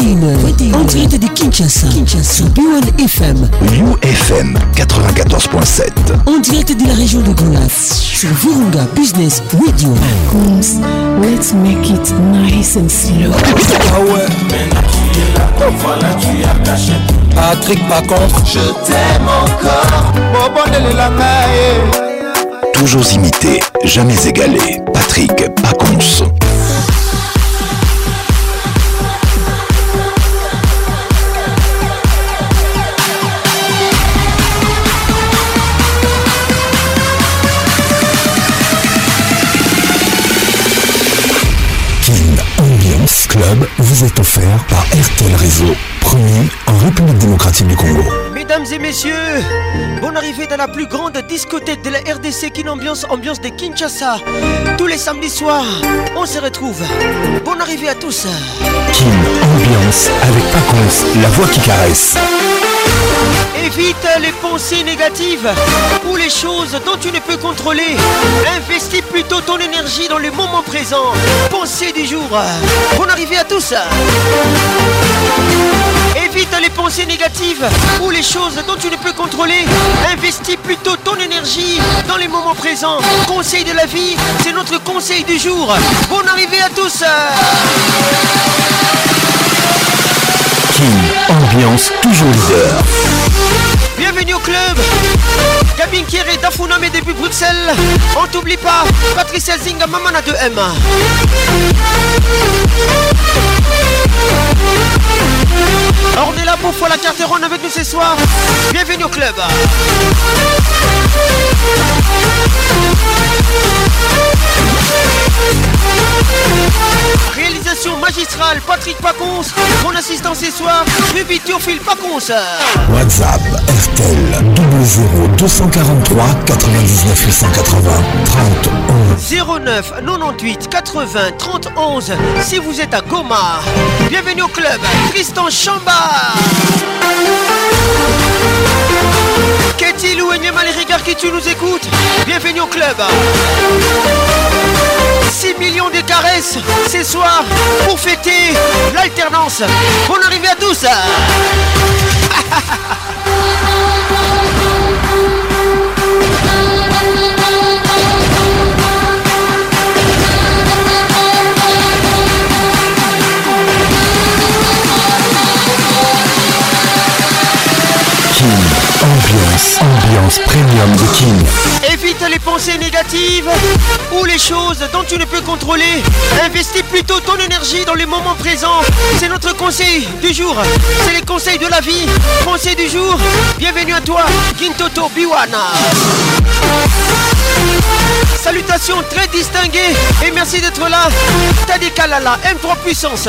Euh, en direct de Kinshasa, Kinshasa sur FM, UFM 94.7, en direct de la région de Gunas, sur Virunga Business Radio. Pacons, let's make it nice and slow. Ah Patrick Pacons, je t'aime encore. Toujours imité, jamais égalé. Patrick Pacons. est offert par RTL Réseau, premier en République démocratique du Congo. Mesdames et messieurs, bonne arrivée dans la plus grande discothèque de la RDC qui ambiance ambiance de Kinshasa. Tous les samedis soirs, on se retrouve. Bon arrivée à tous. Kin Ambiance avec Paconce, la voix qui caresse. Évite les pensées négatives ou les choses dont tu ne peux contrôler. Investis plutôt ton énergie dans le moment présent. Pensée du jour. Pour arrivée à tout ça. Évite les pensées négatives ou les choses dont tu ne peux contrôler. Investis plutôt ton énergie dans les moments présents. Conseil de la vie, c'est notre conseil du jour. Bonne arrivée à tous ambiance toujours leader. Bienvenue au club Gabin Dafuna, mes depuis Bruxelles. On t'oublie pas, Patricia Zinga, Mamana de m Alors on est là pour faire la carte ronde avec nous ce soir. Bienvenue au club. Réalisation magistrale, Patrick Pacons. Mon assistant ce soir, Ruby Turfil Pacons. WhatsApp, RTL, 00243 99 880 30 09 98 80 30 Si vous êtes à Goma, bienvenue au club, Tristan chamba' Katie Lou et les regards qui tu nous écoutes, bienvenue au club. 6 millions de caresses ce soir pour fêter l'alternance. On arrive à tous. ambiance, premium de King. Évite les pensées négatives ou les choses dont tu ne peux contrôler. Investis plutôt ton énergie dans les moments présents C'est notre conseil du jour. C'est les conseils de la vie. Conseil du jour. Bienvenue à toi, Toto Biwana. Salutations très distinguées et merci d'être là. Tadi Kalala, M3 puissance.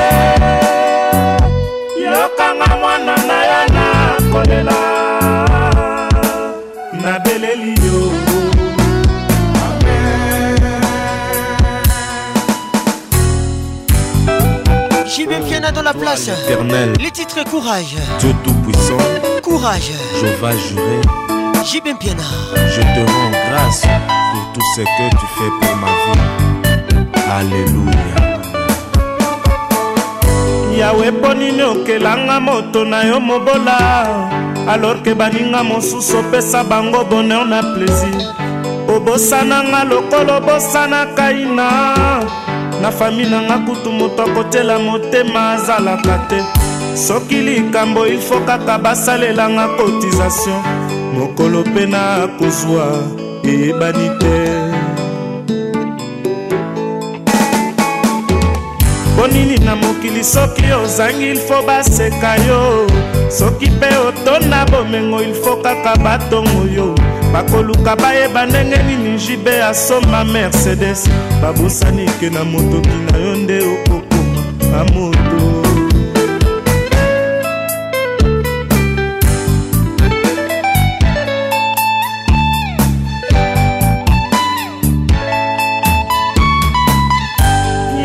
Jubé Piana oh, dans la place. Éternel. Les titres Courage. Dieu Tout-Puissant. Courage. Je vais jurer. Jubé Piana. Je te rends grâce pour tout ce que tu fais pour ma vie. Alléluia. yawe mponi nokelanga moto na yo mobola alorke baninga mosusu opesa bango bonheur na plaisir obosananga lokolo obosanaka ina na fami nanga kutu moto akotela motema azalaka te soki likambo ilfo kaka basalelanga kotizatio mokolo mpe na kozwa eyebani te mpo nini na mokili soki ozangi ilfo baseka yo soki mpe otonda bomengo ilfo kaka batongo yo bakoluka bayeba ndenge nini jibe asomba mercedes babosani ke na motoki na yo nde okokoma amoto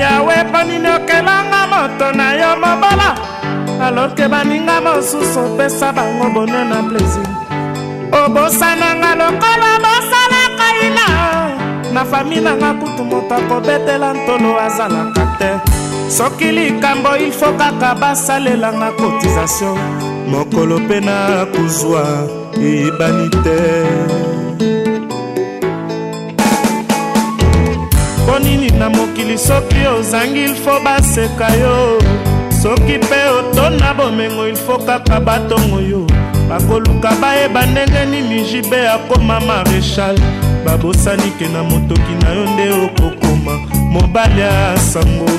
yawe panini okelanga moto na yo mobola alorke baninga mosusu opesa bango bono na plaisir obosananga lokola bosalaka ina na fami nanga kutu moto akobetela ntolo azalaka te soki likambo ilfo kaka basalelanga kotisation mokolo mpe na kozwa eyebani te mpo nini na mokili soki ozangi ilfo baseka yo soki mpe otona bomengo ilfo kaka batongo yo bakoluka bayeba ndenge nini jibe akoma marechal babosani ke na motoki na yo nde okokoma mobali ya sango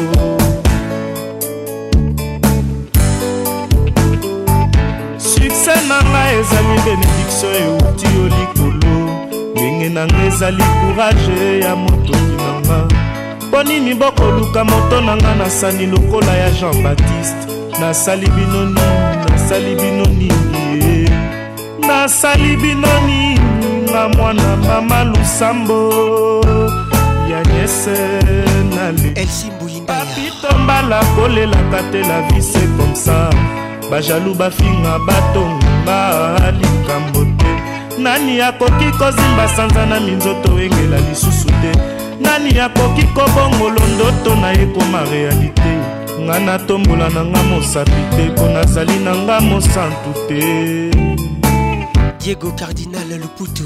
sukse na ngai ezali benediktio euti yo likolo ndenge na ngai ezali kourage ya motoki na nga mpo nini bokoluka moto na ngai nasani lokola ya jean baptiste nasali bino nini nasali bino nini nasali bino nini na mwana mama lusambo ya nyese nalpapito mbala kolelaka te la vise komsa bajalu bafinga batonga likambo te nani akoki kozimba sanza na minzoto engela lisusu te nani akoki kobongolo ndoto na ekoma realite nga natombola na nga mosapi te mpo nazali na nga mosantu te diego cardinal luputu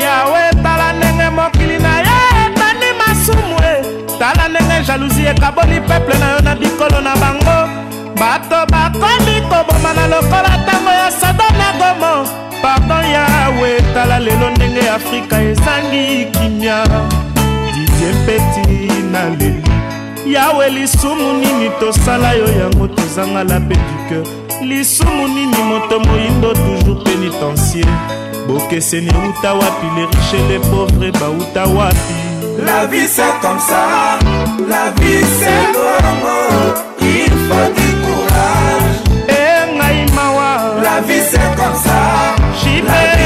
yawe tala ndenge mokili na ye etani masumu e tala ndenge jalousi ekaboli peple na yo na bikolo na bango bato bakomi koboma na lokola ntango ya sodome na gomo pardon yawe tala lelo ndenge afrika ezangi kimia didie mpeti na leli yawe lisumu nini tosala yo yango tozangala mpe du cœur lisumu nini moto moyindo toujours pénitencier bokeseni euta wapi le riche le pauvre bauta wapi la vie c'est comme ça la vie c'est bongo il faut du courage e eh, ngai mawa la vie c'est comme ça J'y la...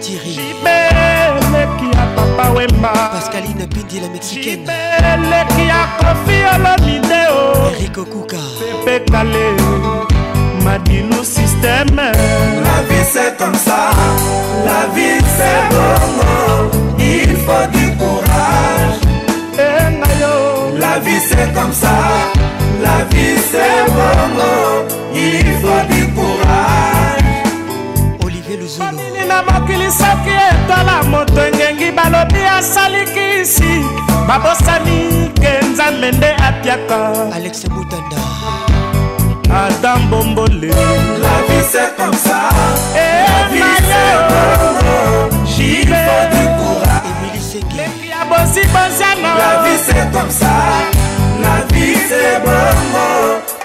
Thierry Jibeleki ya papa Wemba Pascaline Pindi la mexicaine Jibeleki ya Kofi Olomideo Eric Okuka Pepe Kale Madinou Système La vie c'est comme ça La vie c'est bon Il faut du courage hey, eh, La vie c'est comme ça banini na mokili soki etala moto engengi balobi asali kisi babosani ke nzambe nde apiaka alexe butanda ata mbombole leki ya bosibosiano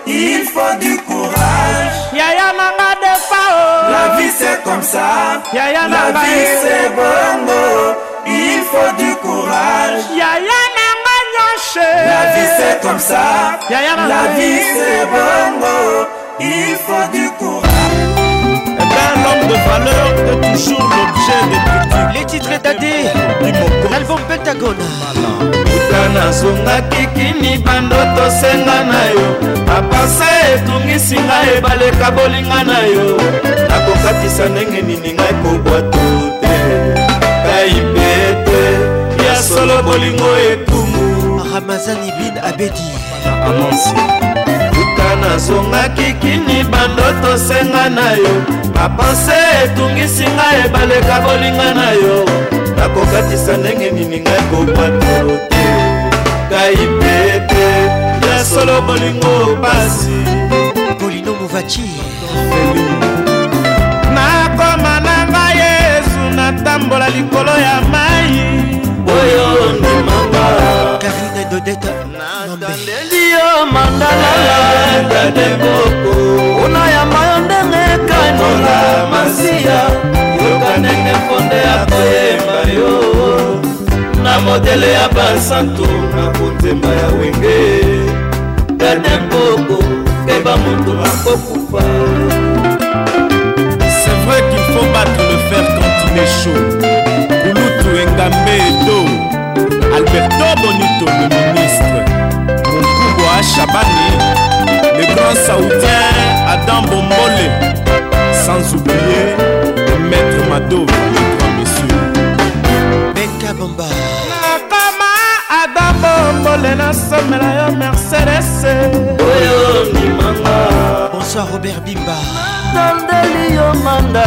Il faut du courage ça. la vie c'est bon, oh. il faut du courage. Ya ya la vie c'est comme ça. la vie c'est bon, oh. il faut du courage. malheur est toujours l'objet de critique les titres dadé l'album pentagone kuta nazongaki kini bando tosenga na yo bapanse etungisi ngai ebaleka bolinga na yo nakokatisa ndenge nini ngai kobwato te kai mpe te ya solo bolingo ekumu ramazani bin abedi amonsi nga nazongaki kini bandoto senga na yo bapense etungisi ngai ebaleka bolinga na yo nakokatisa ndenge nini ngai kopatolo te ngai pepe ya solo bolingo basi bolino movaci nakoma na ngai ezu natambola likolo ya mai oyo ndima deta nakandeli yo mandalauna yamba yo ndenge ekanola masiya yoka ndenge mponde ya koyemba yo na modele ya basantu na kotemba ya wenge gademboko keba moto nakokufa c'est vrai qu'il faut battre le fer quand il est chaud kulutu engambe edo alberto boni Chabani, le grand saoudien Adam Bombole, sans oublier le maître Mado, le grand monsieur. Beka Bomba. Nakama Adam Bombole, na somme la yo Mercedes. Oyo Mimanga. Bonsoir Robert Bimba. Nandeli yo manda.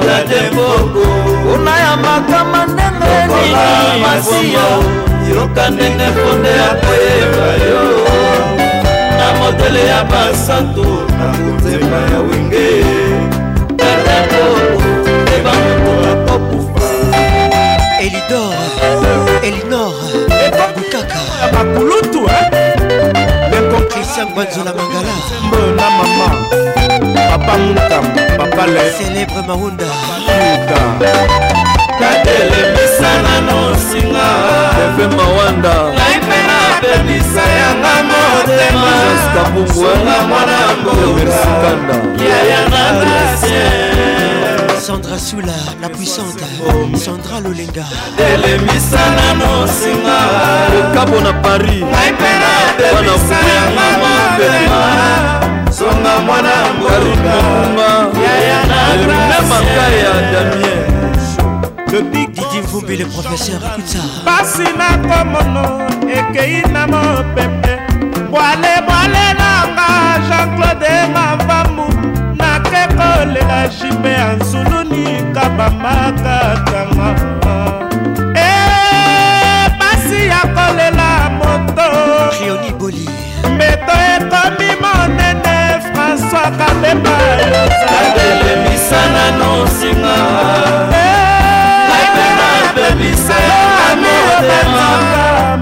Blade eh, Bobo. Una ya makama ndenge nini masiyo. Yoka ndenge ponde ya kweba yo. modele ya basanto nakotema ya wenge eba moto akokufa elidor elinor bukaka ya bakulutu eh. christian gwanzola mangala na mama papa mutam papa le célèbre maunda katelemisa nano singa efe mawanda ebebisa yanga motemasunga mwana mbongayaya na dasie sandra sula la puissante sandra lolenga elemisa nano singa ekabo na paris ngai mpe nabebisa yanga motema songa mwana mbonga yaya na dasie makaya damien le big Didier Vumbi le professeur écoute ça pasi nakomono ekei na mopepe bwale bwale nanga jean-claude e mavambu nake kolela jibe ya nzuluni kabamakatanga pasi e, ya kolela moto rioni boli mbeto ekomi monene françois kabemba yoza elemisa nano nsinga e,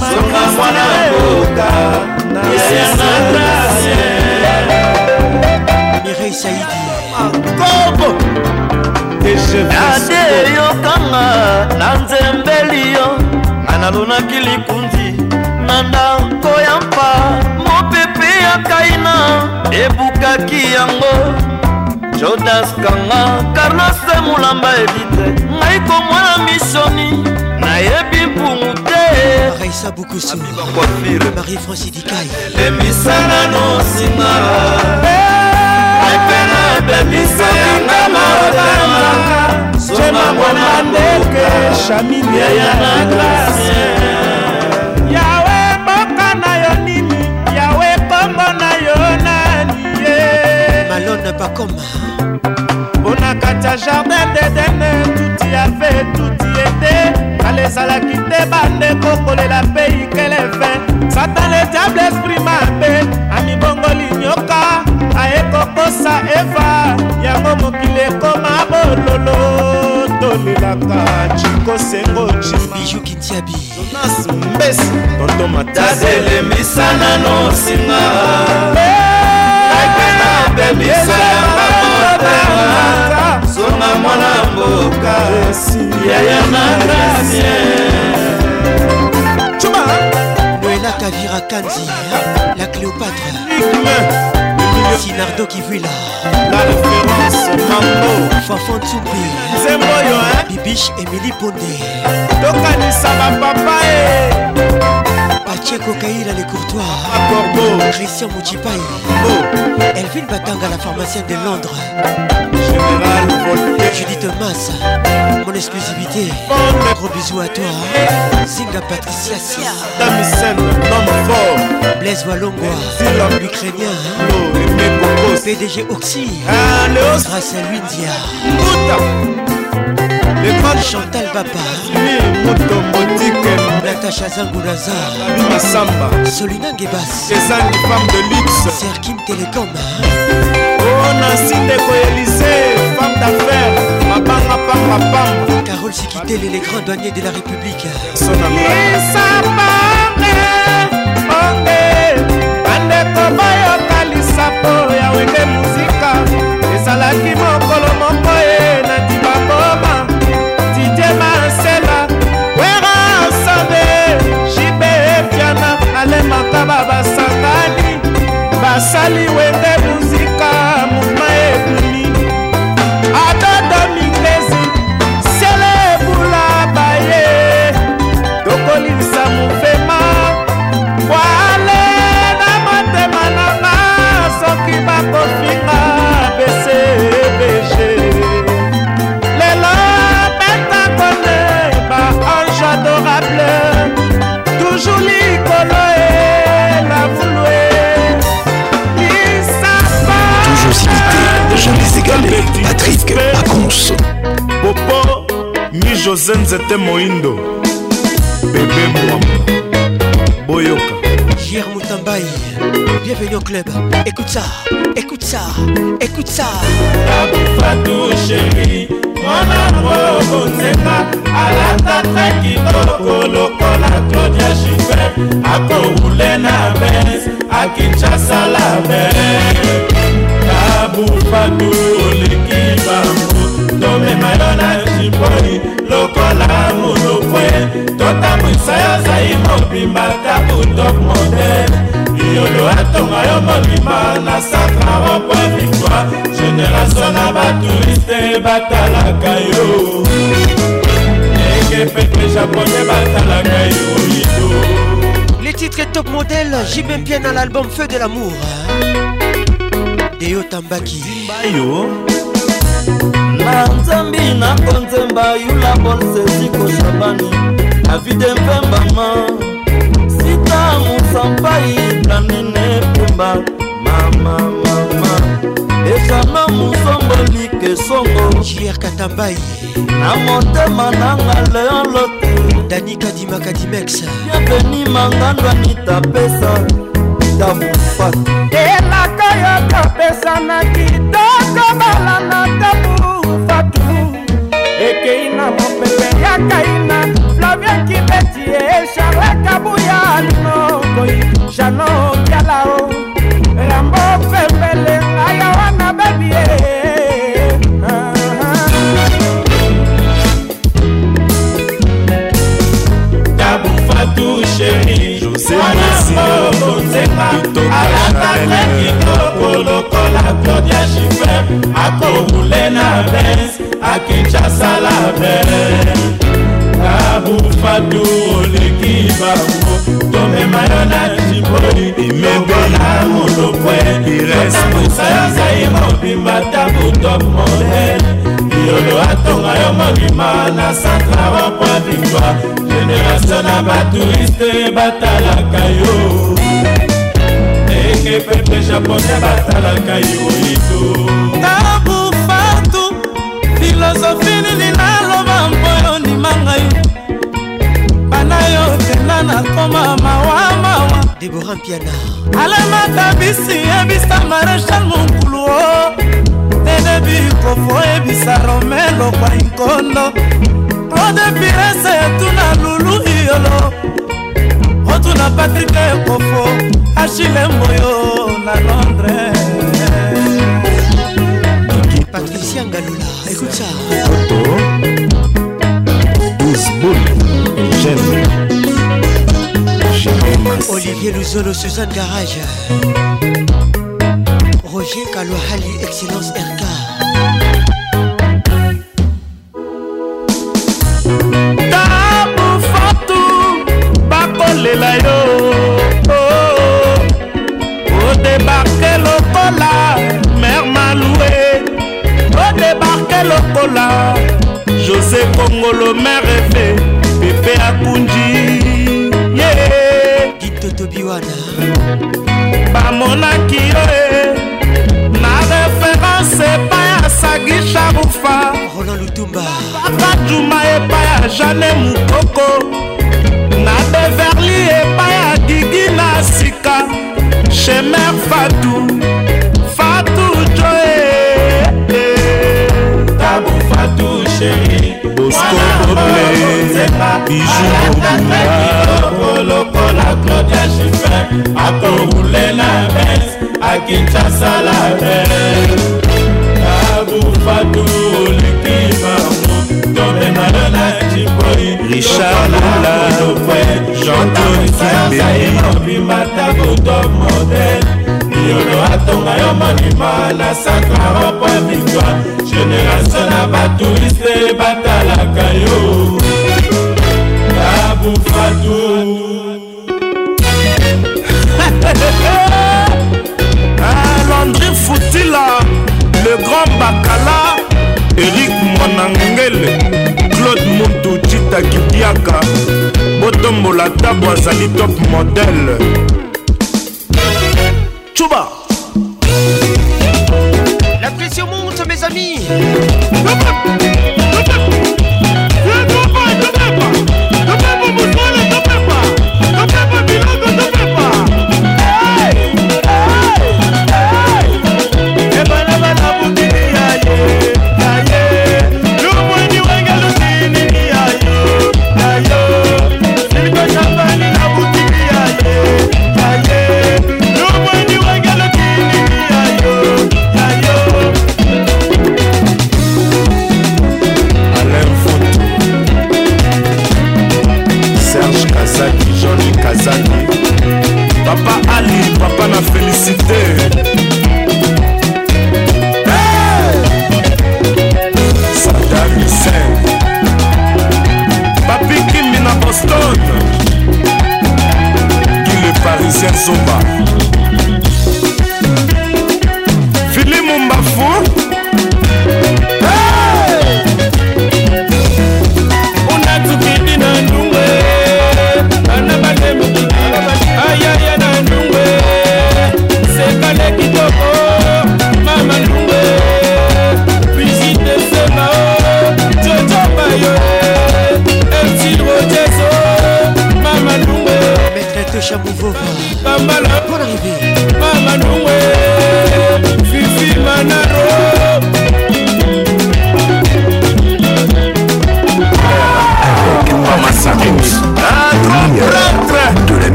soka mwana mboka yeyanga grace mirei saidi makobo ade eyokanga na nzembeli yo nga nalunaki likunzi na ndako ya mpa mopepe ya kaina ebukaki yango jodas kanga karnose mulamba edite ngai komwana misioni nayebi kaisa bukusu marie-france dikai emisana nosinga epena bebisa yanga motema soma mwana ndeke shaminia ya na grase yawe mboka na yo nini yawe kombo na yo nani ye malone pakoma mpo na kati ya jardin dedene tuti ave tuti ete kala ezalaki te bandeko kolela mpe ikelefe satane diable esprit mabe amibongoli nyoka ayekokosa eva yango mokili ekoma bololo tolelaka cikosengo cimabiju kintiabi jonas mbesi totomatazelemisana nosinga eh, aipe na pemisaya eh, bama soma mwana mboka yaya magrasie cuma noela kavira kanzi la cléopatre sinardo kivila la référence mambo fafan tsumbi zemboyo eh. bibiche emili ponde tokanisa bapapa e eh. Tcheko Kaïla les courtois Christian Mouchipaï Elvin Batanga la pharmacienne de Londres Judith Massa Mon exclusivité Gros bisous à toi Zinga Patricia Sia Blaise Walongoa L'Ukrainien PDG Oxy Grâce à Windia epal chantal babamotombotike natacha zangu nazar abimasamba solina ngebas ezangi femme de luxe serkim telecom ona oh, sindeko elise femme d'affaire mabanga pamba pamba carole sikitele le grand douanier de la république esapa josé nzete moindo bebe mwamba boyoka Pierre Moutambaï, bienvenue au club. Écoute ça, écoute ça, écoute ça. Fatou chéri, mwana moko nzeka alatata kitoko lokola claudia jife akohule na bes akinshasa la bes mobima na sacra ropo victoire génération na baturiste batalaka yo ndenge pepe japonais batalaka yo yido le titre est top modèle jimem bien à l'album feu de l'amour deyo tambaki bayo na nzambi nakonzemba yula bolsesi koshabani avide mpembama rita musampai blandine pumba mama mama ekama musombolike songo jier katambai na motema nanga leon lotu danikadimakadimex bienveni mangando anita pesa tamufat elaka yo kapesanaki tokobalana tamufatu ekei na mopepe ya kaina provient qui métier Charles Kabouya Nokoi Jano Kialao Rambo Fembele Ayawana Bebie alakaka kitoko lokola claudia shifer akobule na bes akinshasa la bes bakufatu oleki bango tomema yo na jiboli mekona monokwe resapusa yozai mobimba tabuto modele yolo atonga yo mobima na santra bapoivitoire generatio na baturiste batalaka yo ndenge pepe japonais batalaka yoito tabufatu filosofi nini naloba mpo yo ndima ngai nzela nakoma mawa mawa debora mpiana alamata bisi yebisa marechal monkulu o tedebikofo yebisa rome lokwa inkondo claude pirese etuna lulu iyolo otuna patrike ekofo achile moyo na londres patricia ngalula écoute ça Oto, Isboul et Gênes olivier luzolo suzanne garage roger kaloahali excellence rk tamofatu bakolela yo odebarke oh, oh, oh. lokola mer maloue odebarke lokola josé kongolo mer efe pepe akunji wana bamonaki yo na reference epai ya sagi sharufa roland lutumba bakajuma epai ya jane mukoko na beverli epai ya gigi na sika chemer fatu fatu joe tabu fatu sheri bosko bijoulokola claudia chife akohule na bes akinshasa la bes abufatu lekimango tomemalo na jiboi richard lalope jean-claude kimbeyi obimata botob modele boyono atonga yo molimo nasaka ropo victoire generatio na batouriste batalaka yo babufatu landri futila le grand bakala erik mwanangele claude mundu cita kidiaka botombola tabo azali top modele ¡Vamos!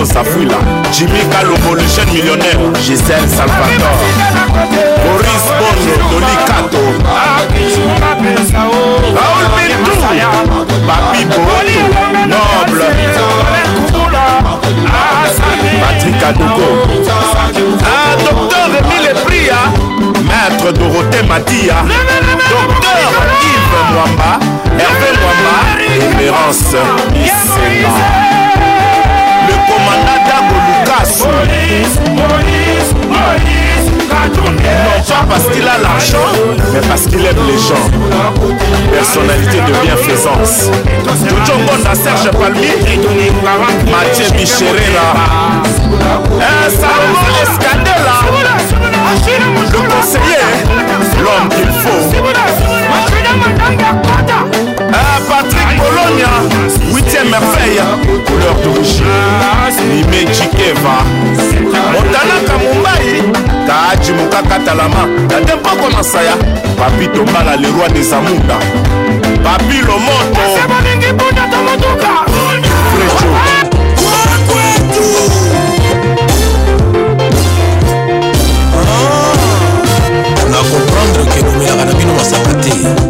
Wilson Safuila Jimmy Kalongo le jeune millionnaire Gisèle Salvador Boris Bono Doli Kato Raoul Bintou Papi Boto Noble Patrick Adogo Ah docteur Emile Pria Maître Dorothée Matia Docteur Yves Mwamba Hervé Mwamba Révérence Missema Non pas parce qu'il a l'argent, mais parce qu'il aime les gens. Personnalité de bienfaisance. Tujo Bonda, Serge Palmier, Mathieu Bicherera, Salomon Escandela, le conseiller, l'homme qu'il faut. Pologne, 8e merveille, couleur de rouge, Nime Chikeva, Montana Kamumbai, Taji Mukaka Talama, Tatempoko Masaya, Papi Tombala, le roi des Amunda, Papi Lomoto, Frecho. comprendre ke nomelaka na bino masaka te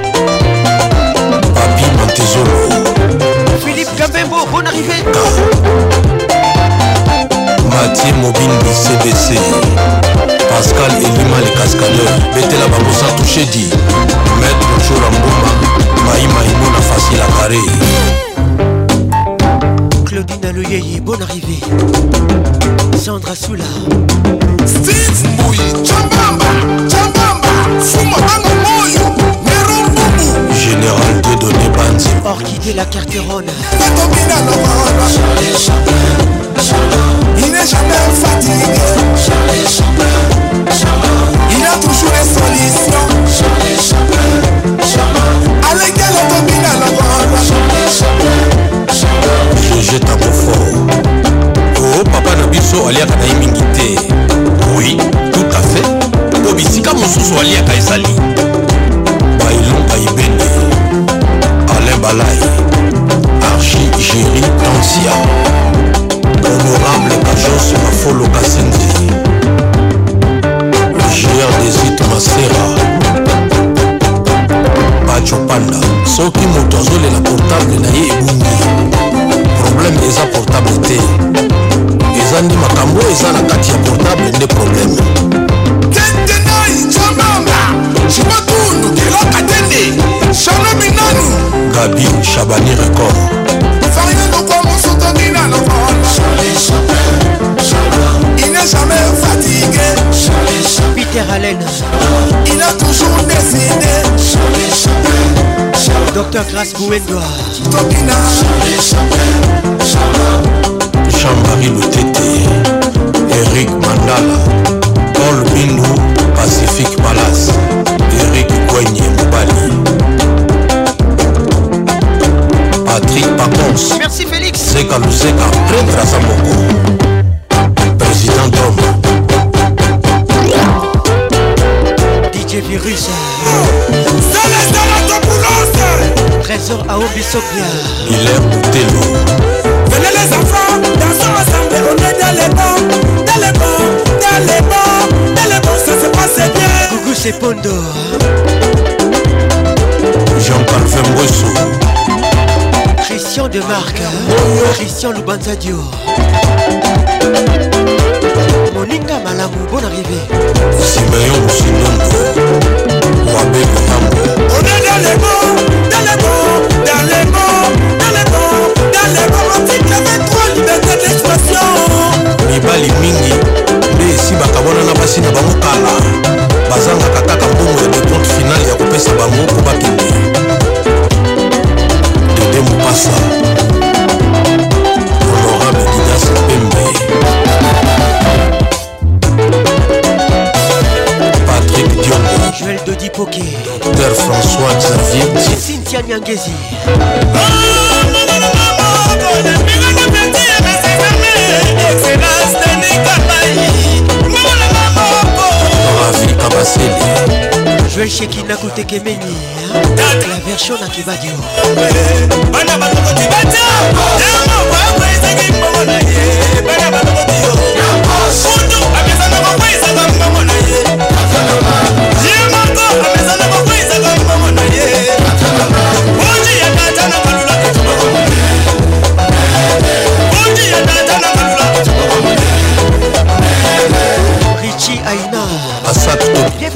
zolo philippe gabembo bon arrivé mathieu mobimbi cbc pascal elima le cascadeur betela bango sans touche di maître jola mbuma mai maimona facile akare claudine aloyeye bon arrivé sandra soula steve mbui cambamba cambamba fumatanga moyo Général de donné Banzi Orchidée la Carterone Il n'est jamais fatigué Il a toujours les solutions Avec elle on domine à l'envoi Je jette un mot fort Oh papa na biso aliaka na ye mingi te oui tout à fait po bisika mosusu aliaka ezali bailon baibene Balai, Archie Géry Tansia, Honorable Cajos Mafolo Kassendi, GR Desite Masera, Pacho Panda, soki moto azolela portable na ye ebungi problème eza portable te eza nde makambo eza na kati ya portable nde problème elokatende shanobi nanu gabi shabani record farinangokoa mosotongi nano il n'est jamais fatigué peter allen il a toujours décidé dr grace bouendoa tokina jean-marie lotete eric mandala paul bindu pacifique palace Il est Boutelo. Venez les enfants, dansons ensemble, on est dans les bons, dans les bons, dans les bons, dans les bons, ça se passe bien. Coucou, c'est Pondo. Jean-Parfum Rousseau. Christian de Marque. Christian Lubanzadio. Moninga malamou, bonne arrivée. c'est Sinon. On est dans les bons, dans les bons, dans les ata tro liberté d'expression mibali mingi nde esibaka wana na basi na bango kala bazangaka kaka mbongo ya decompte finale ya kopesa bango mpo bakende dede mopasa honorable didas pembe patrick diongo joel dodipoke dr françois xavier cynthia nyangezi ah, joel shekina kotekemeni la version na kibadio bana batokoti bata yango kwakwa ezaki mbongo na ye bana batokoti yo kutu amezana kokwa ezaka mbongo na ye ye moko amezana kokwa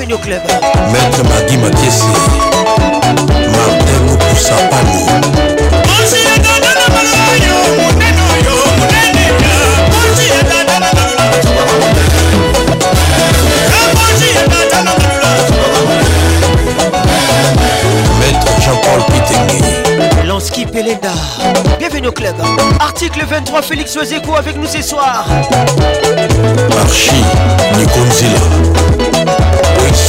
bienvenue au club. Maître Magui Matiesi, Martin Moukoussa oh, oh, Maître Jean-Paul Pitengui. Lansky Pelenda, bienvenue au club. Article 23, Félix Oezeko avec nous ce soir. Archie Nikonzila.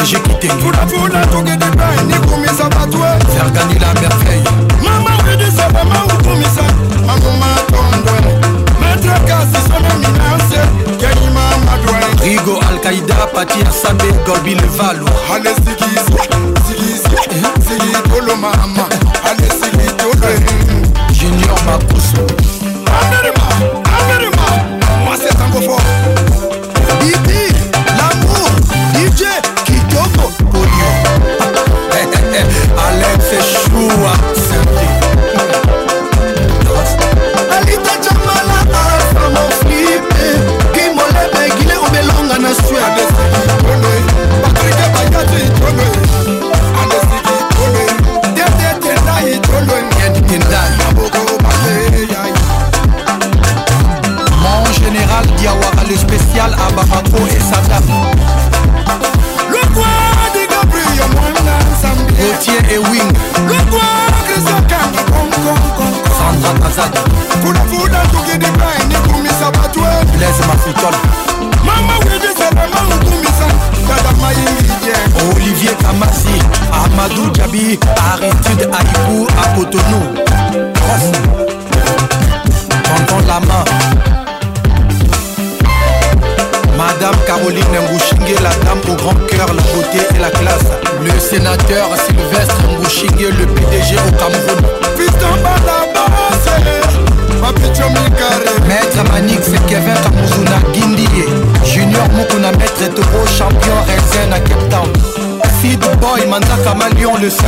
eje kitengepulapula tokendaka nikumisa bato fergani la merveille mama wedisa bama ukumisa manguma tondwe matrakasisonaminase yanima madwe rigo alkaida pati asambe gorbi levalo alesikisi sikisi sikitolo mama alesikitolo junior makusu wa.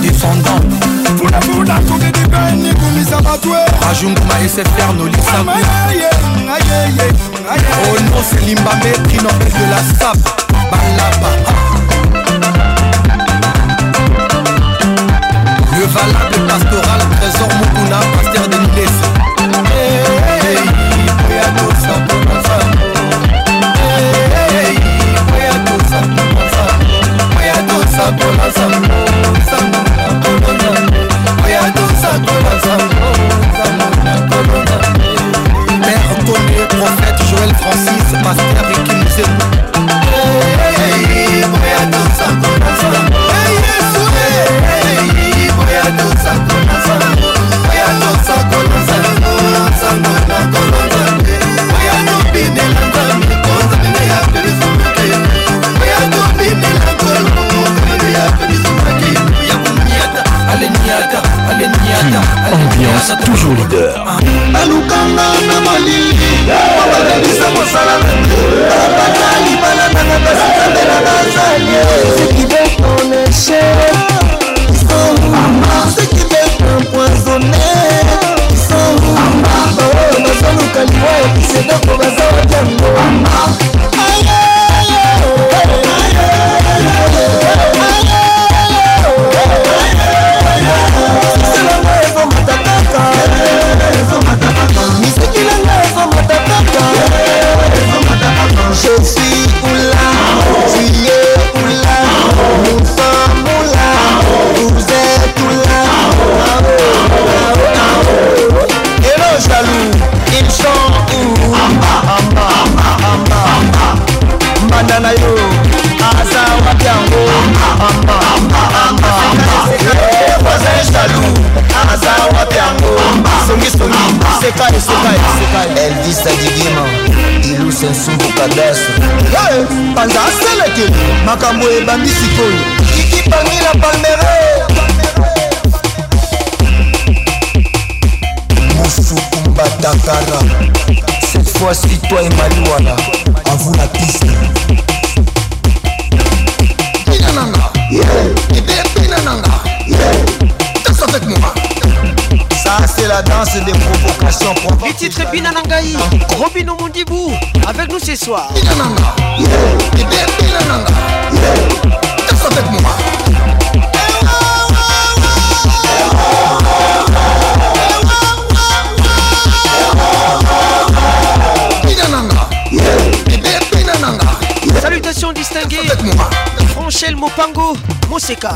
Descendant Funafuna tunidibeni kumisa matwe Bajungu maesefr nolisa Oh non c'est l'imbamé qui n'empêche de la sable. Balaba Le valable pastoral, trésor Moukouna, pasteur des Nilé nous ce soir. Seka.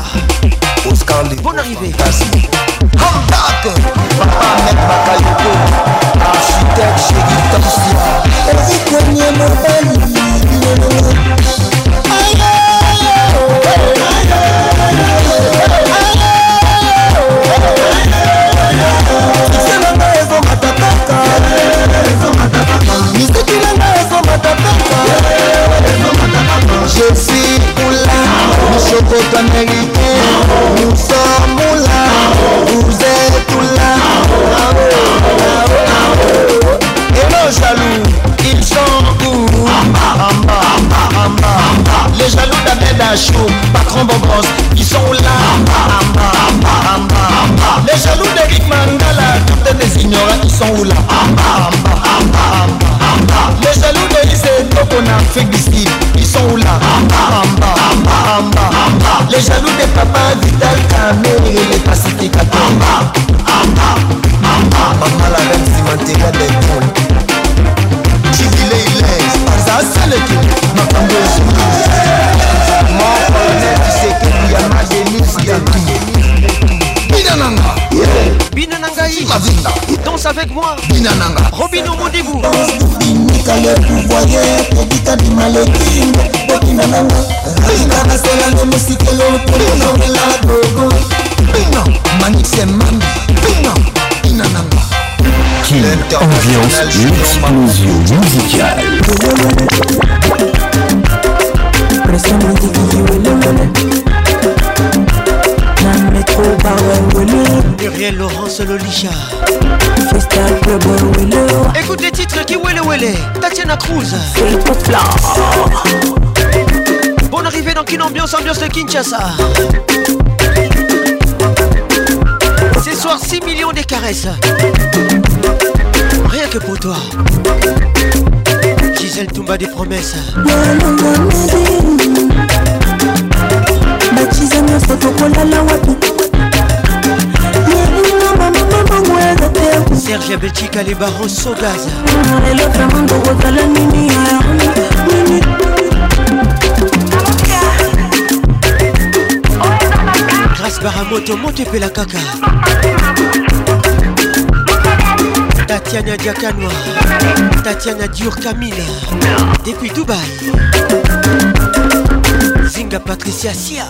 Bonne arrivée. I'm back. Papa mec Bakayoko. Architecte chéri Tamsia. Vas-y premier mobile. Je suis Chocota mérité, nous sommes là, vous êtes là. Et nos jaloux, ils sont où Les jaloux d'Abed Chou, patron Bobos, ils sont là. Les jaloux d'Eric Mandala, toutes les ignorants, ils sont où là Faut qu'on a fait du style, ils sont où là Amba, amba, amba, amba Les jaloux des papas, Vital Kamé et les pacificateurs Amba, amba, amba Maman la reine cimentéria des poules Chibile il est, ça c'est l'équipe Ma femme de soumise Mon colonel, tu sais qu'il y a ma délice, il y a tout Minanang Sabine Nangaï Danse avec moi Robin au rendez-vous nika lepuvoye tobika dimalekinga bokina nanga ina nasela nde mosikelo tolonongela dogo bina manixe mami bina ina nanga King, ambiance, explosion musicale. Pression, métro Muriel Laurence Lolicha. Écoute les titres qui wele les? Tatiana Cruz Bonne arrivée dans une Ambiance, ambiance de Kinshasa Ce soir 6 millions des caresses Rien que pour toi Gisèle Toumba des promesses Sergia nyonso tokolala serge abelchika lebaro sogaza lelo baramoto la Tatiana Diakanoa, Tatiana Dior Camila, depuis Dubaï. Zinga Patricia Sia.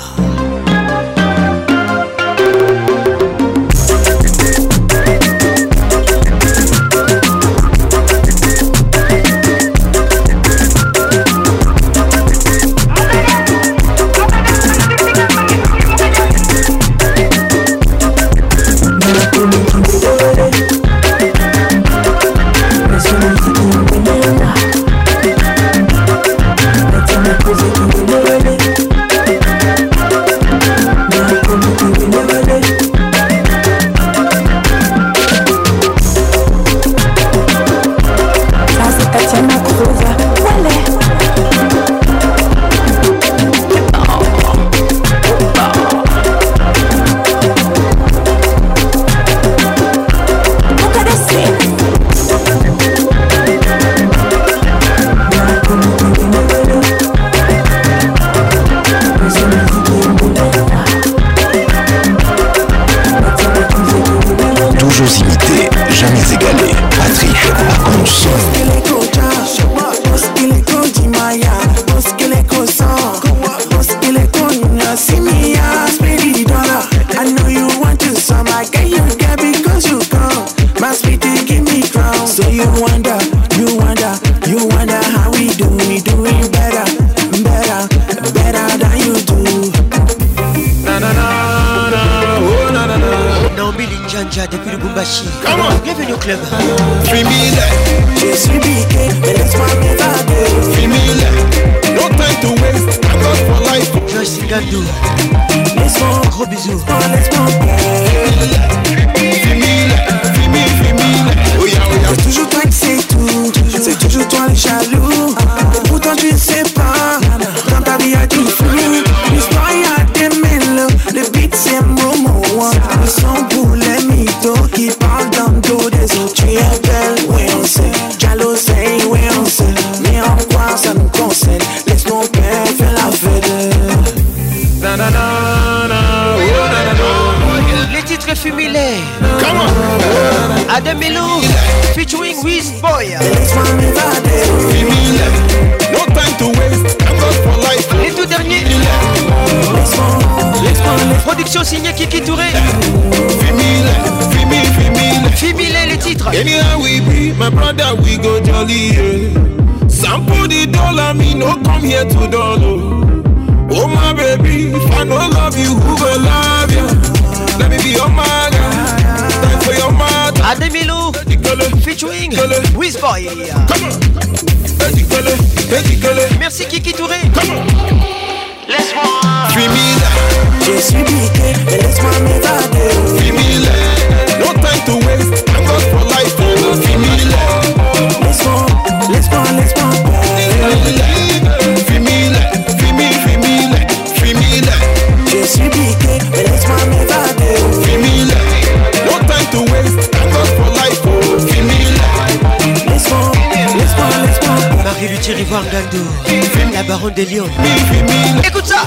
Écoute ça.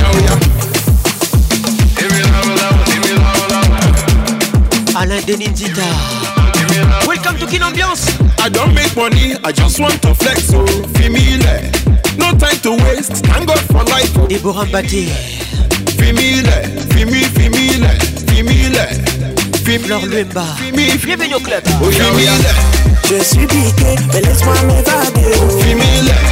Alain Denis Zita. Welcome to Kin Ambiance. I don't make money, I just want to flex. Oh, Femile No time to waste, thank God for life. Oh. Deborah Fimile Fimile Fimile Fimile female. Flore Fimile Bienvenue au club. Je suis piqué, mais laisse-moi m'évader.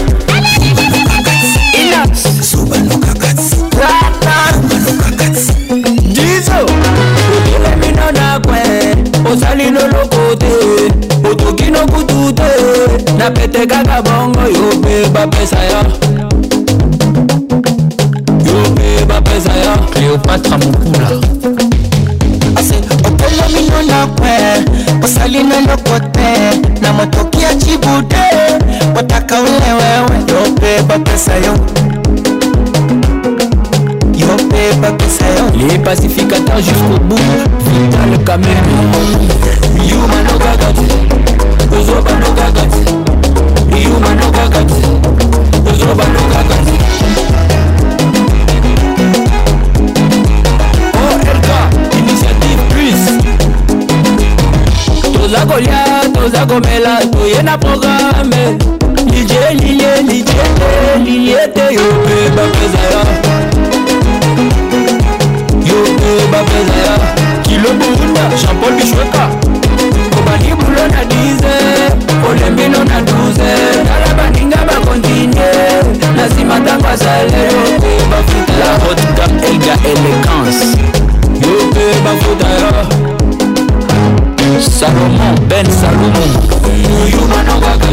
so baluka kati baluka kati jiso okelemi no na kwe osali loloko te otoki no kutu te na pete kaka bongo yo mpe bapesa yo yo mpe bapesa yo cleopatra mokula ase otelemi no na kwe osali loloko te na motoki ya cibu te otaka ulewewe yo mpe bapesa yo Les pacificateurs jusqu'au bout Vital Kameme Yumano Gagati Ozobano Gagati Yumano Gagati Ozobano Gagati ORK Initiative Plus Toza kolia, toza komela, toye na programme Lilie, lilie, lilie, lilie te yo pe bapeza ya bapezaya kilo burunda jean-paul bishweka kobali bulo na 10 kolembino na 12 tala baninga bakontinye na nsima ntango asalero te bafuta la haute gam elga élégance yo te bafuta yo salomon ben salomon muyumanongaka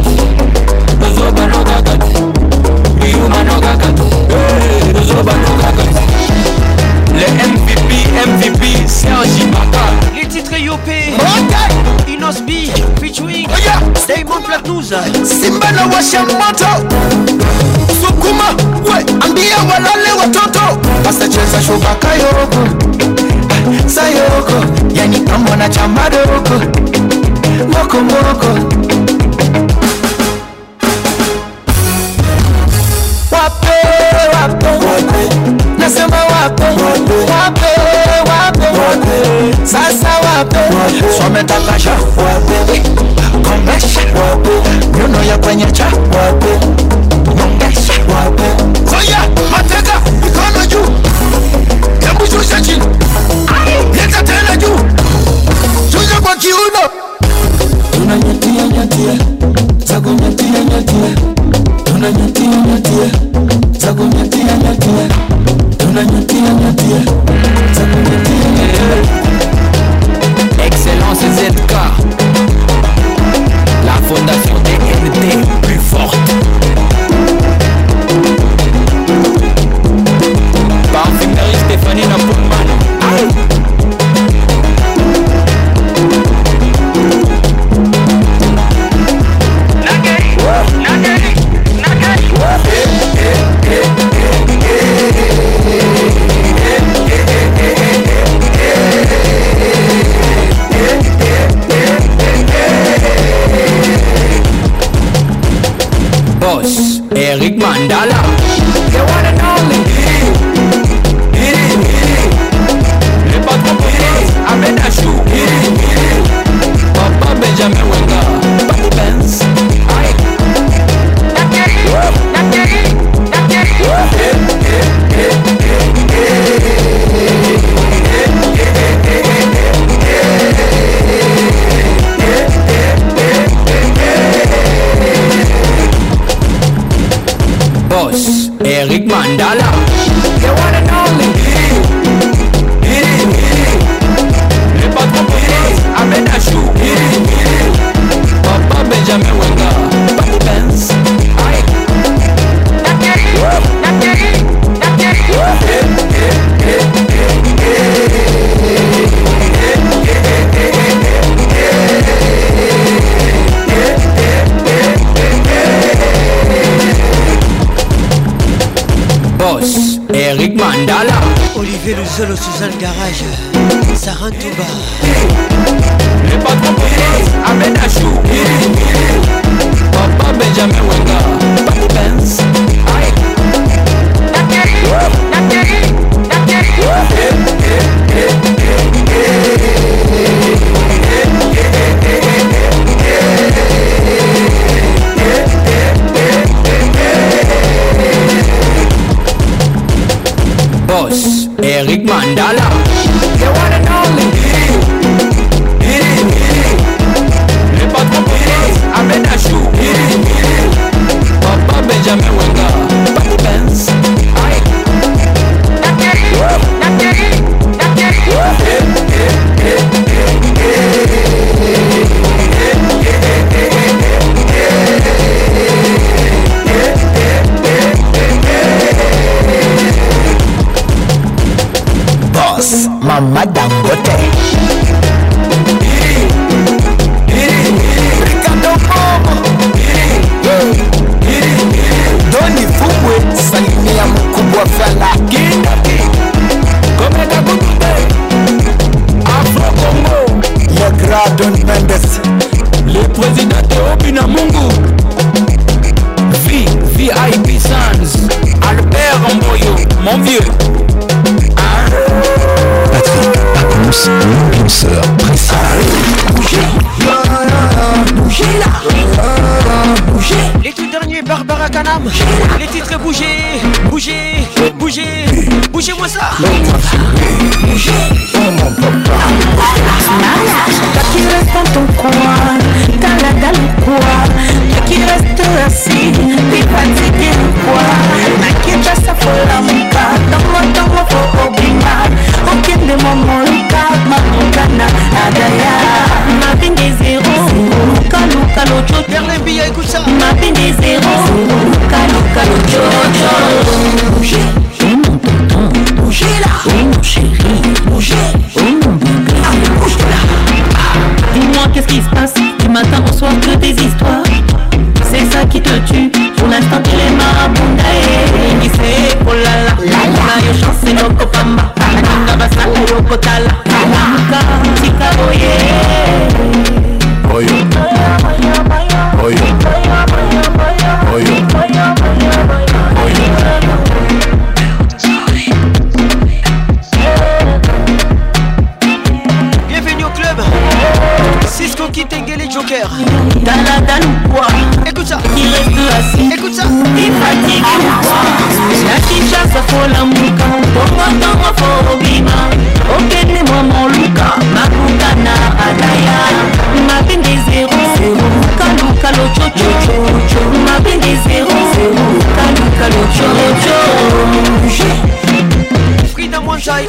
Big man.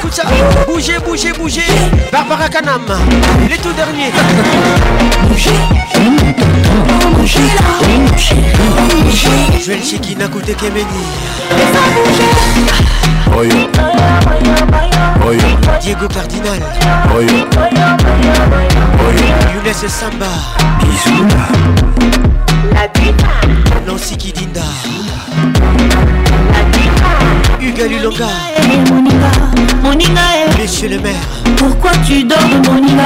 écoute ça. Bougez, bougez, bougez. Barbara Kanam, les tout derniers. Bougez, bougez, bougez. Joël Chikina Koute Kemeni. Oyo. Oyo. Diego Cardinal. Oyo. Oyo. Younes Samba. Bisouna. La Nancy Kidinda. La Hugues Lulonga Moninga, Moninga Monsieur le maire Pourquoi tu dors Moninga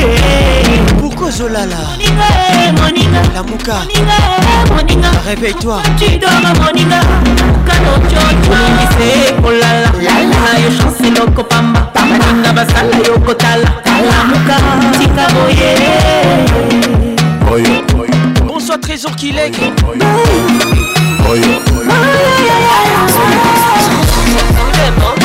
hey. Pourquoi Zolala Moninga, Moninga La Mouka Moninga, Moninga Réveille-toi Tu dors Moninga Mukano Jojo Moninga Kolala Lala Yo chansi loko pamba Moninga basala yo kotala La Mouka Tika boye Oyo, oyo Bonsoir Trésor Kilek Oyo, oyo, oyo. oyo. oyo. oyo.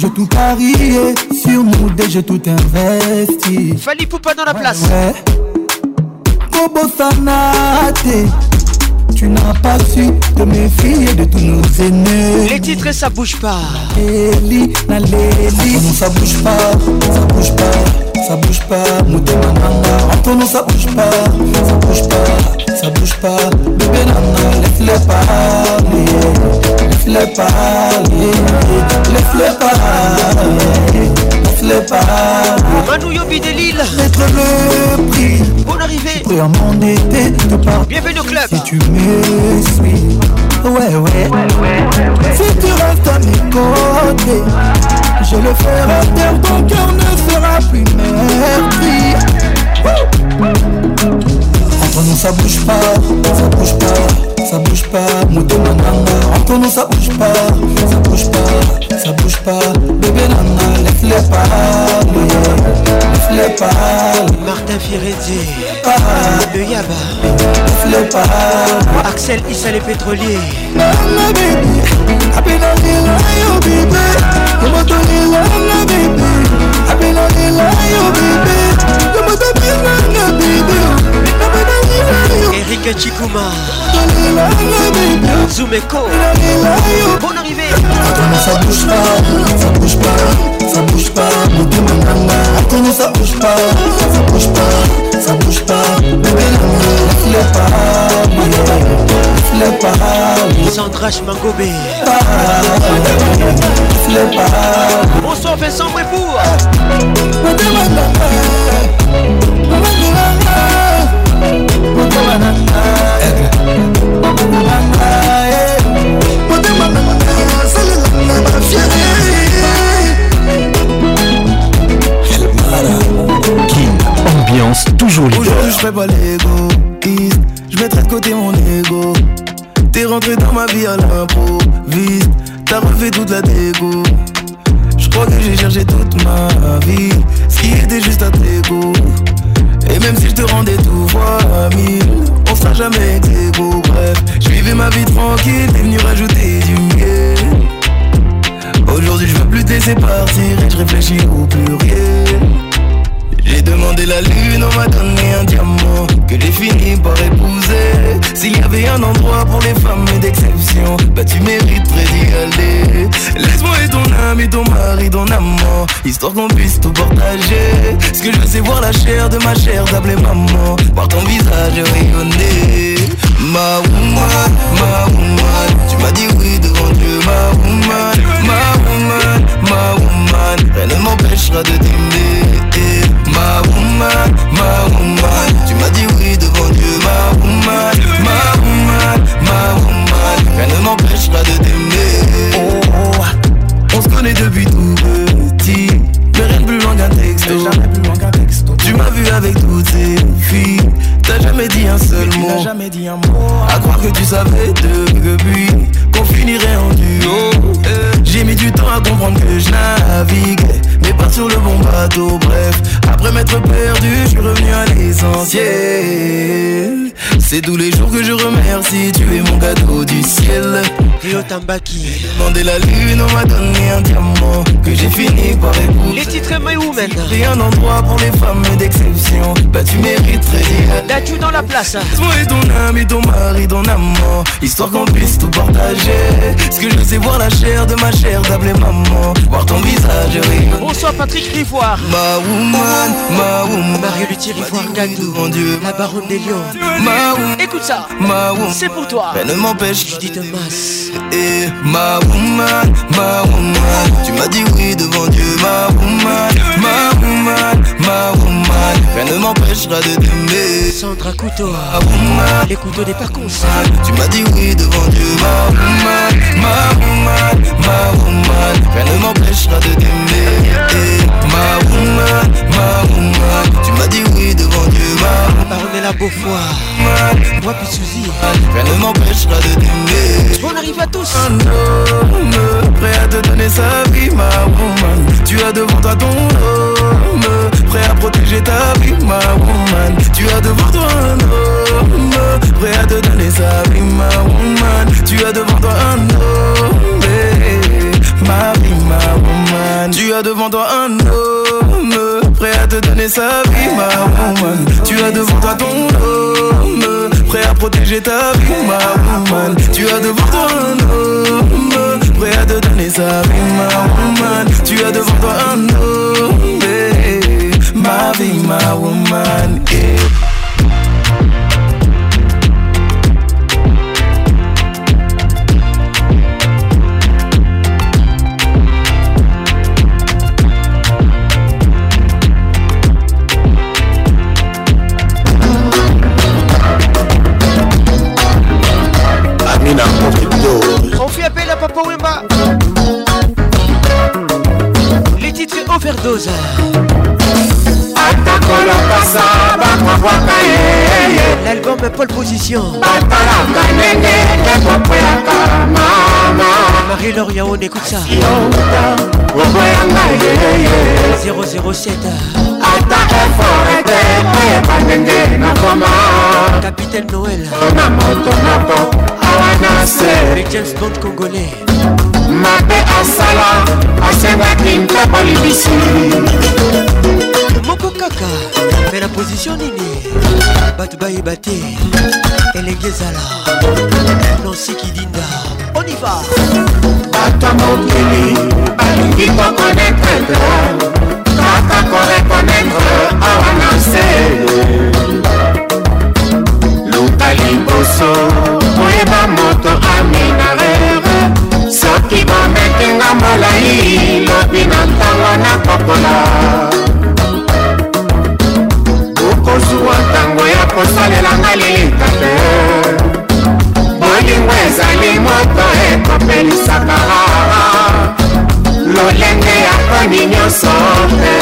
Je tout parié sur mon dé, j'ai tout investi. Fali Poupa dans la place. Ouais. Bobo Sanate, tu n'as pas su te méfier de tous nos aînés. Les titres, ça bouge pas. Nelly, Non, ça bouge pas, ça bouge pas, ça bouge pas. Mouté Mamanga, ton nom ça bouge pas, ça bouge pas ça bouge pas. Bébé Nana, laisse-le parler, laisse-le parler, laisse-le parler. Laisse-le parler. Manou, Yobi de Lille. mettrai le prix. Bonne arrivée. Prêt à mon été de part. Bienvenue au club. Si tu me suis. Ouais ouais. ouais, ouais, Si tu restes à mes côtés, je le ferai taire. Ton cœur ne sera plus merveilleux. Oh non ça bouge pas, ça bouge pas, ça bouge pas motema nanga Oh non ça bouge pas, ça bouge pas, ça bouge pas Bébé nanga, lève-les pales, lève-les pales Martin Firetti, de Yaba, lève-les pales Axel Issa les pétroliers Nanga baby, apena nila yo bébé Yomoto nila nanga baby, apena nila yo bébé Yomoto nila nanga baby Kalinga Chikuma Zumeko Bonne arrivée Ça bouge pas, ça bouge pas, ça bouge pas, mon dieu ma ça bouge pas, ça bouge pas, ça bouge pas Bébé non, le pas, le pas Sandrache Mangobé Le pas Bonsoir Vincent Brépour Mon dieu Ambiance toujours libre. Aujourd'hui, je fais pas l'ego. Je mettrai de côté mon ego. T'es rentré dans ma vie à l'improviste. T'as refait toute la dégo. Je crois que j'ai cherché toute ma vie. Ce qui était juste à tes et même si je te rendais tout fois mille, on sera jamais c'est beau. Bref, je vivais ma vie tranquille, t'es venu rajouter du miel. Aujourd'hui, je veux plus te laisser partir et je réfléchis au rien. J'ai demandé la lune, on m'a donné un diamant que j'ai fini par épouser. S'il y avait un endroit pour les femmes d'exception, bah tu mériterais d'y aller. Laisse-moi et ton ami, ton mari, ton amant, histoire qu'on puisse tout partager. Ce que je sais voir la chair de ma chère d'appeler maman, voir ton visage rayonner. Ma woman, ma woman, tu m'as dit oui devant Dieu, ma woman, ma woman, ma woman, rien ne m'empêchera de t'aimer ma woman, ma woman. Tu m'as dit oui devant C'est tous les jours que je remercie, tu es mon cadeau du ciel tabaki demander la lune, on m'a donné un diamant que j'ai fini par épouser. Les titres My Woman. Et un endroit pour les femmes d'exception. Bah tu mériterais. Là-tu dans la place. Toi hein. et ton ami ton mari, ton amant. Histoire qu'on puisse tout partager. Ce que je sais voir la chair de ma chère d'appeler maman. Voir ton visage rire. Bonsoir Patrick Rivoire. Ma woman, ma woman. Mario Luthier Rivoire cadeau, Mon Dieu. La baronne des lions. Ma Écoute ça. Ma C'est pour toi. Ben ne m'empêche. Judith masse eh ma woman, ma woman Tu m'as dit oui devant Dieu ma woman, ma woman, ma woman Rien ne m'empêchera de t'aimer Sandra Couteau, ma woman, les couteaux des parcours Tu m'as dit oui devant Dieu ma woman, ma woman, ma woman Rien ne m'empêchera de t'aimer eh, ma woman, ma woman. Tu m'as dit oui devant Dieu, ma woman. ma est la beau foi. Moi puis Suzy. Rien ne m'empêchera de t'aimer. On arrive à tous. Un homme prêt à te donner sa vie, ma woman. Tu as devant toi ton homme prêt à protéger ta vie, ma woman. Tu as devant toi un homme, prêt à te donner sa vie, ma woman. Tu as devant toi un homme, eh, tu as devant toi un homme prêt à te donner sa vie, ma woman. Tu as devant toi ton homme prêt à protéger ta vie, ma woman. Tu as devant toi un homme prêt à te donner sa vie, ma woman. Tu as devant toi un homme, eh, ma vie, ma woman. Eh. Les titres overdose. Eh, eh, eh. L'album Paul Position. Marie laurie on écoute ça. 007. ata effort etepo e ya bandenge nakoma capitaine noel na moto na po awa na se james bond congolais mabe asala asengaki nta bolibisi moko kaka me na position nini bato bayeba te elenge ezala nansi kidinda oniva bato ya mokili balingi kokonetre akoka korekonetre awanase luka liboso koyeba moto aminarere soki bometenga molai lobi na ntango nakokola okozwa ntango ya kosalelanga lilita te bolingo ezali moto ekopelisaka tolende akoni nyonso te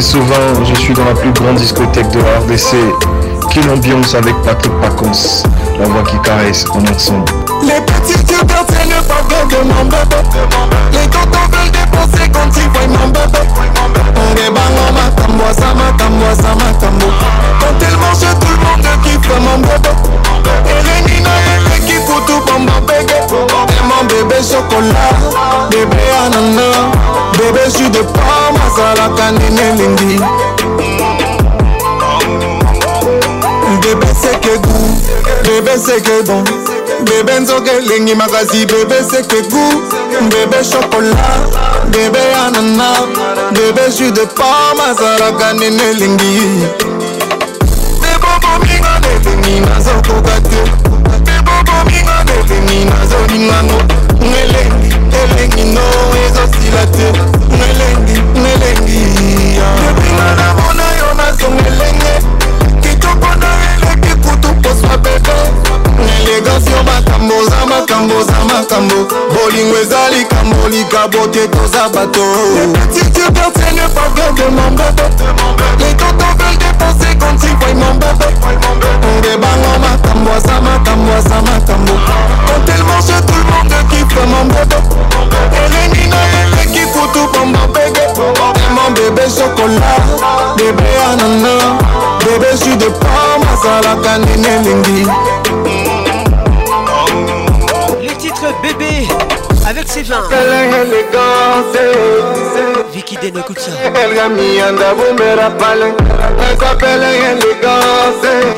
souvent, je suis dans la plus grande discothèque de la RDC. Quelle ambiance avec Patrick Pacons, la voix qui caresse en ensemble. Les petits yeux c'est le faveur de mon bébé. Les tontons veulent dépenser quand ils voient mon bébé. On est bango, matambo, ça tambo. ça Quand elle mange, tout le monde kiffe mon bébé. Et les nina, elle foutent tout bon bébé. Et mon bébé chocolat, bébé ananas. bebe su de pome azalaka ndenge elingi bebe seke gu bebe seke bon bebe nzoka elengi makasi bebe seke gu bebe shokola bebe anana bebe su de pome azalaka ndenge elingi bebobominga nelingi nazokoka te bebobominga nelingi nazolingango ngelengi elengi no ezosila te nalengi nalengi ah. ebinga namona yo nazonga elenge attention makambo za makambo za makambo bolingo eza likambo likabo te toza bato ngebango makambo aza makambo aza makambo kotellement che tout le monde kife mambobo elengi na ye eki kutu bombobege emo bebe shokola bebe anana bebe jus de pomme azalaka nene elengi bébé avec ses vins. Vicky Den écoute ça.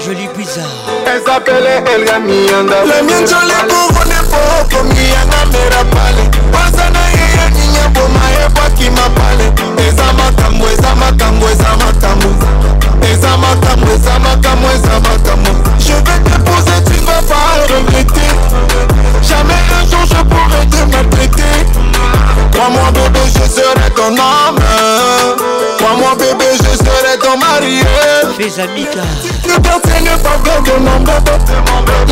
Joli bizarre. La mienne sur les pauvres n'est pas comme Guyana Merapale. Pasana yeye ninya boma ebwaki mapale. Eza makambo, eza makambo, eza makambo. eza makambo eza makambo eza makambo je vais te poser tu vas pas regretter Jamais un jour je pourrai te maltraiter. Crois-moi, bébé, je serai ton homme. mon bébé, je serai ton mari. Les eh. amis, Ne personne ne parle de mon bébé.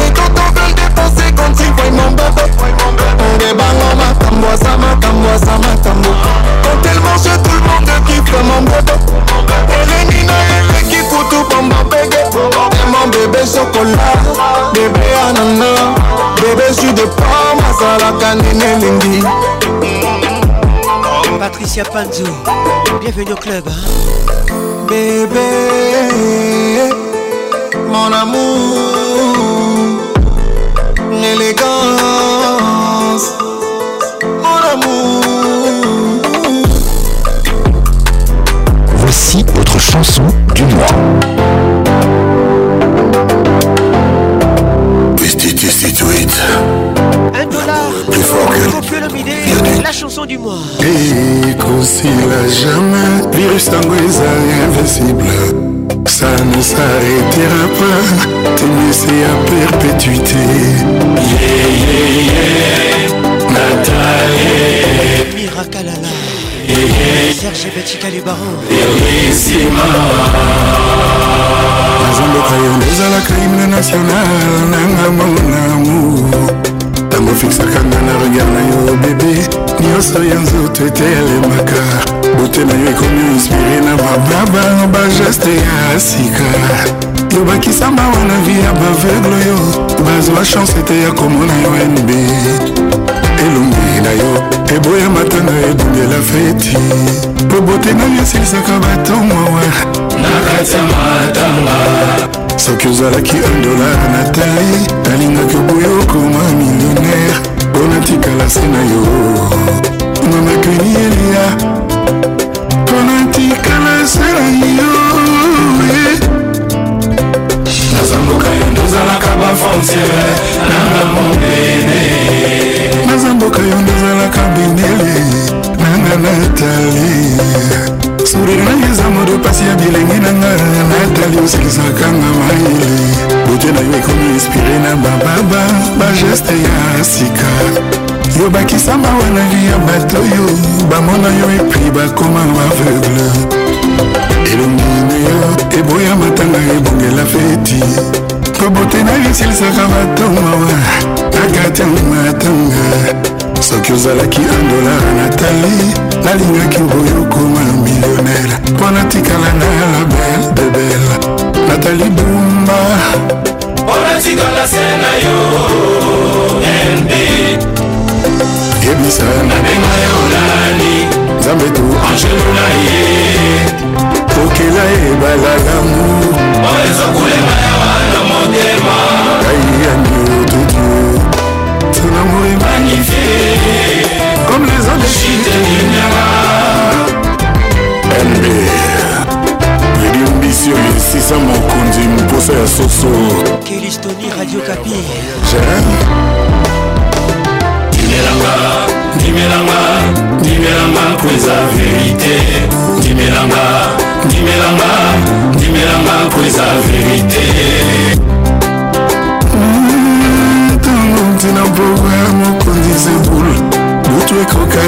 Les tontons veulent dépenser quand ils voient mon bébé. On débarque en matambo, ça matambo, ça matambo. Quand elle mange, tout le monde kiffe mon bébé. Elle est nina, elle est qui tout pour mon bébé. Et mon bébé chocolat, bébé ananas. Bébé, je suis de pomme, à la canine et Patricia Panzo, bienvenue au club. Hein. Bébé, mon amour, l'élégance, mon amour. Voici votre chanson du mois. Un dollar. Plus fort que. le La chanson du mois. Et concile jamais. Virus tango est invincible. Ça ne s'arrêtera pas, t'es laissé à perpétuité. Yeah, yeah, yeah, Natalie, Mirakalala. Yeah, yeah. Serge Betika les barons. Bellissima. Azambe à la Crime National, Nangamon Amour. ofixaka nga na regard na yo bebe nyonso ya nzoto ete elemaka bote na yo ekomi inspire na bababa bageste ya sika yobakisa mawa na vi ya baveugle oyo bazwa chance ete ya komona yo nb elongi na yo eboya matanga ebundela feti po bote na yo esilisaka bato mawa na kati ya matanga soki ozalaki dolar na tai nalingaki oboyo okoma millionnaire mpo natikala se na yo mamakeni eliya mpo natikala se na yo eh. nazamboka yo ndozalaka bafrontiere nanga mondene nazamboka yo ndozalaka benele nanga natalie sourire na yo eza modopasi ya bilenge na nga natali osekisaka nga mayele botye na yo ekomi inspire na bababa bageste ya sika yo bakisama wana vi ya bato oyo bamona yo epui bakoma baveugle elongi na yo eboya matanga ebongela feti kobote na yo esilisaka bato mawa akatya matanga soki ozalaki andola natali nalingaki boyo okoma millionnaire mpo natikala na la belle de belle natali bumba mpo natikala se na yo mb yebisa nabenga yo nani nzambe tu angelona ye kokela ebala lamour oyo ezokolemaya wana motema kai yangi otu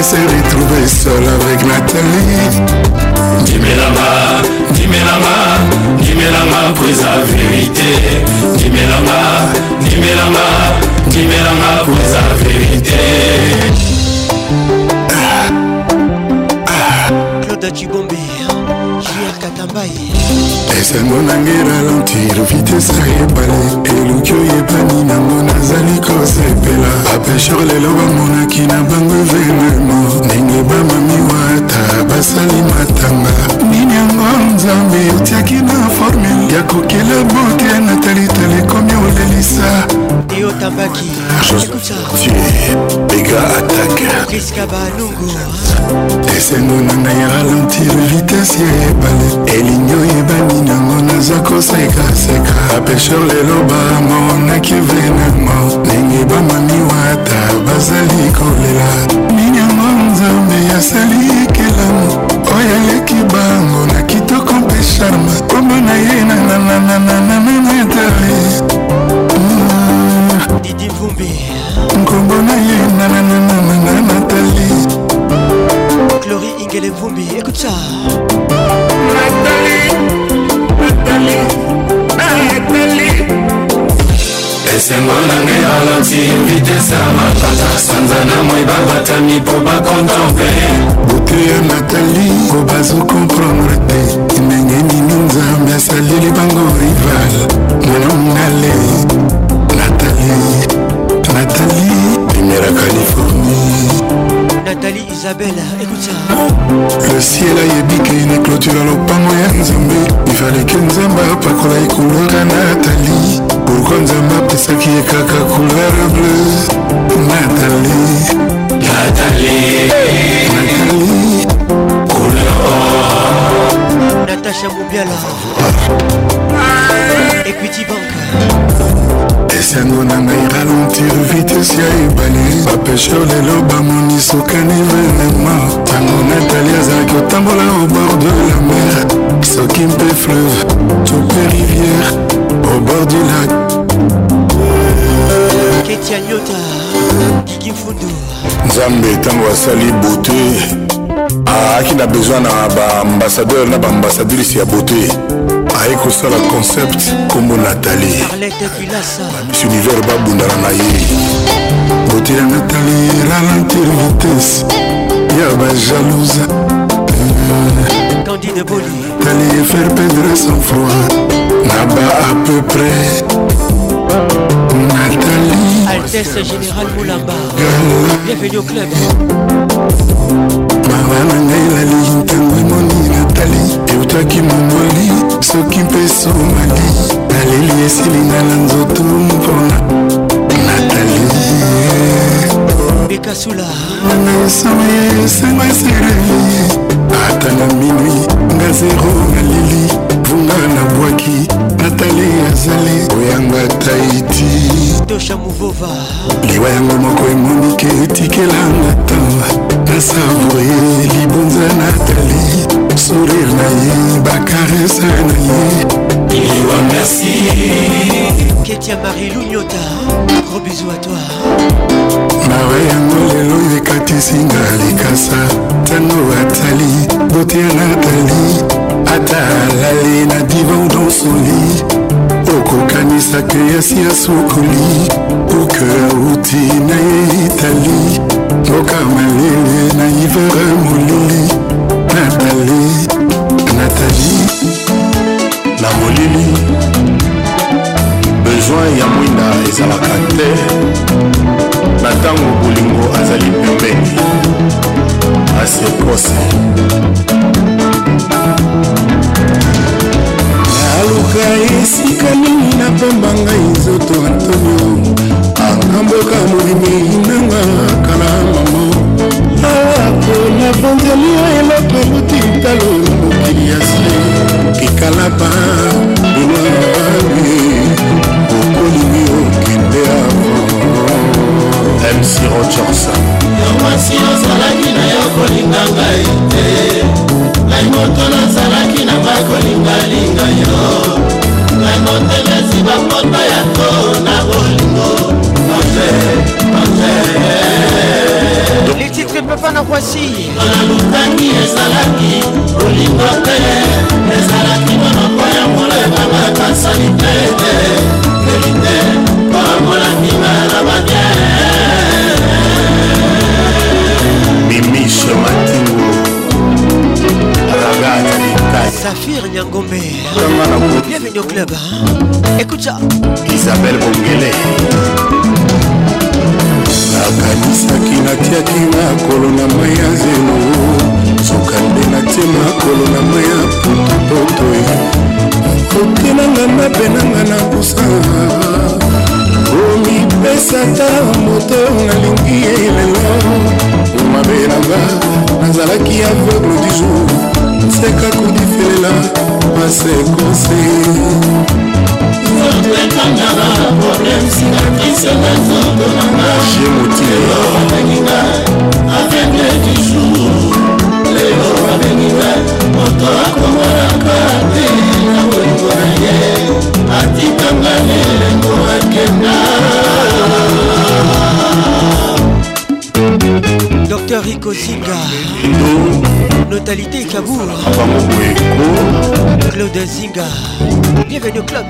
C'est retrouver seul avec Nathalie. Dis-moi la main, dis-moi la main, dis-moi la main pour la vérité. Dis-moi la main, dis-moi la main, dis-moi la main pour la vérité. Claude Chibombi. jr katambai esengo nange ralentir vitese ayebale eluki oyebani nango nazali kosepela bapesher lelo bamonaki na bango evenema ndenge bamami wata basali matanga nini yango nzambe otiaki na formule ya kokela bote natalitala ekomi olelisa eyotabaki ega attakebanungu esengo na ngai ralentir vitese ya ebale elingi oyebani nango naza kosekaseka bapesher lelo bamonaki venemo ndenge bamami wata bazali kolela minyango nzambe asali kelamu oyo aleki bango na charme kombo na ye nananananananatali didi vumbi nkombo na ye nanananananatali clori ingele vumbi écoute ça natali natali esengo nanga alati vitese ya mapata sanza na moi babatami mpo bakontemple bote ya natalingo bazokomprendre te ndenge nini nzambe asaleli bango rival monongale natali natali primera californie nathalie isabelle ekuta le ciel ayebi ke na clôture ya lopango ya nzambe ifaleke nzambe apakola ekolora nathalie pourkua nzambe apesaki ye kaka couleur bleu natali natacha mobiala ah. equity bank esengo na ngai ralentir vitese ya ebale bapesheur lelo bamoni sokani venema ntango natali azalaki kotambola au bord de la mer soki mpe fleuve to mpe rivière au bord du lac. Ketia Nyota, Kiki Fundo. Nzambe ntango asali beauté aaki na besoin na baambassadeur na baambassadrice ya beauté aye kosala concept nkombo natali miss univers babundana na ye beauté ya natali ralentir vitesse ya bajalousa tali faire perdre sans froid là-bas à peu près Nathalie Altesse Générale Moulamba Bienvenue au club mawa na ngai lali ntango emoni natali eutaki momoli soki mpe somali naleli esilinga na nzoto mpona natali bekasula na nsoma ya esengo esereli ata na minui nga zero naleli vunga nabwaki natali azali koyanga taiti tosha muvova liwa yango moko emonike etikelanga ntan nasavoye libonza natali sourire na ye bakaresa na ye liwa merci ketia marie lunyota gros bisou à toi mawe yango lelo ekatisinga likasa ntango atali botia natali ata alali na divan dans son lit okokanisaka yasi ya sokoli buke auti na ye itali toka malele na ivere molili natali natali na molili bezoin ya mwinda ezalaka te na ntango bolingo azali pembeni asekose naluka esika nini napamba ngai nzoto antonio anga mboka molimi nanga kala mamo awako navanzeli eloko eluti talo na mokili ya se kikalaba bilaae okolingi okende avo mc rogerson yo mwasi ozalaki na yo kolinga ngai te ngai moto nazalaki na bakolingalinga yo ngai motelesi bapoto ya to na bolingo andre andre les titres papa na kwasi nalutaki ezalaki bolingo te ezalaki Kinga Bienvenue au club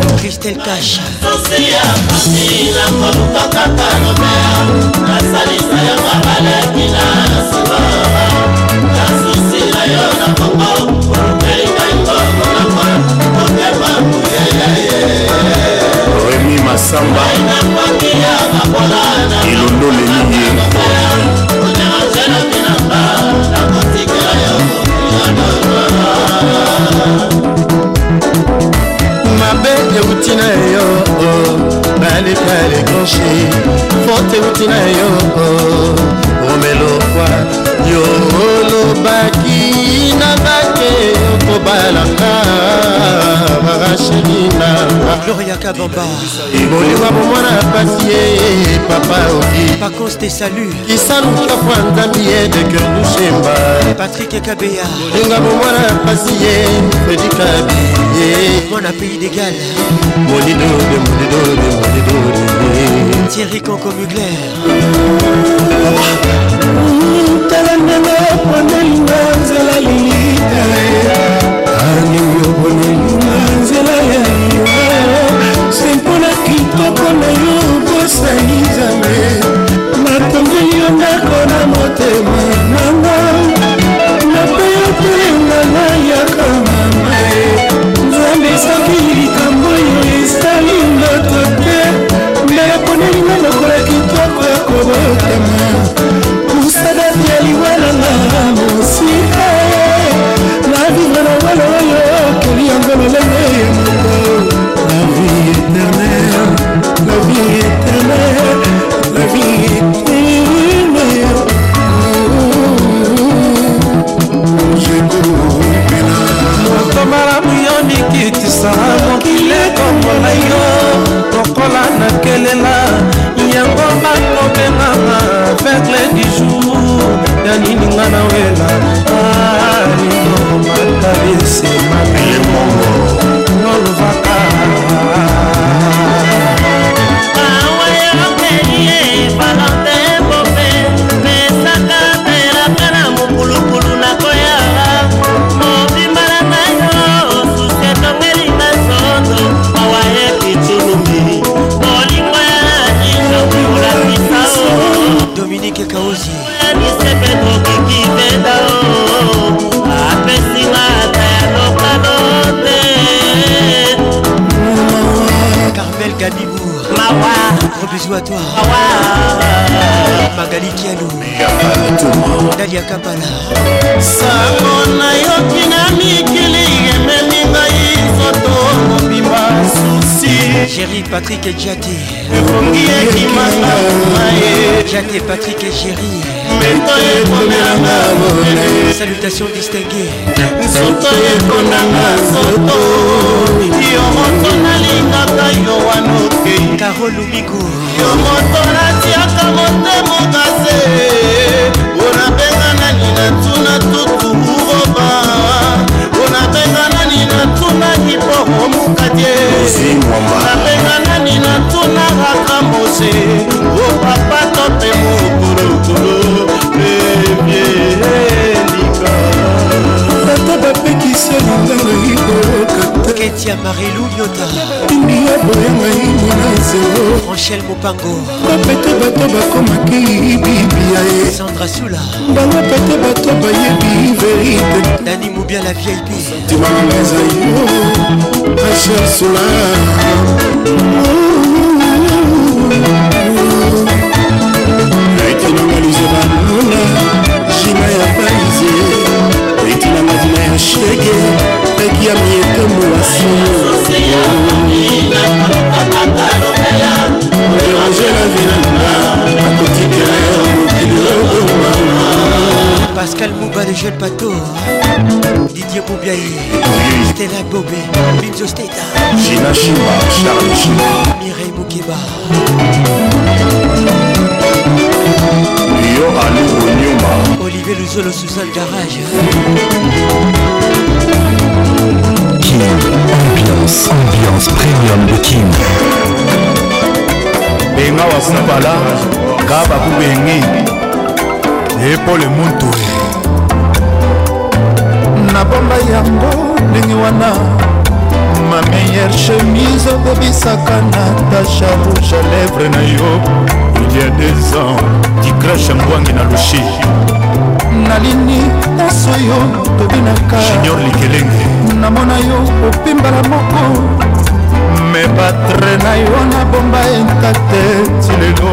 Toutou Christelle Cache kabamba bolingwa bomwana ya pasi ye papa oki pakonse te salu kisaluka po nzambi ye deker dushemba patrik kabeya bolingwa bomwana ya pasi ye fedikabi mwana pays d'égal molidode molidode molidode thierry conco mugler tala ndenge oponelinga nzela lilitae moko na yo bosa izale natongi yo ndako na motema nanga napeya mpe ngana yaka mama nzambe esoki likambo oyo esali ndoto te nde yaponeli nga lokola kitoko ya kobotema miracle du jour ya nini nga na wela alingomata ah, bese Gros bisous à toi. Magali Kialou. Dalia Kapala. Sango na yo kinamikili emelinga izotongo susi chéri patrik ejate ekongi ekimanga maye jate patrik ejeri meto ekomelanga bone salutation distingue nzoto ekonanga nzoto yo moto nalingaka yo wanokei karol ubigo yo moto natiaka motemo kase onabenga nani natuna tutu uroba na ntunaki mpo komuka te nabenga nani na ntunakaka mose o oh, papa to mpe mokolo kolo ebie bapekisi elitanga ikoketia marilu nyota india boyanga yini na zelo franchel mopango bapete bato bakomaki bibia ye sandra sula bango pete bato bayebi verite dani mobia la vieille bi timanga ezali yo rachel sula etinanga lizeba shege peki ya miete molasi déranger la vilanga akotikela yo mokili oboma pascal mouba de jeune pato didier bobiaï stella bobé binzo steta gina chimba charle chimba mireille mokeba yo aluonio Mama Olivier Luzolo Suzanne Garage King Ambiance Ambiance Premium de King benga wasabala nga bakubengi epole muntue nabomba yango ndenge wana ma meilleure chemise obebisaka natasha rouge a lèvre na yo il y a des ans dikrash ngwangi na lushi nalini nyonso yo tobinaka junior likelenge namona yo kopimbala moko me batre na yo nabomba entate ti lelo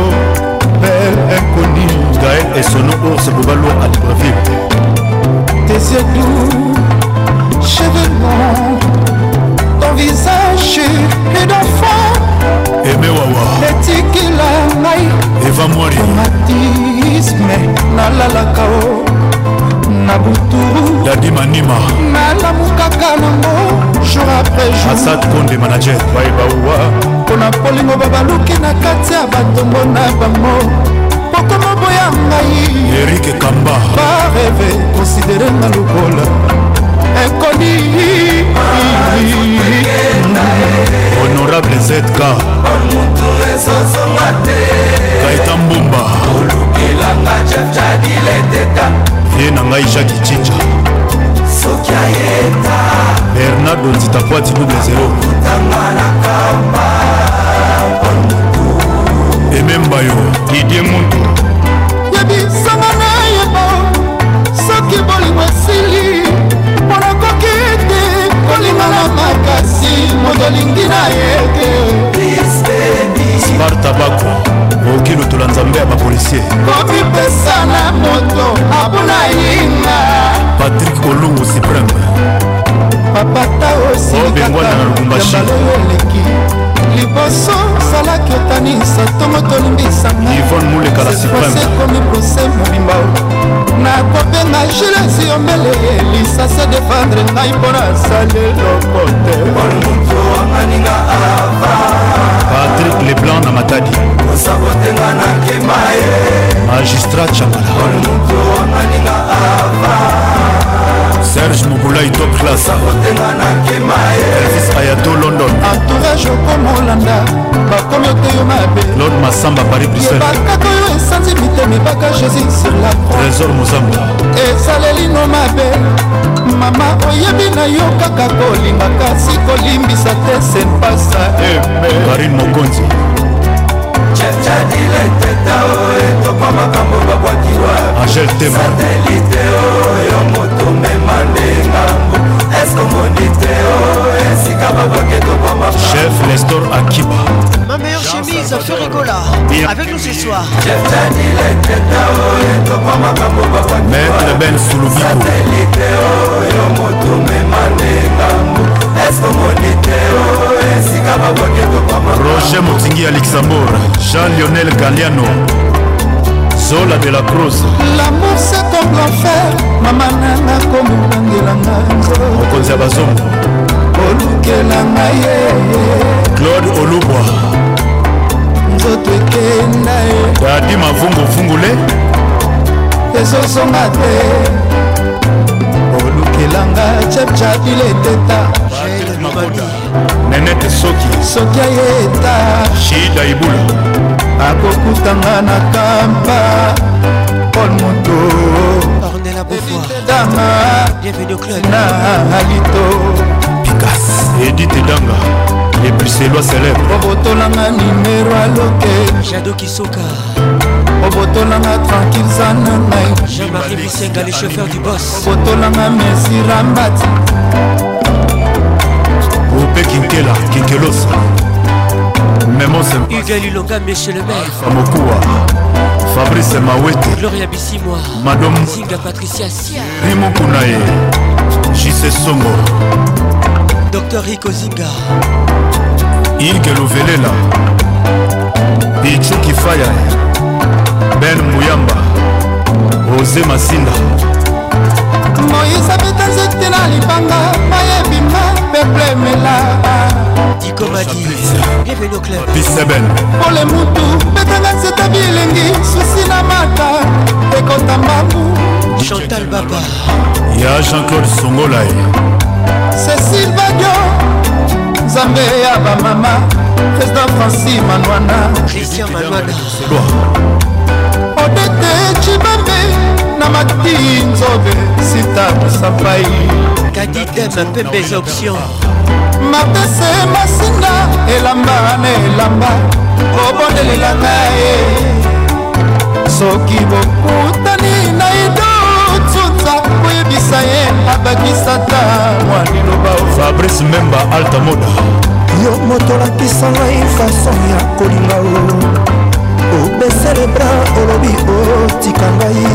mpe ekoni gael esono ours bobalo a libreville tesedu chevemon ton visage et d'enfant emewawa etikila ngai eva mwari romatisme nalalaka o na buturu dadimanima nalamukaka nango jour après jour asad konde manager baibawa mpona polingo babaluki na kati ya batongo na bango pokoma boya ngai erike kamba bareve konsidere nga lokola ekoni honorable zk kaeta mbumba ye na ngai jaki cinja bernardo nzitakwati double zero ememba yo didie mutu yebisanga nayeba soki bolingo esili motema na makasi moto olingi na ye te smar tabako okoki lotola nzambe ya bapolisier komipesa na moto abuna yinga patrik olungu supreme papata osilikaaaeleki liboso salaki otanisa ntongo tolimbisangaaekomi prose mobimba nakobenga julesi yombele elisa se defendre ngai mpona asali eloko te patrik leblanc na matadi osakotenga nakema ye magistrat chamala serge mobulai top classeakotenga nakema elvis ayato london entourage okomolanda bakomi oteyo mabe lord masamba paris bruselbakaka oyo esanzi mitema ebaka jésus sur la trésor mozamba ezalelino mabe mama oyebi na yo kaka kolinga kasi kolimbisa te senpasa eh, eh. marine mokonzi dileteta etokwa makambo babwakiwa satelite oyo moto mema nde ngambo eskomoni te o esika babwaki etokwa machef lestor akiba ma meilleure chemise à faire Nicolas avec nous ce soir maître ben sulubiko satelite oyo moto mema nde ngambo roger motingi ya luxembourg jean lionel galiano zola de la cruz lamour se comme l'enfer mama nanga komobangelanga mokonzi ya bazongo olukelanga ye claude olubwa nzoto ekenda ye dadi mavunguvungule ezozonga te olukelanga chepchapile teta makoda nenete soki soki ayeta shida ibula akokutanga na kampa pol moto ornela bofoidama na alito pikas edite danga epuselwa célèbre obotolanga nimero aloke jadokisoka obotolanga tranquille zana ngai jean-marie bisenga le chauffeur du bos obotolanga mesirambati ope kinkela kinkelos memosehugalilonga michel maire mokuwa fabrice mawete gloria bisimwa madom zinga patricia sia rimokuna ye jise songo dr rico zinga ilke luvelela ichuki faya ben muyamba oze masinda moise abeta nzete na libanga mayebi peuple mela dikomadi bienvenue au club bisabel pole mutu betanga nzeta bilengi susi na mata ekota mbabu chantal baba ya jean-claude songolai cécile badio nzambe ya bamama président francis manwana christian manwana odete cibambe na mati nzobe sita mosafai kaditema mpe mpeza option mapese masinga elamba na elamba obondelelaka ye soki bokutani na idotuta koyebisa ye abakisata mwa liloba fabrice memba alta moda yo moto olakisa ngai fason ya kolinga o obesele bra olobi otika ngai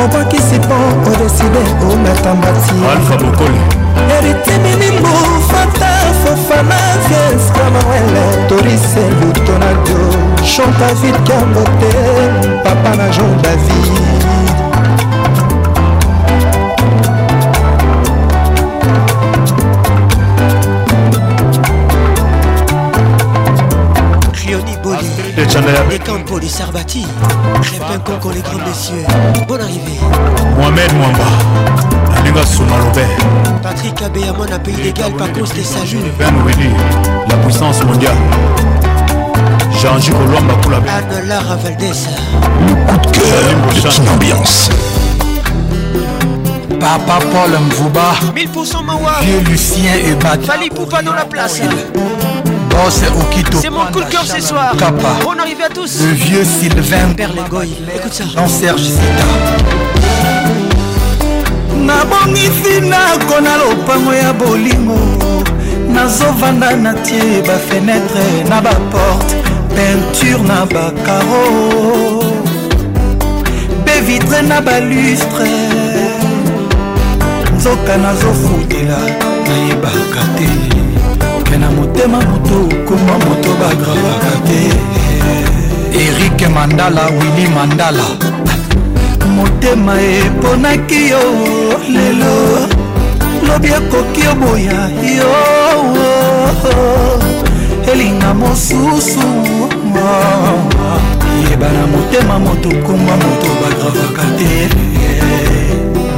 obakisi mpo odeside ongatambatialfa bokoli eritiminimu fata fofana vieskamawele torise lutonadio chantavid kambote papa na jean david de campos, Les Campo de Sarbati. Crépin Coco, les grands messieurs. Bonne arrivée. Mohamed Mwamba. Alinga Souma Patrick Abeyamon mon pays d'égal par cause des sages. Ben La puissance mondiale. Jean-Jules Colomba pour la Anne Lara Valdez. Le coup de cœur de son Ambiance. Papa Paul Mvuba, 1000% Mawa. Vieux Lucien Ebat. Fali Poupa dans la place. Oh, Oh, c'est Okito. C'est mon coup de cœur ce soir. Kappa. On arrive à tous. Le vieux Sylvain. Père Legoy. Écoute ça. Non, Serge Sita. nabongisi nakona lopango ya bolingo nazovanda na tie bafenetre na baporte peinture na bacaro mpe vitre na balustre nzoka nazofutela nayebaka te me na motema moto okoma moto bagravaka te erik mandala wili mandala motema eponaki yo lelo lobi ekoki oboya yo elinga mosusu yeba na motema moto okoma moto bagravaka te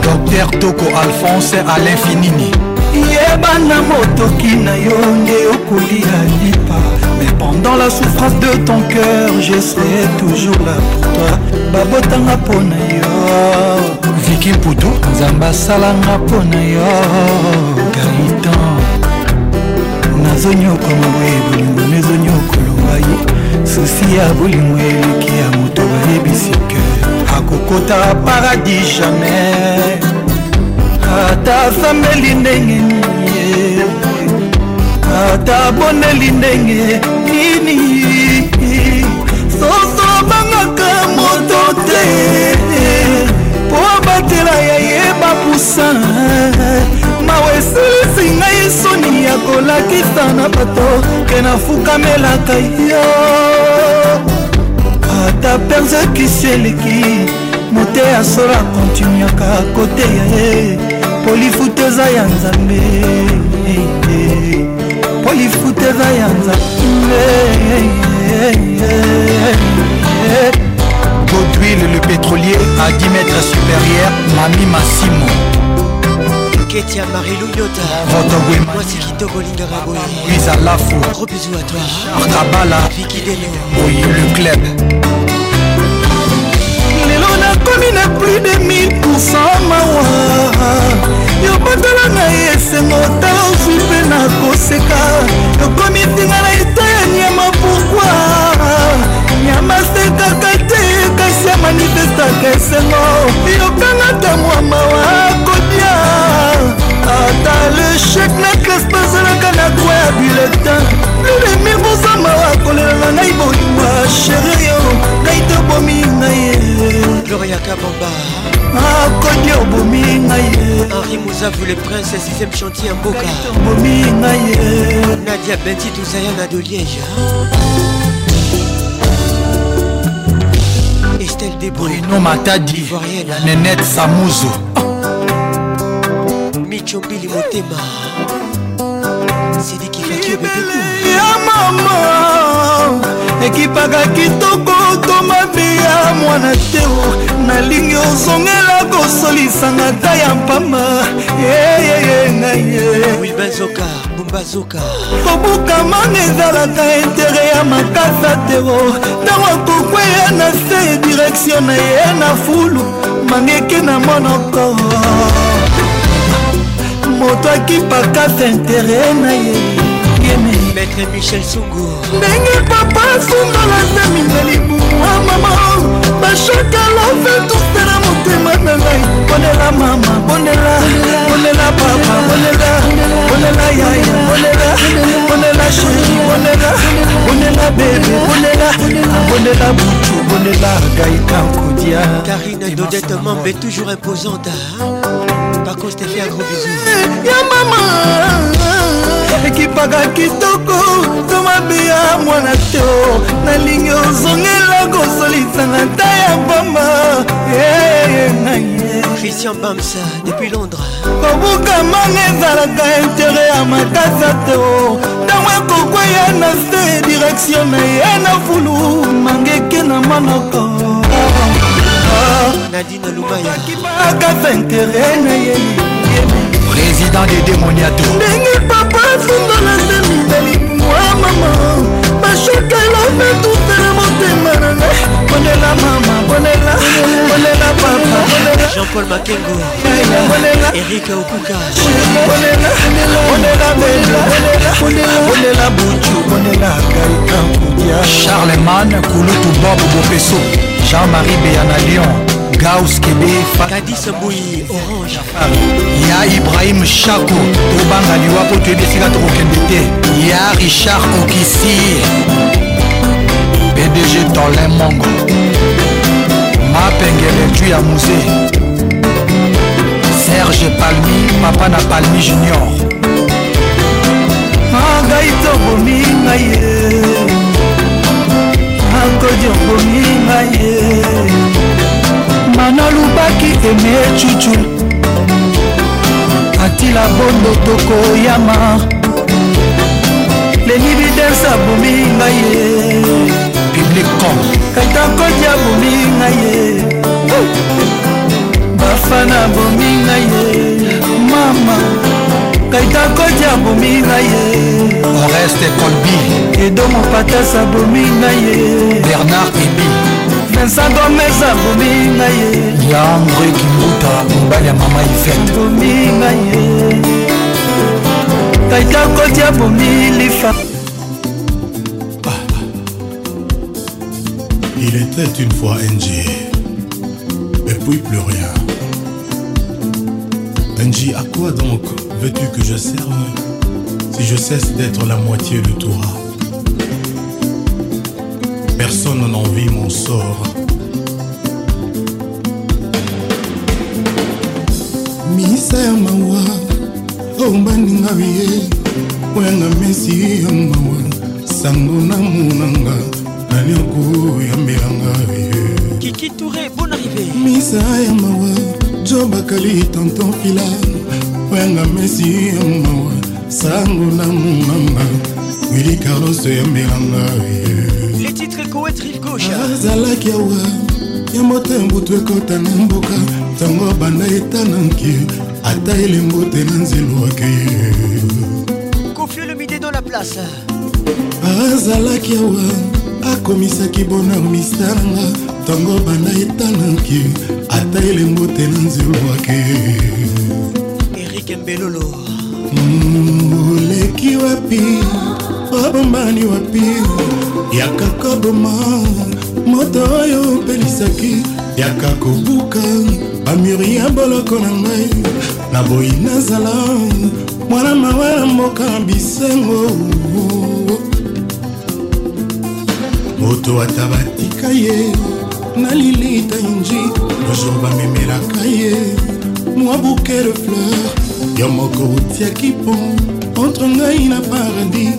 dr toko alphonse alain finini yebana motoki na yo nde okolia lipa mais pendant la souffrance de ton cœur je serai toujours là pour toi babotanga mpo na yo viki mputu nzambe asalanga mpo na yo garitan nazonyokoma boye bolingo nezonyokolonga ye susi ya bolingo eleki ya moto bayebisi ke akokota paradis jamais atasambeli ndenge nie ataboneli ndenge nini soso bangaka moto te po batela ya yeba pusa mawa esilisi ngai soni ya kolakisa na bato ke nafukamelaka yo ata persekisi eleki mote ya sola kontinuaka kote ya ye polifute eza ya nzambe eh, eh. polifute eza ya nzambe eh, godwil le pétrolier à 10 mètres supérieur mami masimo keti ya marilou yota motogwemwasi kitoko olingaka boye luisa lafou gros bisou à toi ardabala vikidelo oyi le club nakomi na plus de 1000 pourcent mawa yo batala na ye esengo ta ozwi mpe nakoseka yokomi ntinga na eta ya nyama pourkui nyama sekaka te kasi ya manifestaka esengo yokanga tamwa mawa atale shek na klase bazalaka na kwa ya biletin lulemi bozama akolelanga ngai boywa sheri yo ngai tobomi ngai gloriaka bamba akoki obomi ngai henri mozavu le prince ya 6ème chantier ya mboka obomi ngai nadia benti tozayana de liège estelle debono matadi nenete samuzo etiombili motema sidikifakiobebeya mama ekipaka kitoko tomabe ya mwana teo nalingi ozongela kosolisanga ta ya mpama eyeye ngayewibazoka bumbazoka kobukamanga ezalaka intere ya makasa teo ntango akokweya na se direktio na ye na fulu mangeke na monoko moto akipaka vintere na ye maître michel sungu ndenge papa sundola na mindelibu a mama bashakalavetustera motema na ngai bonela mama bonela bonela papa bonela bonela yaya bonela bonela sheri bonela bonela bebe bonela bonela butu bonela gaikakodia karine dodetement mais toujours imposante hein? Marco je te fais un gros bisou eh, ya mama ekipaka kitoko tomabeya mwana te nalingi ozongela kosolisanga ta ya pamba eh, christian bamsa depuis londres kobukama ezalaka intere ya makasa te ntango ekokweya na se direktio na ye na fulu mangeke na monoko nadine lumayakipaka vintere na ye président de démoniato ndenge papa afundola nde mindeli mwa mama bashoka elome tutela motema na nga bonela mama bonela bonela papa jean-paul makengo erika okuka bonela bucu bonela kaikankuya charlemagne kulutu bob bopeso jean-marie beyana lion gaus kebekadis boyi orange ya ibrahim shako tobanga liwa mpo toyebi esika tokokende te ya richard okisi pdg tolin mongo mapengele tu ya muse serge palmi papa na palmi junior ngai tobomi ngai ye ankodi obomi ngai ye nalubaki eme cucu atila bondo tokoyama leli bidense abomi ngai ye publicom kaitankoti abomi ngai ye bafana abomi ngai ye mama kaitakoti abomi ngai ye oreste colbi edo mopatasa abomi ngai ye bernard ebi Il était une fois NJ, et puis plus rien. NJ, à quoi donc veux-tu que je serve si je cesse d'être la moitié de toi Personne n'en vit mon sort ya mawa ombaninga ye oyanga mesi ya mawa sango na munanga nani okoyambelanga ye kikitoure bon arrivé misa ya mawa jo bakali tonton fila oyanga mesi ya mawa sango na munanga wili carlos oyambelanga ye les titres coetril gauche azalaki awa ya motembutu ekota na mboka ntango banda etana nkie ata elengo te na nzelo akeye confie le midi dans la place azalaki awa akomisaki bona misananga ntango banda etalaki ata elengo te na nzelo akeye erik mbelolo oleki wapi obombani wapi yaka koboma moto oyo opelisaki yaka kobuka bamuri ya boloko na ngai naboyi nazala mwana mawa ya mboka bisengo moto ata batika ye na lilita inji toujours bamemelaka ye mwa bouke de fleur yo moko otiaki mpo entre ngai na paradis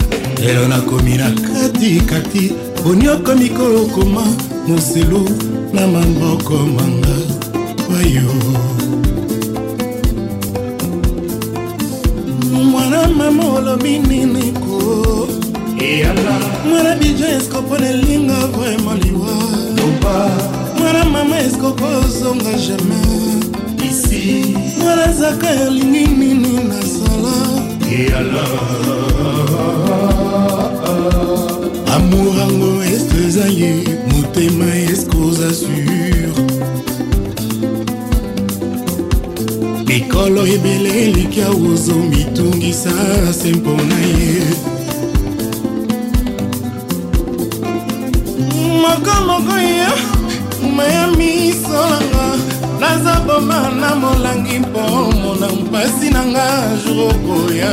lelo nakomi na katikati poni okomi kolokoma moselu na maboko manga wayo mininiko mwana bijo eskopo lelinga vraimen liwa mwana mama eskopo ozonga jamai mwana zaka elingi nini nasala amour yango eske eza ye motema eske oza sur mikolo ebele elikya ozomitungisa se mpo na ye mokomoko ye maya misolanga naza boma na molangi mpo mona mpasi na nga jour okoya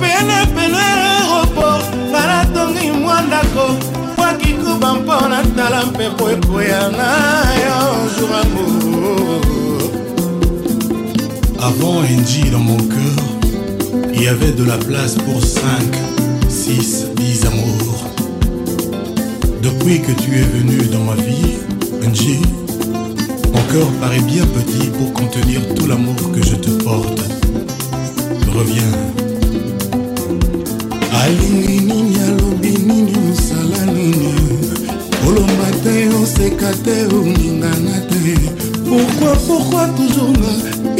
pene pene aéroport ngana tongi mwa ndako bwakikuba mpo natala mpepo ekoya na yo jour amour Avant NG dans mon cœur, il y avait de la place pour 5, 6, 10 amours. Depuis que tu es venu dans ma vie, NG, mon cœur paraît bien petit pour contenir tout l'amour que je te porte. Reviens. Alini, nini alobi nini nini te pourkui pourkui toujours nga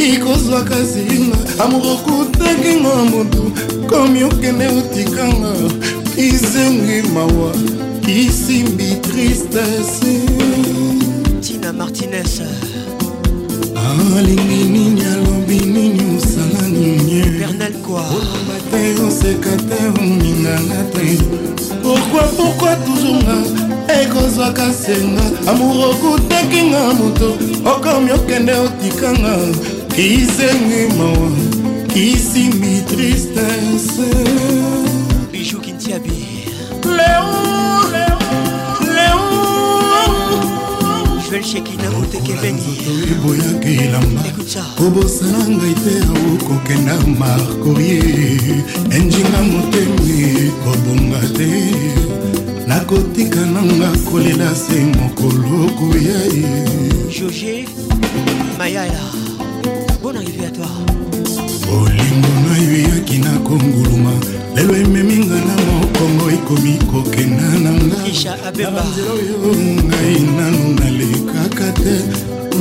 ekozwaka zinga amoko okutaki nga motu komi okende otikanga izengi mawa isimbi tristese tina martinez alingi nini esenga amour okutakinga moto okomi okende otikanga kisengi mawa kisimi tristese bijou kintiabi leo joel shekina otekebeniboyaki elamba kobosana ngai te okokenda markorie enjinga motemi kobonga te nakotika nanga kolela se mokolo koya ye joge mayala bon arrivé à toi bolingo na yo eyaki na konguluma lelo ememinga na mokongo ekomi kokenda na ngaabanzela oyo ngai nanu nalekaka te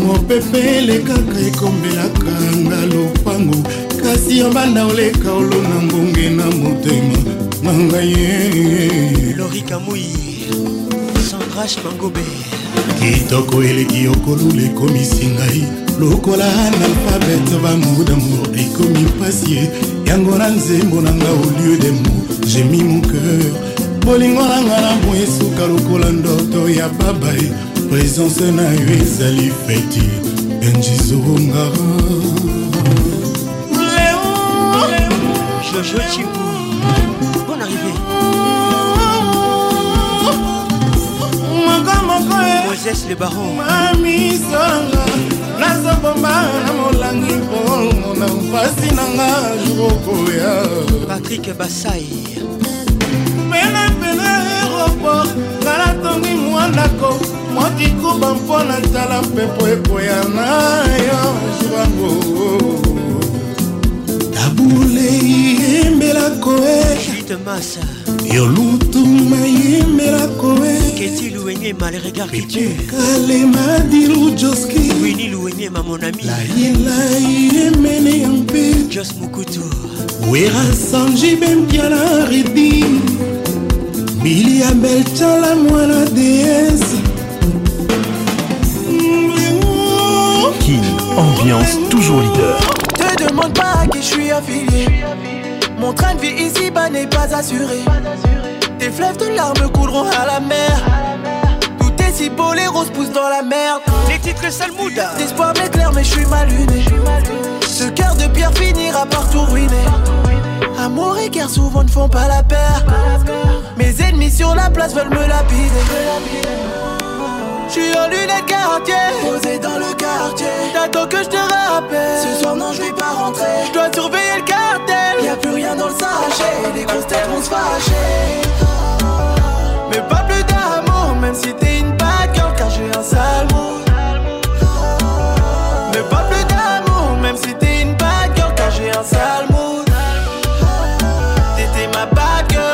mopepe elekaka ekombelaka nga lopango kasi yo banda oleka olona ngonge na motema mangaye lorika moi sandrash mangobe kitoko eleki okolula ekomisi ngai lokola analphabet bango damour ekomi pasie yango na nzembo na nga au lieu de mo jemi moceur bolingo na nga na bo esuka lokola ndoto ya babae présence na yo ezali feti enjizongara jojo cimu princesse le baron mamisanga nazobomba na molangi mpona mpasi na nga jokoya patrik basai penapena aéroport nalatongi mwa ndako mokikuba mpona tala mpepo ekoya na yo jwango tabulei embelako e yolutuma yembelako e Louenye Malrega Ritu Kalema Diru Joski Winnie Louenye ma mon ami Laila Mene Yampe Jos Mukutu Wera Sanji Bembiala Redi Milia Beltala Mwana Déesse Kin, ambiance toujours leader Te demande pas à qui je suis affilié Mon train de vie ici-bas n'est pas assuré Tes fleuves de larmes couleront à la mer les roses poussent dans la merde. Les titres Salmouda. L'espoir m'éclaire, mais je suis mal luné. Ce cœur de pierre finira par tout ruiner. Amour et guerre souvent ne font pas la paire. Mes ennemis sur la place veulent me lapider. Je suis en lunettes quartier, posé dans le quartier. T'attends que je te rappelle. Ce soir, non, je vais pas rentrer. Je dois surveiller le cartel. Y a plus rien dans le sachet. Les grosses vont se fâcher. Mais pas plus d'amour, même si t'es une sale Ne pas plus d'amour, même si t'es une bad girl, car j'ai un sale mood. T'étais ma bad girl.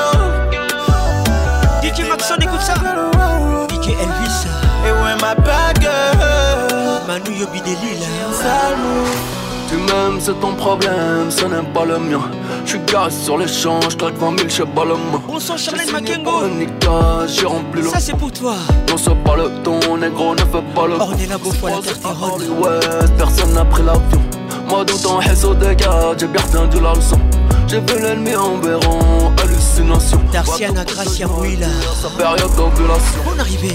DJ Maxon, écoute ça. DJ Elvis. Et ouais, ma bad girl. Manu Yobi Delila. Sale mood. Tu m'aimes, c'est ton problème, ce n'est pas le mien. J'suis garé sur les champs, j'claque 20 000 chez Baloma. Bonsoir Charlène Makengo. J'ai rempli le. Ça c'est pour toi. Non, c'est pas le ton, négro, ne fais pas le. On est la beau fois la terre personne n'a pris l'avion. Moi, dans ton réseau de garde, j'ai bien retenu la leçon. J'ai vu l'ennemi en béron, hallucination. Darciana, Gracia, Mouila. Sa période d'ovulation. Bonne arrivée.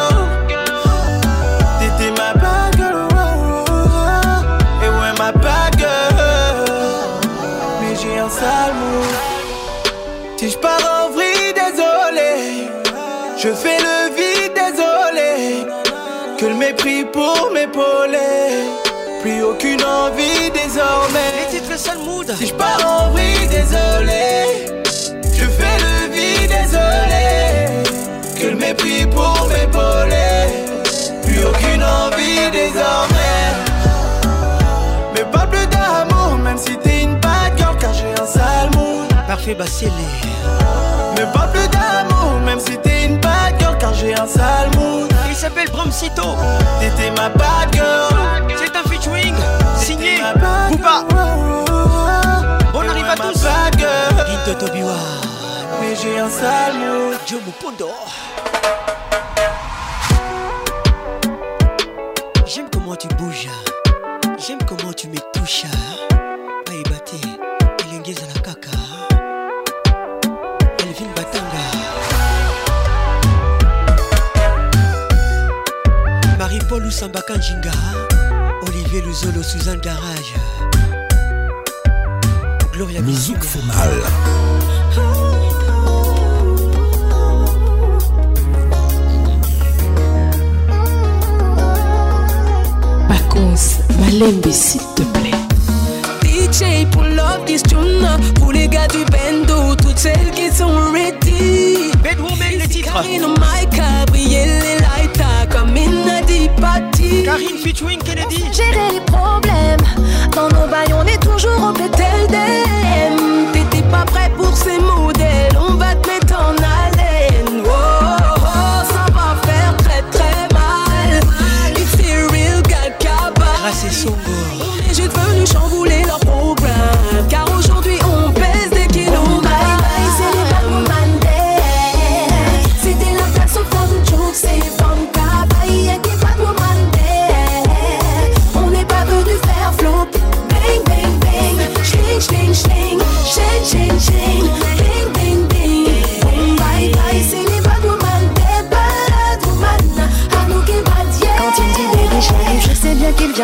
Si je pars en vrille, désolé. Je fais le vide, désolé. Que le mépris pour m'épauler. Plus aucune envie désormais. Mais pas plus d'amour, même si t'es une bad girl, car j'ai un sale mood. Parfait, bah c'est Mais pas plus d'amour, même si t'es une bad girl, car j'ai un sale mood. Il s'appelle Bromsito. T'étais ma bad girl. C'est un wing, signé ou pas. Mais j'ai un salut. Dieu Pondo. J'aime comment tu bouges. J'aime comment tu me touches. il y à la caca. Elvin Batanga. Marie-Paul ou Samba Kanjinga Olivier Luzolo, Suzanne Garage. Gloria Le zouk fait mal. Malembe, s'il te plaît. DJ pour Love pour les gars du bando, toutes celles qui sont ready. Bedwoman titre. Karine featuring Kennedy. Gérer les problèmes. Dans nos bails, on est toujours au d'm. T'étais pas prêt pour ces mots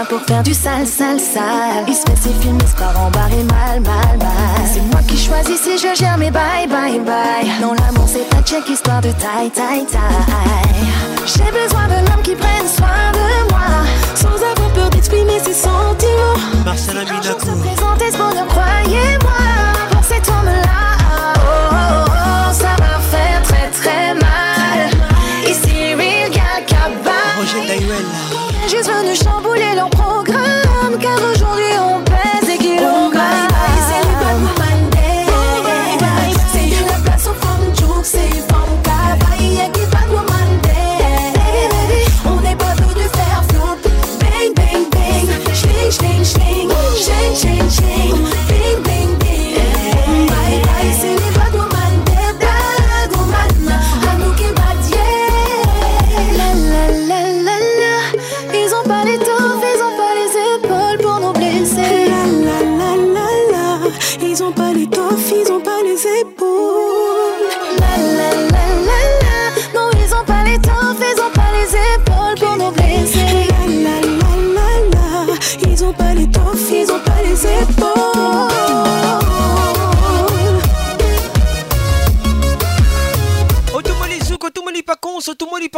pour faire du sale, sale, sale. Il se fait ses films, il se croit en barre mal, mal, mal. C'est moi qui choisis si je gère mes bye, bye, bye. Non, l'amour c'est un check histoire de taille, taille, taille. J'ai besoin d'un homme qui prenne soin de moi, sans avoir peur d'exprimer ses sentiments. Marcel Aminakou. un jour se présentait ce bonheur, croyez-moi.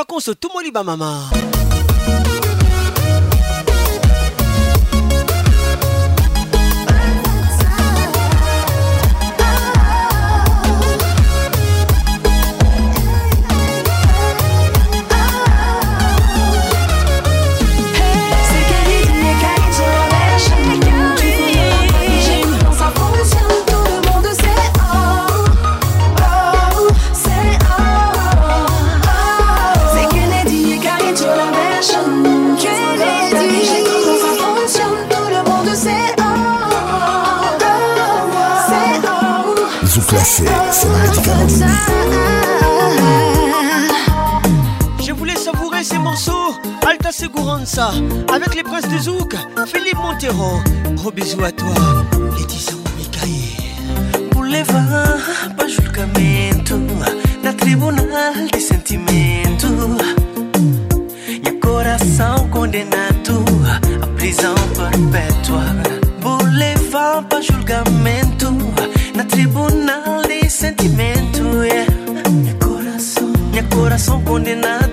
qu'on se tout mon maman. Je voulais savourer ces morceaux Alta Seguranza Avec les princes de Zouk Philippe Montero Gros bisous à toi Laetitia Mikaï Pour les vins Pas julgamento Na tribunal a un corps coração condenado A prison perpétua son condena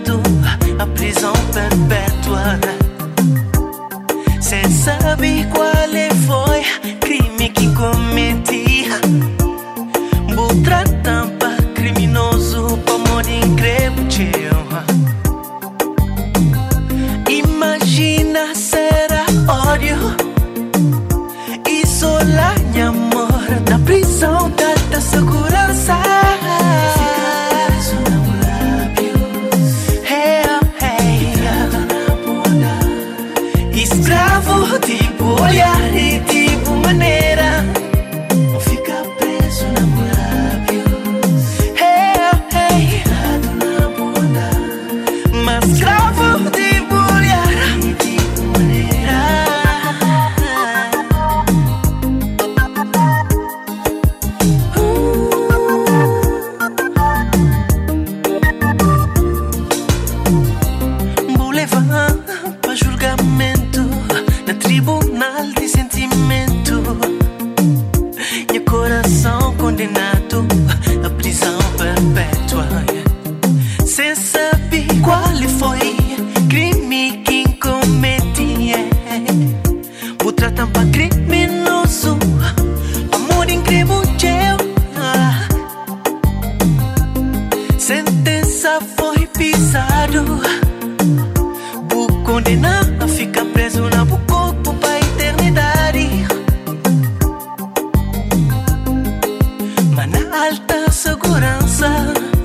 down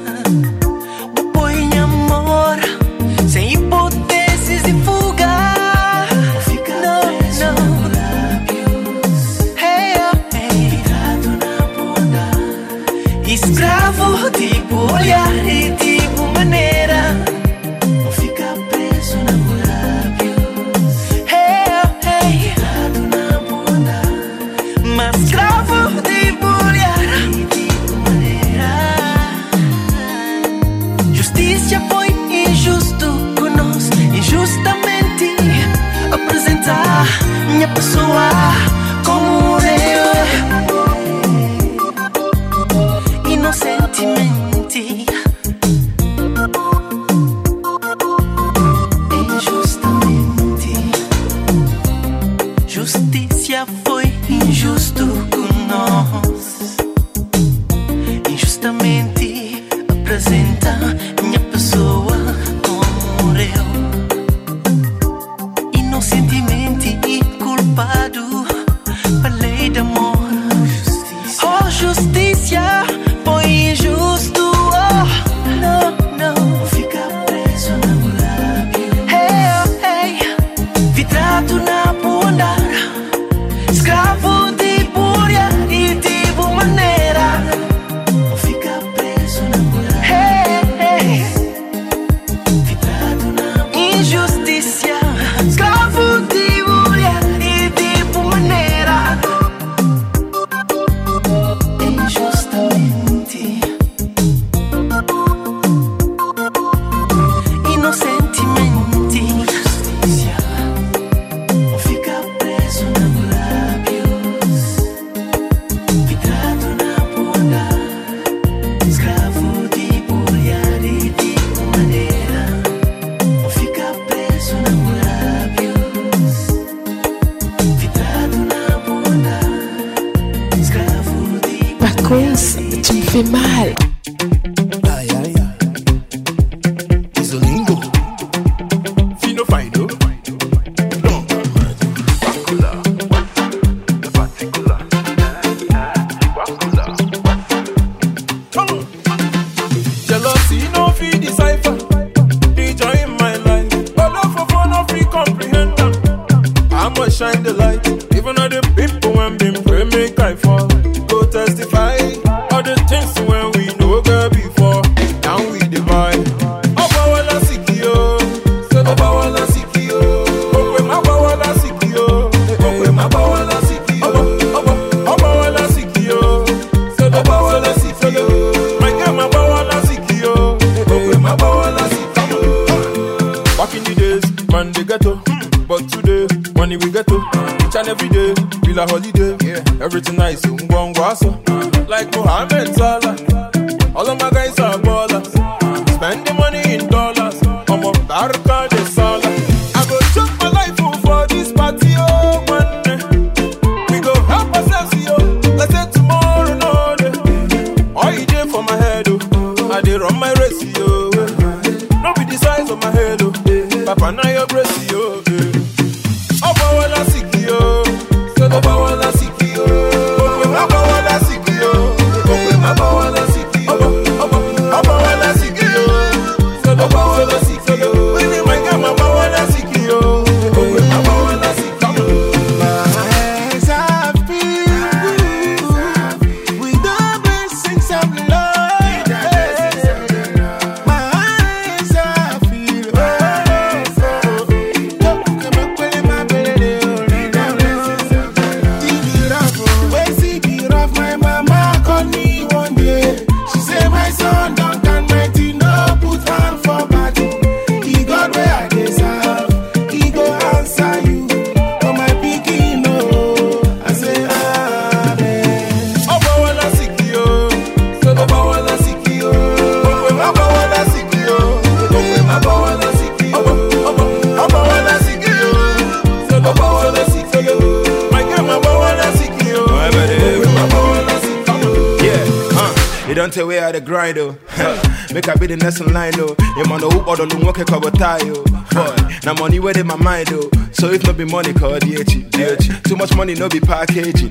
no be packaging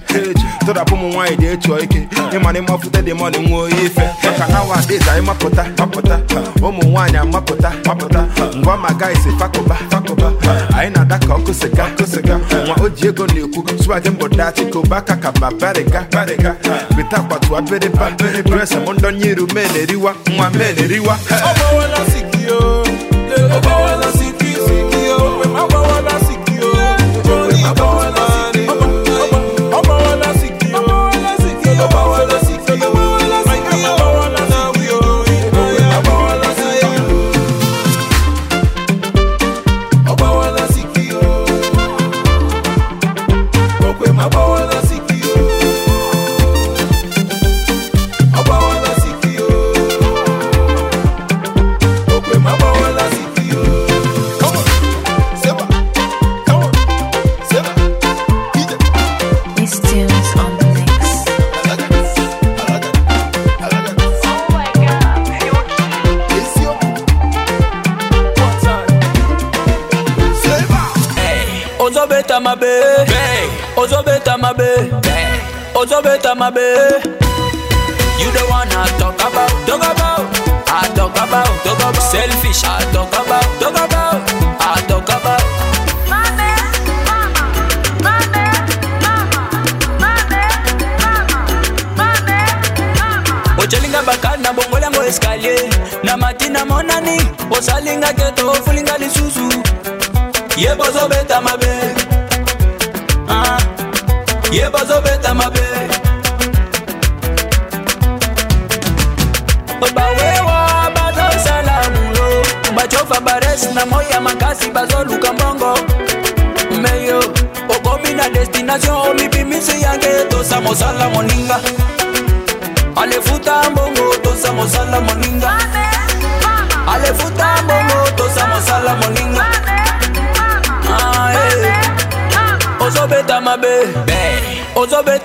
thought I put my wine dey ike ịma na ịmafute dị mọni nwa oyi ife maka nowadays anyị mapụta mapụta ụmụ nwaanyị amapụta mapụta ngwa ma guys fakụba fakụba anyị na-ada ka ọkụ sịga sịga nwa oji ego na-ekwu swag mbụ dachi ka ụba mee na-eriwa nwa mee na-eriwa my bed.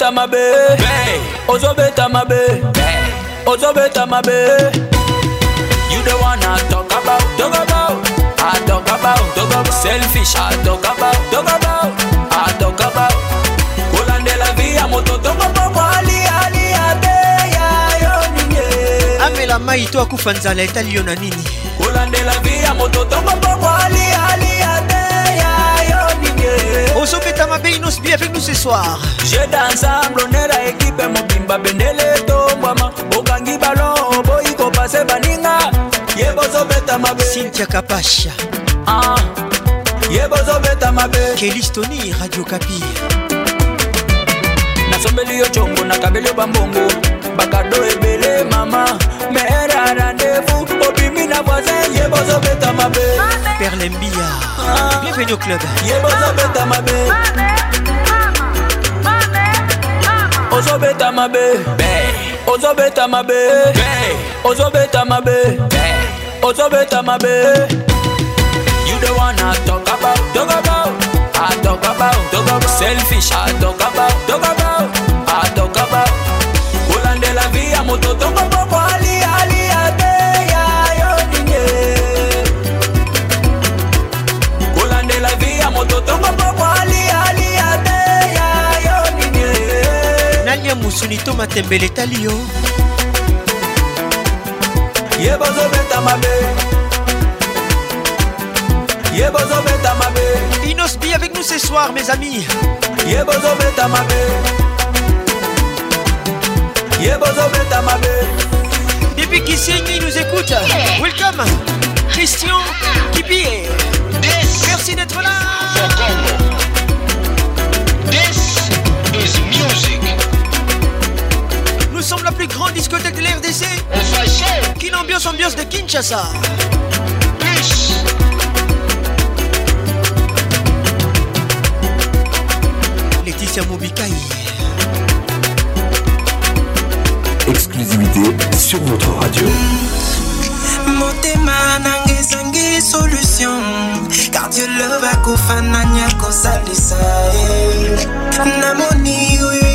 ozobeta mabe ozobeta mabe ozobeta mabe you the one i talk about talk about i talk about talk about selfish i talk about talk about i talk about kolandela via moto tokoboko alialia te yayo ninge amela mai to akufa nzala etali yo na nini kolandela via moto tokoboko ali ozobeta mabe inos bi avec nous ce soir je dansemble onera ekipe mobimba bendele etombwama bokangi balon oboyi kopase baninga ye bozobeta mabe sintia kapasha ah. ye bozobeta mabe kelistoni radio kapi nasombeli yo congo nakabeli yo bambongo bakado ebele mama meilleur à rendez-vous obimi na voisin ye bozobeta mabe perlembia ah. bienvenue au club ye bozobeta mabe ozobeta mabe ozobeta mabe ozobeta mabe ozobeta mabe you the one i talk about talk about i talk about talk about selfish i talk about talk about i talk about kolandela via moto tokoboko sunito matembele etali yo ye bozobeta mabe ye bozobeta mabe inos bi avec nous ce soir mes amis ye bozobeta mabe ye bozobeta mabe depuis kisengi nous écoute welcome christian kibie merci d'être là Son combo. plus grande discothèque de l'RDC RDC. Kin ambiance, ambiance de Kinshasa. Laetitia Mobikai. Exclusivité sur votre radio. motema nanga ezangi solution kardiolobe akofana nyako salisa eh. namoni oyo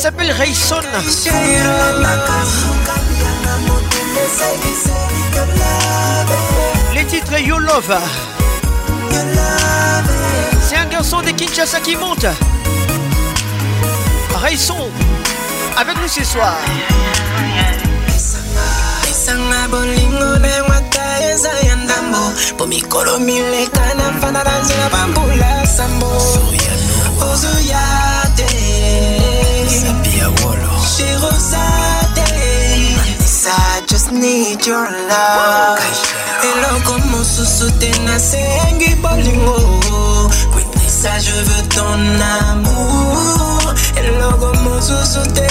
s'appelle Rayson. Les titres You Love. C'est un garçon de Kinshasa qui monte. Rayson, avec nous ce soir. esanga na mwata eza ya ndambo po mikolo mileka na mfanda na nzela bambula sambo ozoya just need your love. Hello, comment sous tes bolingo. Ça, je veux ton amour. Hello, comment sous tes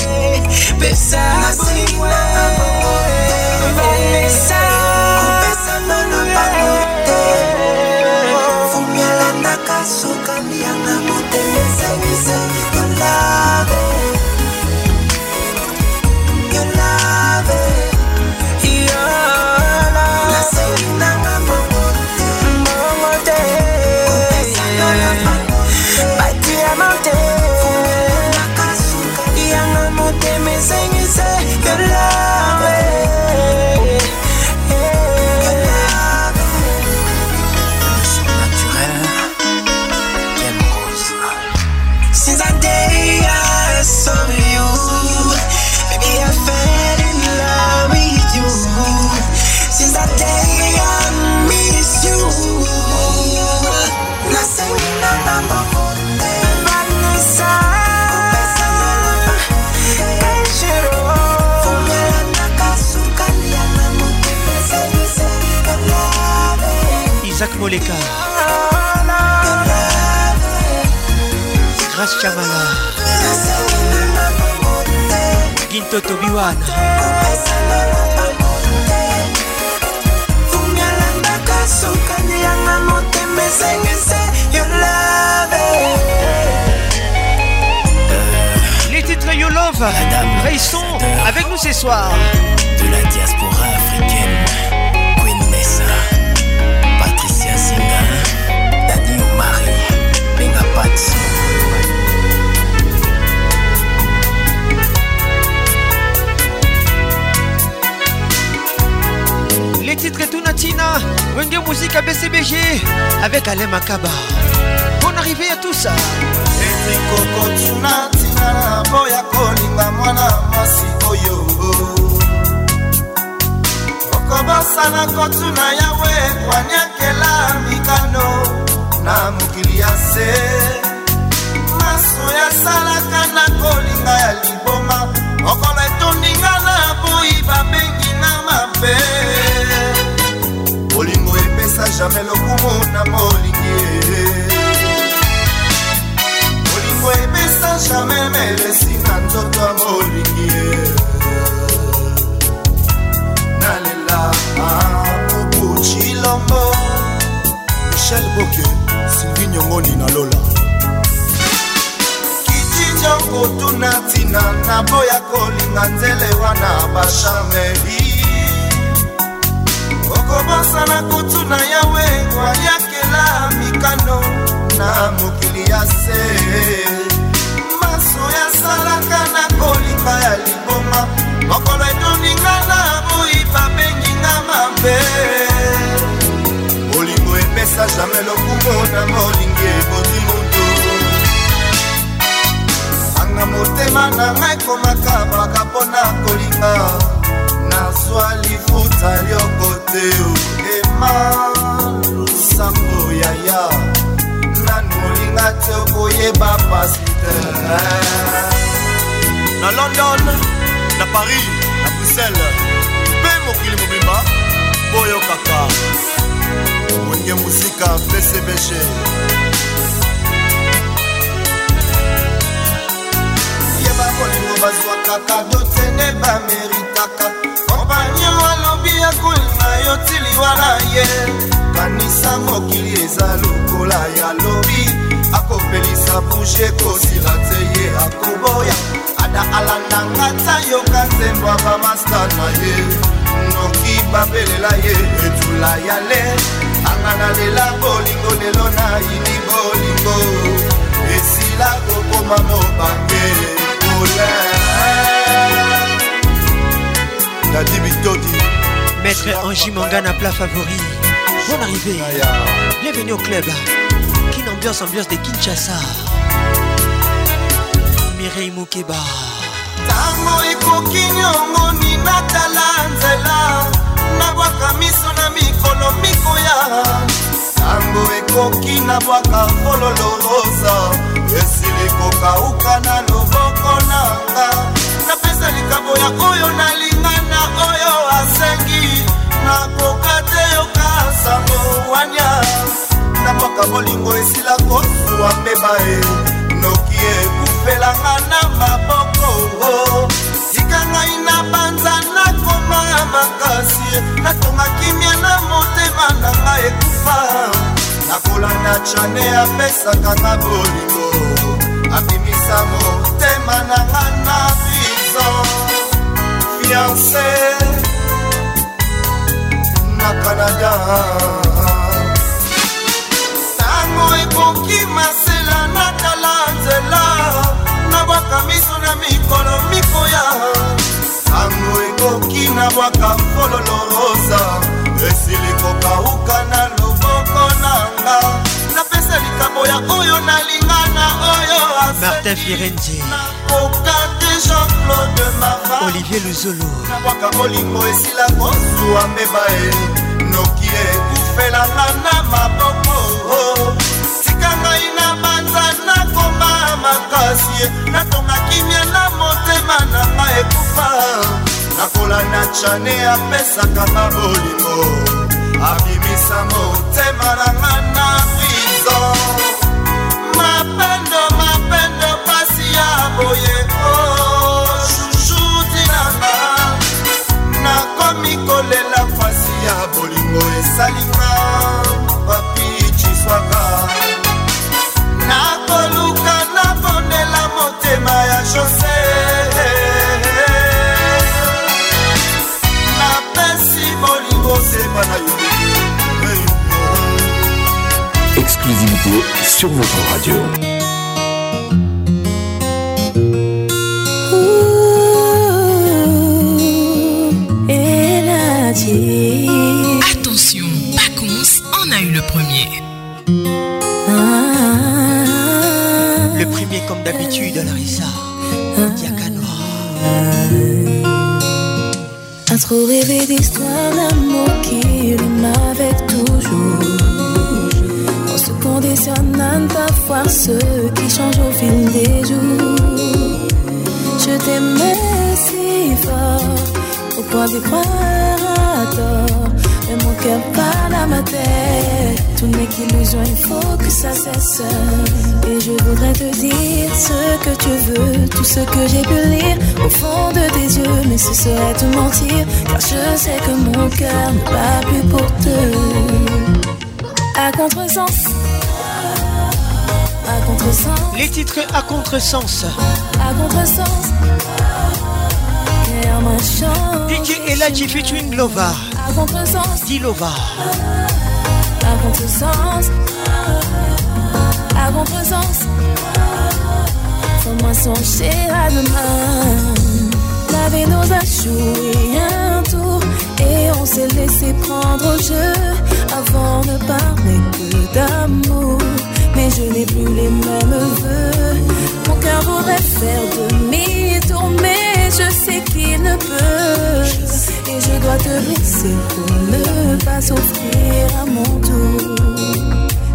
Koleka Grace Chavala Ginto Tobiwana fungalandaka sokani yanga motema esengese yo love les titres You Love Madame, Réissons avec nous ce soir. De la diaspora titre Tuna Tina, Wenge Musique à BCBG avec Alain Makaba. Bonne arrivée à tous. ça. ekokoko tuna ntina na boya kolinga mwana mwasi oyo okobosana kotuna yawe kwaniakela mikano na mokili ya se maso yasalaka na kolinga ya liboma mokolo etundinga na boyi babengi na mabe jamais lokumu na molingi molingo ebesa jamais melesi na nzoto ya molingi nalela mobucilombo michel boke silvi nyongoni na lola kitijokotuna ntina naboya kolinga nzele wana bashameri kobosana kutu na yawe wayakela mikano na mokili ya se maso yasalaka na kolimba ya liboma mokolo etoninga na boyi babenginga mabe bolingo epesa jamai lokumo na molingi eboti moto anga motema na ngai komaka baka mpo na kolinga nazwa lifuta lioko mateo emalusambo yaya nanu olinga te okoyeba pasi te na london na paris na bruxelles mpe mokili mobimba boyokaka onye mosika pcbg kolingo bazwakaka dotene bameritaka kompanio alobi akolinga yo tili wana ye kanisa mokili eza lokola ya lobi akopelisa bushe kosila te ye akoboya ada alandanga ta yoka nzembwa bamasta na ye noki babelela ye etula ya le anga na lela bolingo lelo nayini bolingo esila kokoma mobange Colin Dadi Bitoti Maître Angie Mangana plat favori Bonne arrivée Bienvenue au club Kin ambiance ambiance de Kinshasa Mireille Mokeba ntango ekoki nyongo ninatala nzela nabwaka miso na mikolo mikoya ntango ekoki na bwaka fololo rosa esili kokauka na loboko nanga napesa likambo ya oyo nalinga na oyo asengi nakoka te yokasango wanya na mwaka molingo esila kosuwa mpe bae noki ekufelanga na maboko ngai na banza nakoma ya makasi natonga kimia na motema na ngai ekufa nakolanda chane apesaka nga bolingo abimisa motema na nga na biso fiance na canada ntango ekoki masela natala nzela bwaka miso na mikolo mikoya sango ekoki na bwaka fololo rosa esili kokauka na loboko nanga napesa likaboya oyo nalinga na oyo martin firenze nakoka te jean-claude mava olivier luzolo na bwaka molingo esila kozuwa mbeba e noki ekufelanga na maboko tika ngai na banza nakoma makasi e. lokola na chane apesaka na bolingo abimisa motema na nga na prizo sur votre radio. Attention, Pacons en a eu le premier. Ah. Le premier comme d'habitude ah. à Larissa. rissa, Un trop rêvé d'histoire d'amour qui m'avait pas voir ce qui change au fil des jours. Je t'aimais si fort, au point de croire à tort. Mais mon cœur parle à ma tête, tout n'est qu'illusion, il faut que ça cesse. Et je voudrais te dire ce que tu veux, tout ce que j'ai pu lire au fond de tes yeux. Mais ce serait te mentir, car je sais que mon cœur n'est pas plus pour te. À contresens les titres à contresens. À contresens. DJ Elaji featuring Lova. À contresens. Dilova. À contresens. À contresens. Fais-moi songer à demain. La Vénus a joué un tour et on s'est laissé prendre au jeu avant de parler que d'amour mais je n'ai plus les mêmes voeux Mon cœur voudrait faire demi-tour, mais je sais qu'il ne peut. Et je dois te laisser pour ne pas souffrir à mon tour.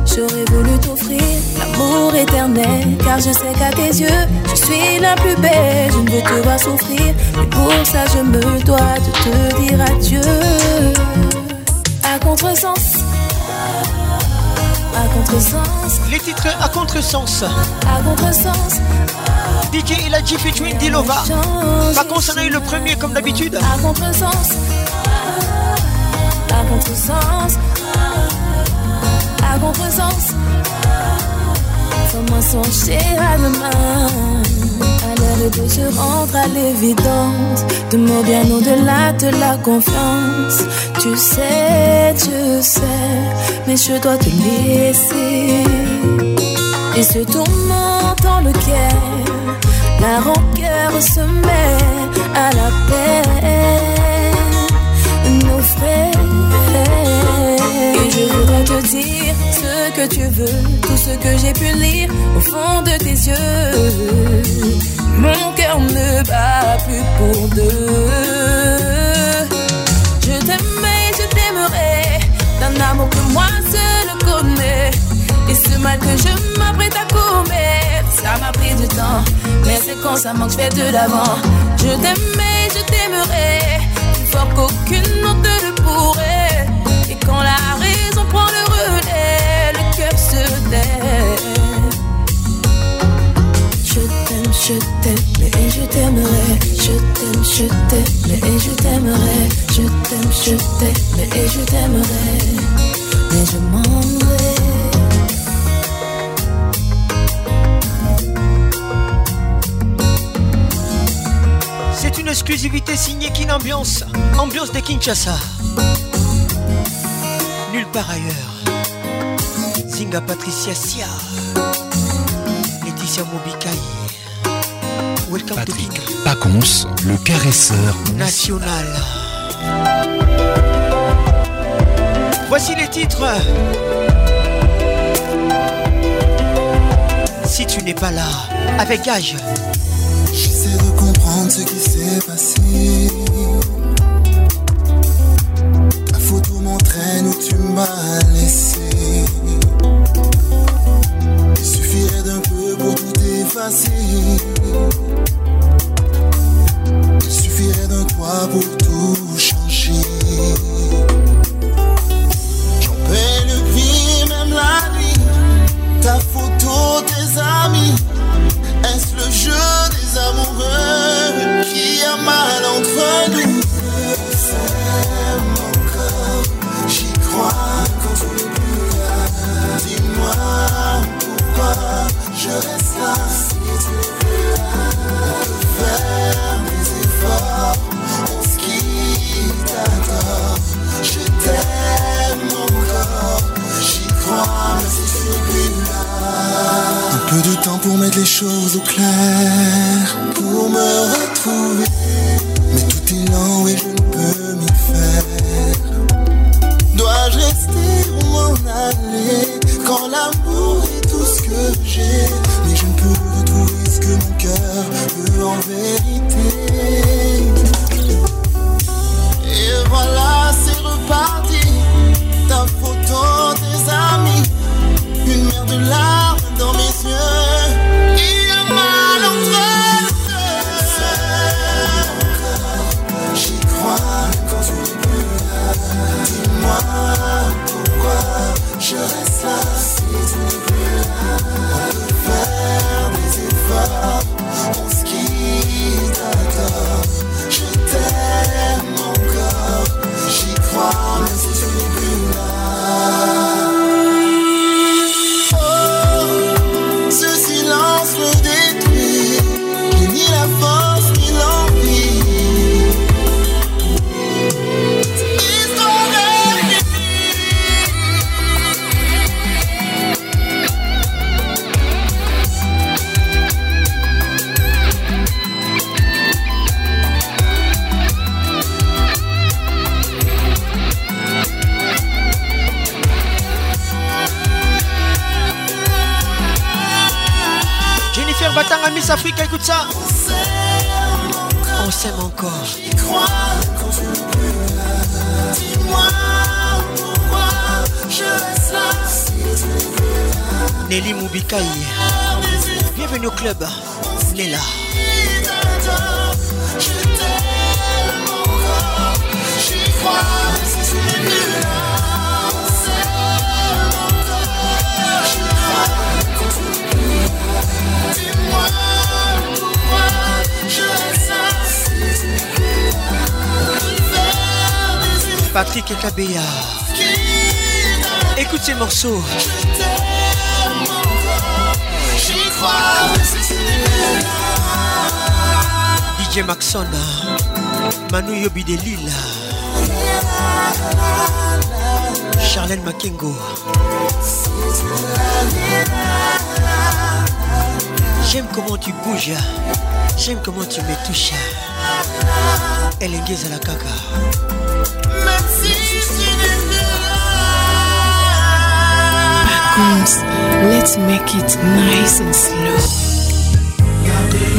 J'aurais voulu t'offrir l'amour éternel Car je sais qu'à tes yeux, je suis la plus belle Je ne veux te voir souffrir Et pour ça, je me dois de te dire adieu À contresens les titres à contresens. À contresens. DJ dit featuring Dilova. Par contre, le premier comme d'habitude. À sens. À contresens. À sens. Fais-moi songer à demain. À l'heure de se rendre à l'évidence. De mon bien au-delà de la confiance. Tu sais, tu sais mais je dois te laisser. Et ce tourment dans lequel la rancœur se met à la paix nos frères. Et je voudrais te dire ce que tu veux, tout ce que j'ai pu lire au fond de tes yeux. Mon cœur ne bat plus pour deux. un amour que moi seul connais. Et ce mal que je m'apprête à commettre, ça m'a pris du temps. Mais c'est ça que je fais de l'avant. Je t'aimais, je t'aimerai. une fort qu'aucune autre ne pourrait. Et quand la raison prend le je t'aime et je t'aimerai. Je t'aime, je t'aime et je t'aimerai. Je t'aime, je t'aime et je t'aimerai. Mais je m'en vais. C'est une exclusivité signée Kin Ambiance, ambiance de Kinshasa. Nulle part ailleurs. Zinga Patricia Sia, Laetitia Mobikaï. Patrick Pacons, le caresseur national. Voici les titres. Si tu n'es pas là, avec âge. J'essaie de comprendre ce qui se mettre les choses au clair, pour me retrouver. Mais tout est lent et je ne peux m'y faire. Dois-je rester ou m'en aller quand la DJ Maxon, Manu Yobi de Lila. Charlène Makengo. J'aime comment tu bouges, j'aime comment tu me touches. Elle est à la caca. comes, let's make it nice and slow.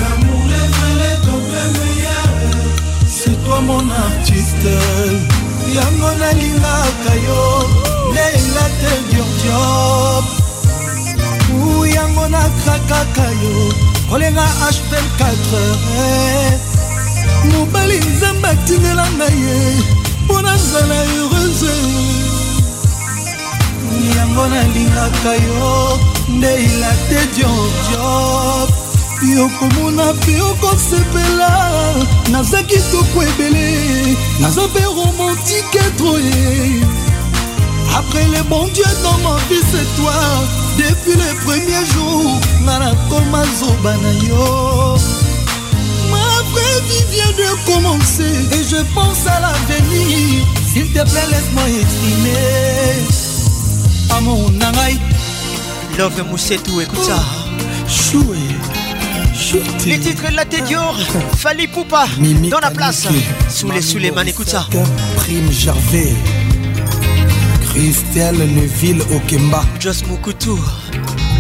L'amour est vrai, ton meilleur. C'est toi mon artiste. Yango nalingaka yo, leila te diordiop. Ou yango nakrakaka yo, kolenga h24 heures. mobali nzambe atinela na ye mpo nazala heureuse yango nalingaka yo nde ilate jojo yokomona mpe okosepela naza kitoko ebele naza mpe romantike troye après le bon dieu dans ma vie c'est toi depuis le premier jour nga nakoma zoba na yo ma vraie vie vient de commencer et je pense à l'avenir s'il te plaît laisse-moi exprimer mon' Love écoute ça Choué les titres de la tête Dior, Fali Poupa, dans la place. Sous les sous les écoute ça. Prime Gervais, Christelle Neville Okemba, Jos Moukoutou,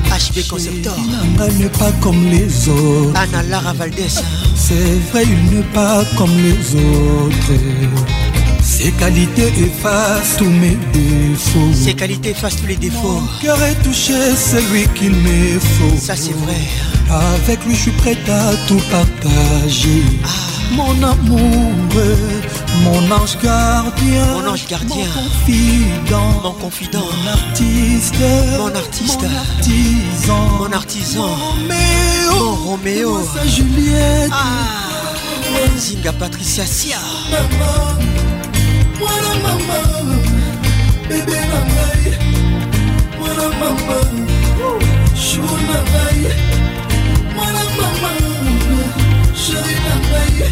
HB Conceptor. Nanga n'est pas comme les autres. Anna Lara Valdez. C'est vrai, il n'est pas comme les autres. Ses qualités effacent tous mes défauts. Ses qualités effacent tous les défauts. Mon cœur est touché, c'est lui qu'il me faut. Ça c'est vrai. Avec lui, je suis prêt à tout partager. Ah. Mon amour, mon ange gardien, mon ange gardien, mon confident, mon confident, mon artiste, mon artiste, mon artisan, mon artisan, mon Roméo, mon Roméo, Juliette, ah. Zinga Patricia Sia. Maman maman bébé mama bebe na ngai maman je suis na ngai mwana maman je suis ngai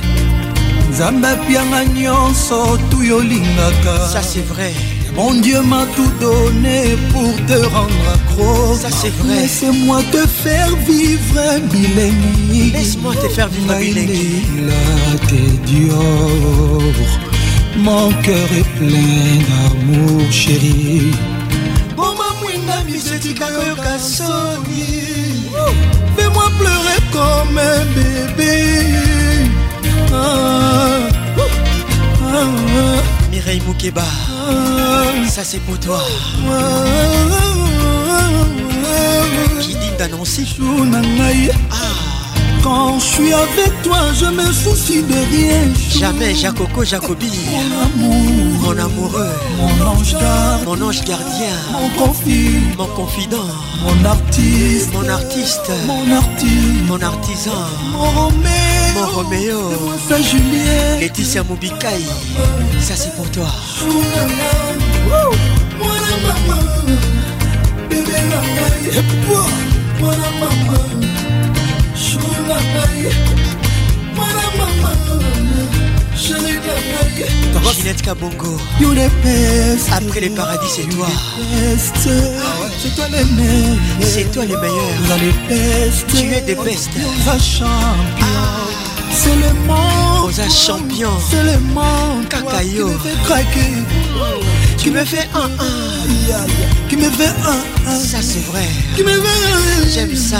nzambe apianga nyonso tuyo olingaka ça c'est vrai Mon Dieu m'a tout donné pour te rendre accro. Ça c'est vrai. c'est moi te faire vivre un bilingue. Laisse-moi te faire vivre un bilingue. La te mon cœur est plein d'amour chéri boma mwinda miso etikaka yoka soni fais-moi pleurer comme un bébé ah, ah, ah, Mireille Moukeba ça c'est pour toi qui dit d'annoncer jour na ngai Quand je suis avec toi, je me soucie de rien. Jamais Jacoco Jacobi. Mon amour, mon amoureux, mon ange gardien, mon ange gardien, mon confident, mon confident, mon artiste, mon artiste, mon artiste, mon artisan, mon Roméo, mon Roméo, Saint-Julien, Laetitia Moubikaï. Ça c'est pour toi. Mon Ginette Kabongo Après les paradis c'est toi ah C'est toi les meilleurs C'est toi les meilleurs Tu es des bestes ah. c'est le monde un champion C'est le monde Cacaillot Tu me fais me un un Qui me fait un un Ça c'est vrai J'aime ça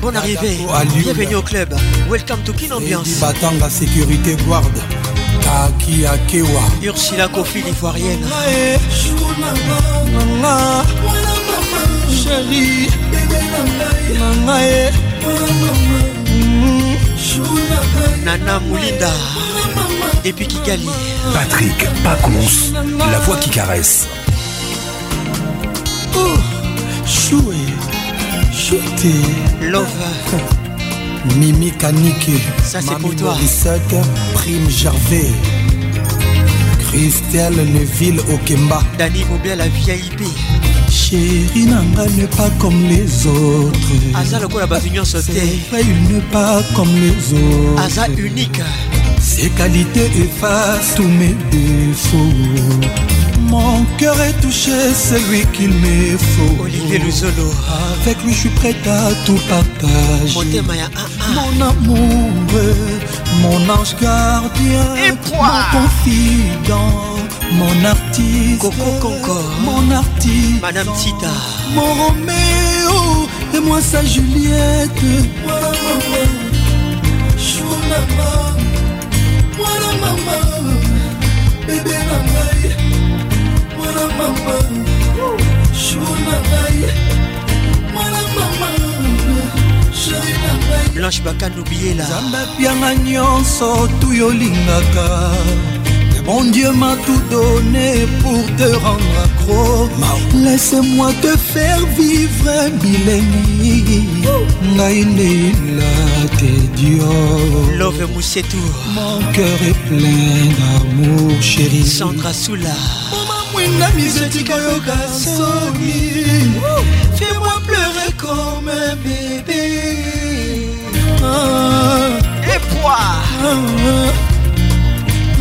Bon arrivée, bienvenue au club. Welcome to Kin Ambiance. la sécurité guard Taki Akewa. Ursula Kofi, l'ivoirienne. Chérie, mm-hmm. Nana Moulinda puis Kigali. Patrick Pacons, la voix qui caresse. Oh, chouette. chouté Love Mimi Kaniki Ça c'est pour toi Morissette, Prime Gervais Christelle Neville Okemba Dani Mobia la VIP chéri nanga ne pas comme les autres aza lokola bato nyonso te il ne pas comme les autres aza unique ses qualités effacent tous mes défauts Mon cœur est touché, c'est lui qu'il me faut. Olivier Avec lui, je suis prête à tout partager. Mon amour, mon ange gardien, Et mon confident. Mon artiste, Coco mon artiste, Madame Tita, mon Roméo et moi sa Juliette. mama shuna ngai mwana mama sheri na ngai blanche bakano biyela nzambe apianga nyonso tu yolingaka Mon Dieu m'a tout donné pour te rendre accro. Laisse-moi te faire vivre un millénie. Naïneïla, t'es Dieu. Love Moussetou. Mon cœur est plein d'amour, chérie. Sandra Soula. Maman na au garçon Fais-moi pleurer comme un bébé ah, ah, et toi ah,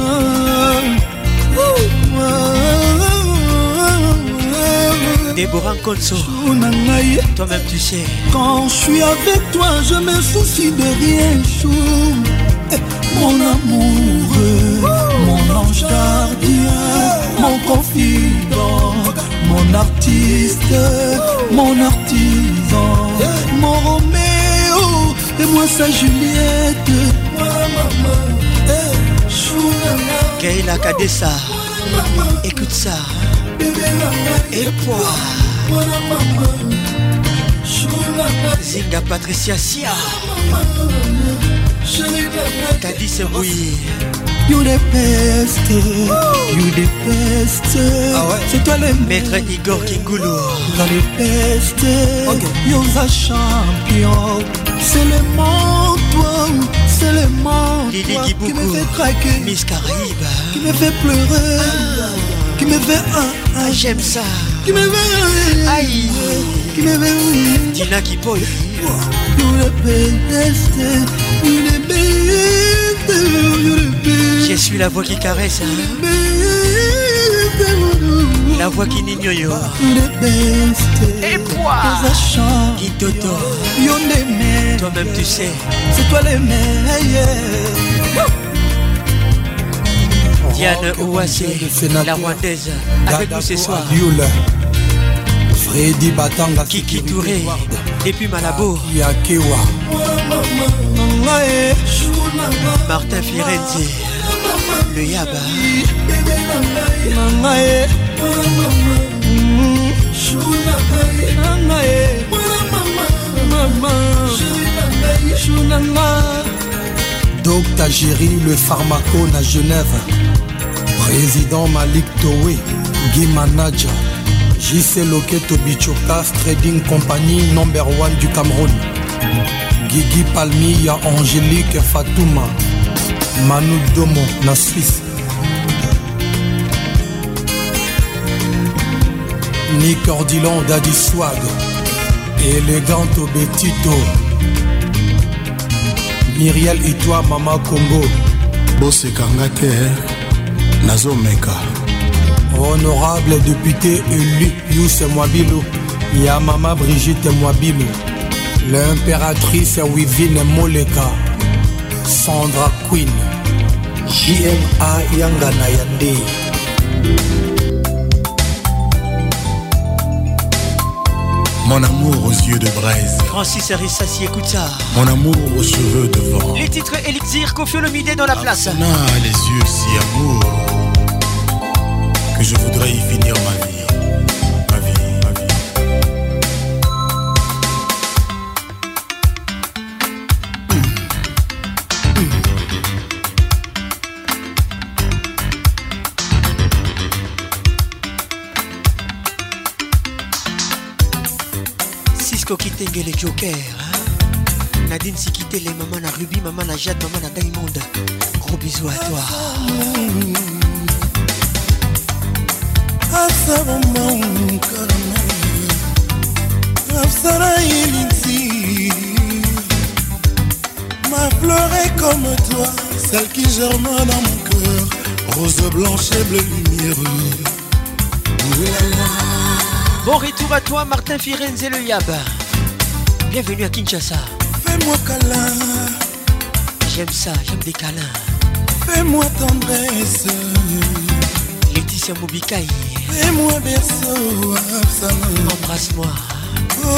ah, ah, Déborah toi-même tu sais. Quand je suis avec toi, je me soucie de rien, eh, Mon amour, mon ange gardien. mon confident, mon artiste, mon artisan, mon Roméo et moi sa Juliette. Kaila Kadessa, écoute ça, et quoi Zinga Patricia Sia. T'as dit c'est oui. You the best, oh. you the best. Ah c'est toi le maître Igor Kingoulou. Dans les best, On you're the champion. C'est le monde, toi, c'est le monde. qui me fait craquer. Miss Caraïbe, qui me fait pleurer, ah. qui me fait un. Ah, j'aime ça. Qui me fait Aïe, qui me fait oui. Dina Kipoy. Je suis la voix qui caresse, hein. la voix qui n'ignore. Et moi, qui toto, toi-même tu sais, c'est toi le meilleur. Diane oh, Ouassé, la Rwandaise, avec nous ce soir. Freddy Batanga, Kiki Touré, Et puis Malabo Yakewa Martin Firenze Le Yaba Docteur Géry, le pharmaco à Genève Président Malik Toé Guy Manager JC Loketo Bichokaf Trading Company number 1 du Cameroun. Guigui Palmilla Angélique Fatouma. Manu Domo na Suisse. Nick Ordilon Daddy Swag. Elegante Betito. Myriel Itoi Mama Congo. bosekanga te eh? nazomeka Honorable député élu Youssef Mwabilou, Yamama Brigitte Mwabilou, l'impératrice Wivine Moleka, Sandra Queen, JMA Yangana Yandi. Mon amour aux yeux de braise. Francis Arissassi, écoute ça. Mon amour aux cheveux de vent. Les titres Elixir, midi dans la place. les yeux si amour je voudrais y finir ma vie. Ma vie, ma vie. Cisco qui les jokers. Hein? Nadine si quitte les mamans, la Ruby, maman la Jade, maman la Diamond. Gros bisous à toi. Oh, oh, oh moment fleur est M'a pleuré comme toi Celle qui germe dans mon cœur Rose blanche et bleu lumière Bon retour à toi Martin Firenze et le Yab Bienvenue à Kinshasa Fais-moi câlin J'aime ça, j'aime des câlins Fais-moi tendresse Laetitia Moubikaï fais moi berceau Absalom Embrasse-moi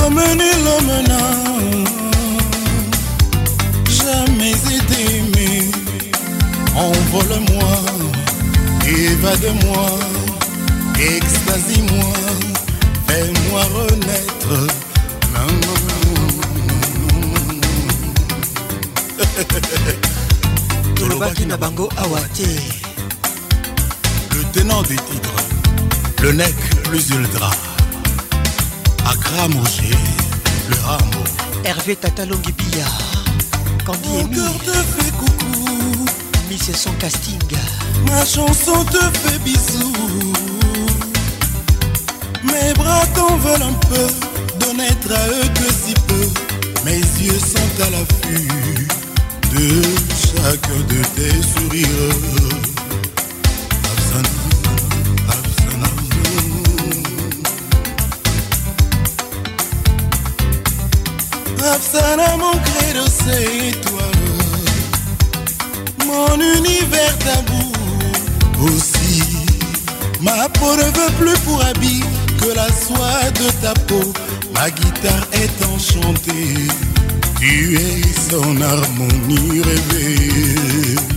Emmenez maintenant, Jamais été aimé Envole-moi Évade-moi Extasie-moi Fais-moi renaître le tenant des titres le nec plus ultra. Accra le rameau. Hervé Tatalongi Bia, quand Mon cœur te fait coucou. Mais c'est son casting. Ma chanson te fait bisous. Mes bras t'en veulent un peu, de être à eux que si peu. Mes yeux sont à l'affût de chacun de tes sourires. Et toi, mon univers tabou aussi. Ma peau ne veut plus pour habit que la soie de ta peau. Ma guitare est enchantée, tu es son harmonie rêvée.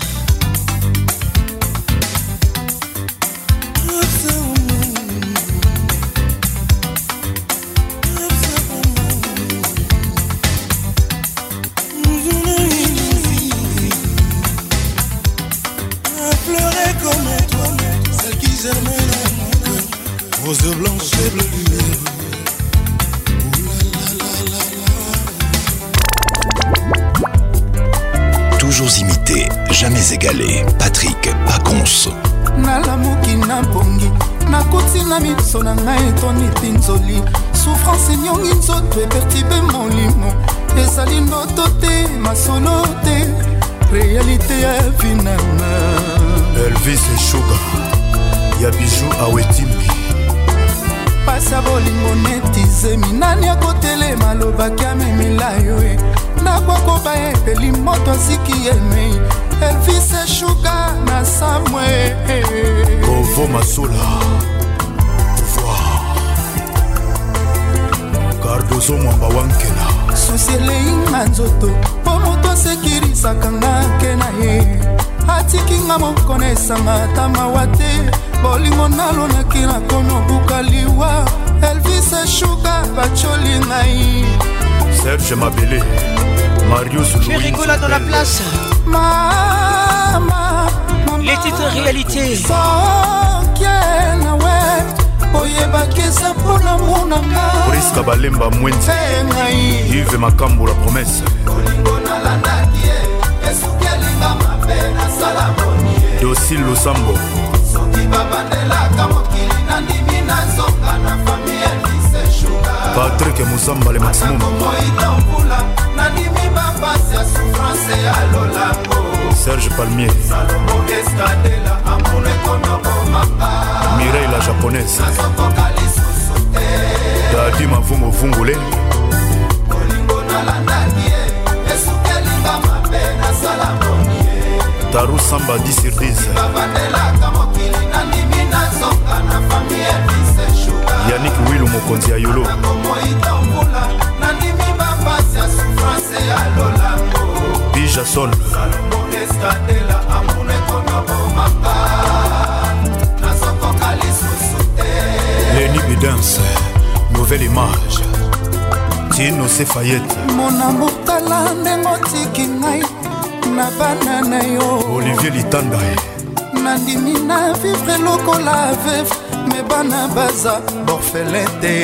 masola pouvoir gardozo mwamba wankela susi eleyinga nzoto mpo moto asekirisaka nga nke na ye atikinga mokona esanga ata mawa te bolingo nalonaki nakomi obuka liwa elvis eshuka bacoli ngai serge mabele marius rigola dans la place mama, mama les titres réalité so natie nawe oyebaki eza mpona monangariska balemba mwendi ngai ive makambo la promese kolingo nalandaki ye esuki elinga mabe nasala boni dosi losambo soki babandelaka mokili nandimi nazonga na fami elise shuga patrik musamba le maximum moita mbula nandimi bapasi ya souffrance ya lolango serge palmier mireille la japonaise dadi mavunguvungule taru samba 10 sur 10 yanik wilu mokonzi ya yolo bijason totandela amuna ekona bomaka nazokoka lisusu te leni bidanse nouvelle image tino sefayete mona mokala ndenge otiki ngai na bana na yo olivier litanda ye nandimi na vivre lokola veve me bana baza borfelin te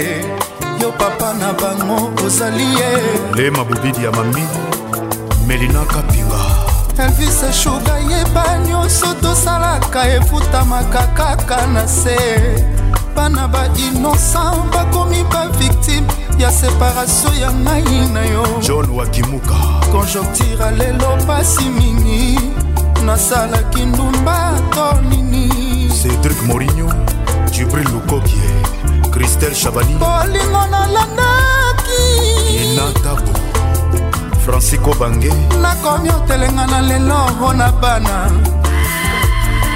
yo papa na bango ozali ye le mabobidi ya mami melina kapi elvis eshuga yeba nyonso tosalaka efutamaka kaka na se bana bainocent bakomi baviktime ya separatio ya ngai na yo john wakimuka konjoktira lelo pasi mingi nasalaki ndumba to nini cedrik morinio jibril lukokie kristel chabani bolingo nalandaki inatabo francisco bange nakomi otelenga na lelo mpo na bana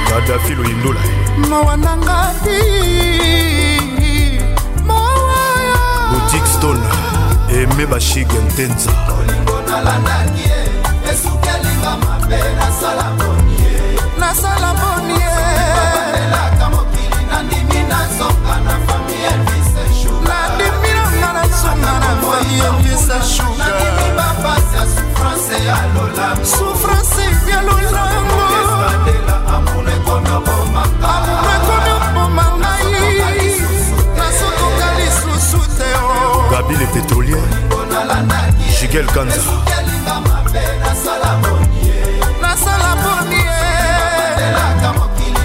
kadafi loyindula mowa nanga ti boutique stone eme bashige ntenza olingo nalandaki ye esuki elinga mabe nasala boni ye nasala boni yeelaka mokili nandimi nazonga na fami elvis eshuka nandimi nanga nazonga na fami elvis eshuka face ya souffrance ya lolango souffrance ya lolango estadela amour ekona bomanga amour ekona bomanga yi nasokoka lisusu te o gabi le pétrolier jigel kanza nasala boni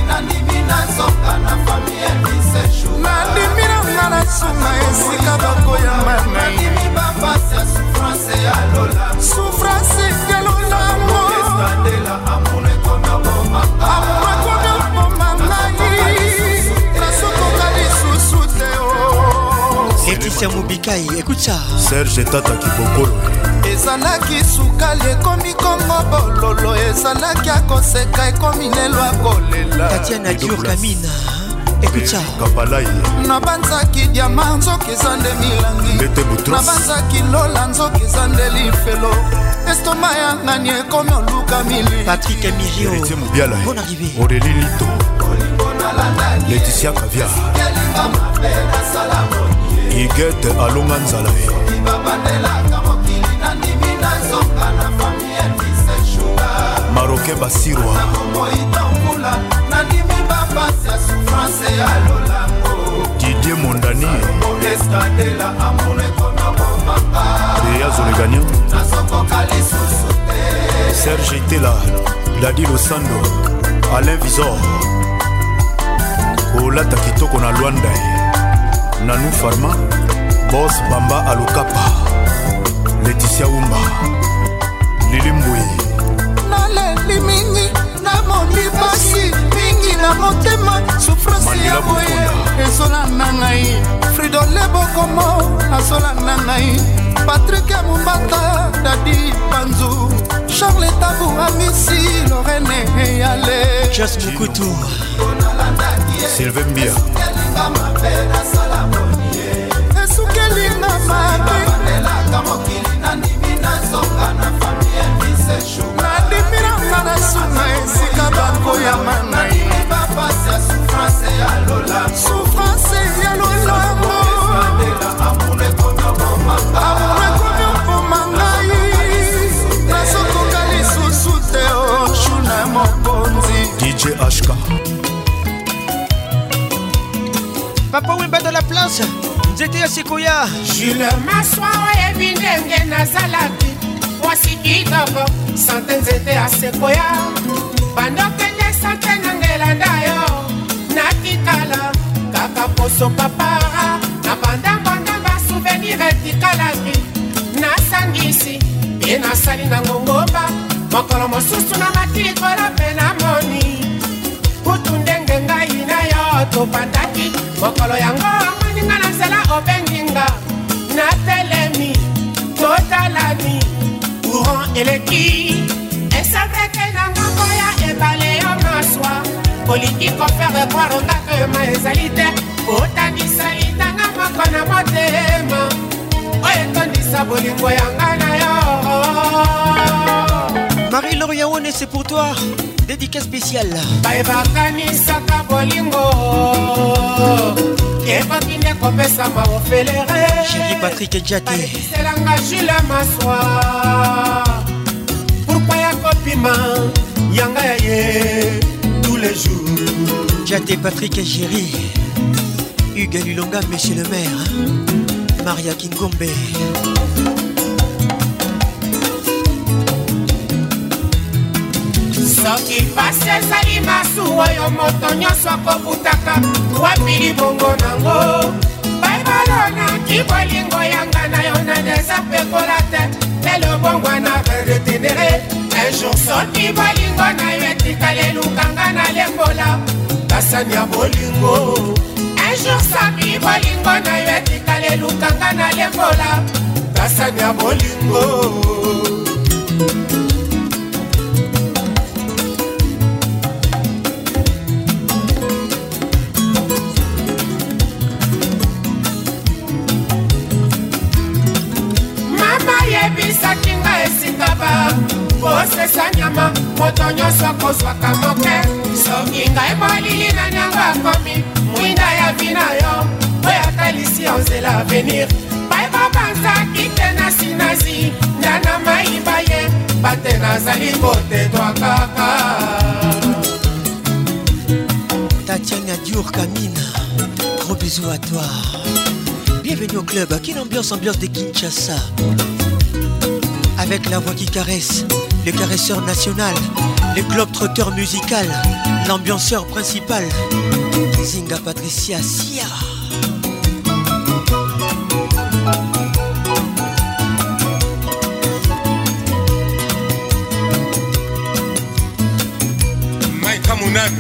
nandimi nanga na sunga esika bakoyamba nai Alex ya Mobikai, écoute ça. Serge Tata Kibokolo. ezalaki sukali ekomi kongo bololo ezalaki akoseka ekomi nelo akolela tatiana dur kamina ekutakabalai eh, nabanzaki diama nzoki eza nde milangi nabanzaki lola nzoki eza nde lifelo estoma ya ngani ekomi oluka mili patrik mirio mobiala bon arrivé oreli lito leticia kavia igete alonga nzala ye maroke basirwa didie mondani eyazolegania serge itela dadi losando alain visor kolata kitoko na lwanda ye nanou farma bos bamba alokapa leticia wumba lilimbwi naleli mingi namoni pasi mingi na motema sufrance ya boye ezolanda ngai fridole bokomo azolanda ngai patrik ya mombata dadi panzu charle tabu amisi lorene eyale jas mokutu sylvain bia esukelinga mabeelaka mokili nandimi nazonga na famille nadimiranga na sunga esika bakoyama nai bapasi ya souffrance ya lola papa wembada la place nzete ya sikoya jule maswa oyebi ndenge nazalaki mwasi kitoko sante nzete ya sekoya bandokende sante na ngelanda yo nakitala kaka poso papara na bandambanda basouvenir etikalaki nasangisi mpe nasali na ngongomba mokolo mosusu na mati likola mpe namoni topataki mokolo yango omoninga na nzela obenginga natelemi totalani courant eleki esaveke nango koya ebale yo maswa kolingi kofere kwaro ndakema ezali te otangisa litanga moko na motema oyo etondisa bolingo yanga na yo marie loriawone c'est pour toi dédicace spéciale bayebakanisaka bolingo ebakinde kopesa maofelere chéri patrik jateelanga jula maswa pourkui ya kopima yanga ya ye tous les jours jate et géri hugues longa, monsieur le maire maria kingombe soki pasi ezali masuwa oyo moto nyonso akobutaka wapi libongo nango baibalo naki bolingo yanga na yo na deza pekola te lelo bongwa na retenere ejour soki bolingo na yo etikali elukanga na lembola kasani ya bolingo ejour soki bolingo na yo etikali elukanga na lembola kasani ya bolingo esika ba kosesa nyama moto nyonso akozwaka moke soki ngai molili na niango akomi mwinda ya vina yo oyo atalisi yo nzela avenir bayeba banzaki te na sinazi ndana mayiba ye bate nazali kotetwa kaka tatiana dior kamina gros bisou à toi bienvenue au club quelle ambiance ambiance de kinshasa avec la voix qui caresse, le caresseur national, le globe trotteur musical, l'ambianceur principal, Zinga Patricia Sia. Maïka Mounan,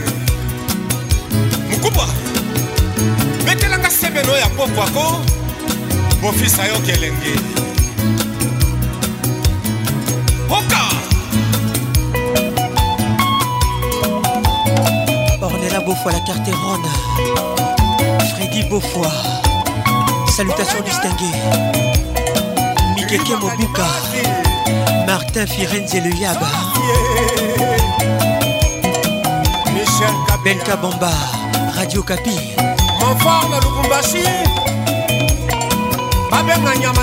Moukouba, mettez-la à Sebeno et à Popoako, mon fils Ayok Elenge. Beaufoy, la carte ronde Freddy Beaufoy. Salutations distinguées. Mikeke Kemobuka. Martin Firenze et le Yab. Benka Bomba. Radio Capi.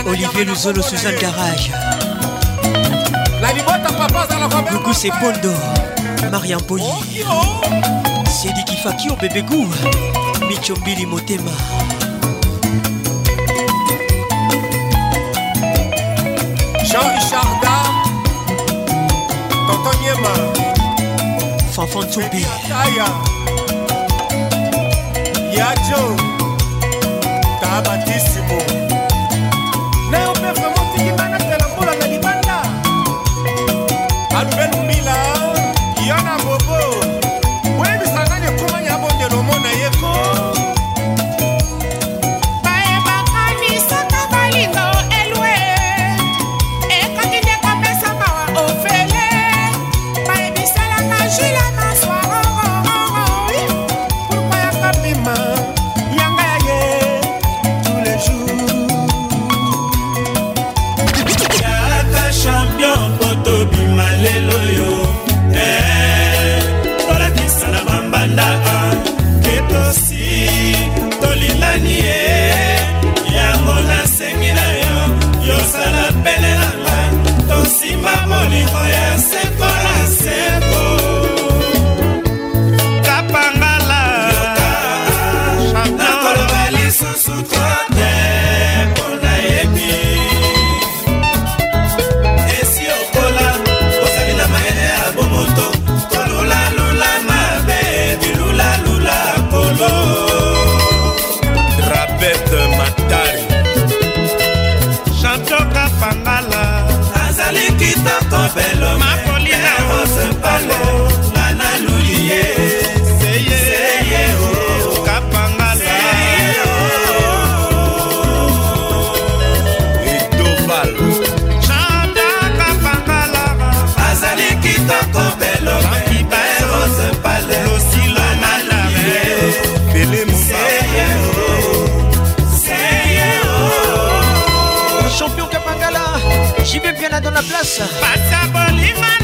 Olivier Luzolo, Suzanne Garage. Beaucoup c'est Pondo, Marian Poli. Oh, sedikifakio bebegu michombili motema jean-richard gar totoniema fanfantumbi yajo tabatisimo la place. Pasa bolima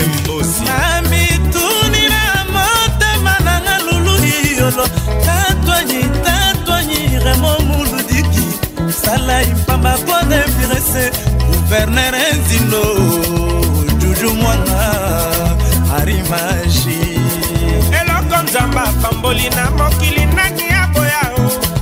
sembosi amituni na motema nanga luludi yolo tatwanyi tatwanyi remo muludiki salai mpamba kode virese guverner enzindo juju mwana arimaji eloko nzamba apamboli na mokili nani aboya o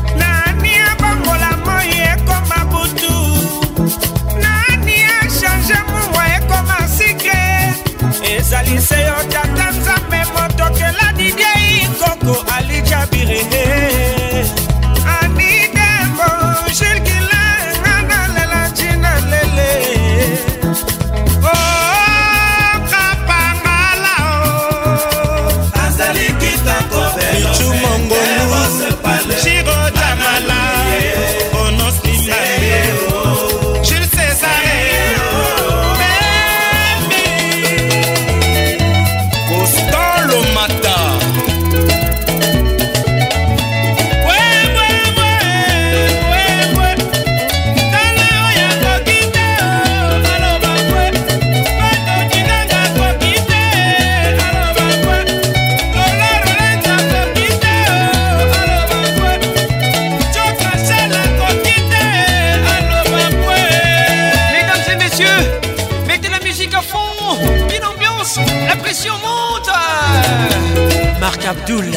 Abdul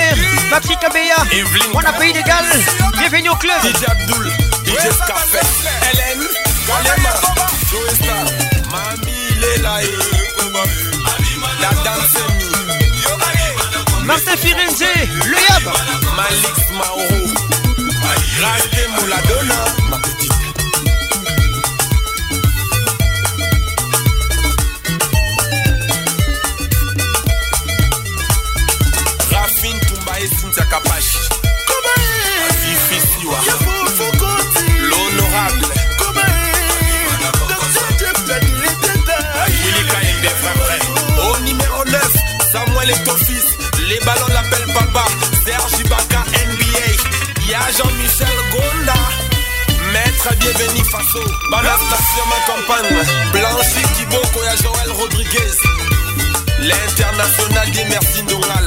Claire, Patrick Abeya, on a pays d'égal, bienvenue au club. DJ Abdul DJ Scarfet, Hélène, Kalema, Joe Star, Mami Lelae, la danse Martin Firenze, le Yab, Malik Mauro, Rajde Mouladona, Papa, Serge Ibaka, NBA. a Jean-Michel Gonda. Maître bienvenu Faso. sur ma campagne. Blanchi Kiboko, a Joël Rodriguez. L'international des merci Noral.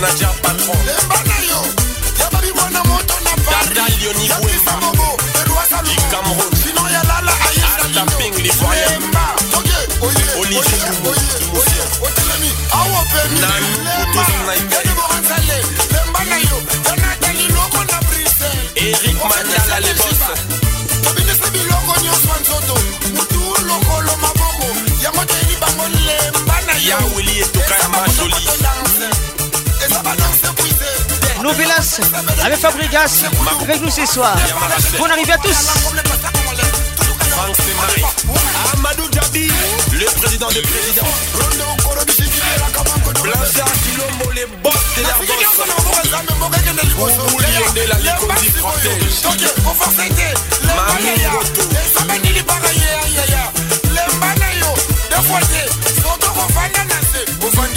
manager patron. Eric avec Fabrigas avec nous ce soir. Bon arrivée à tous. Amadou le président des présidents.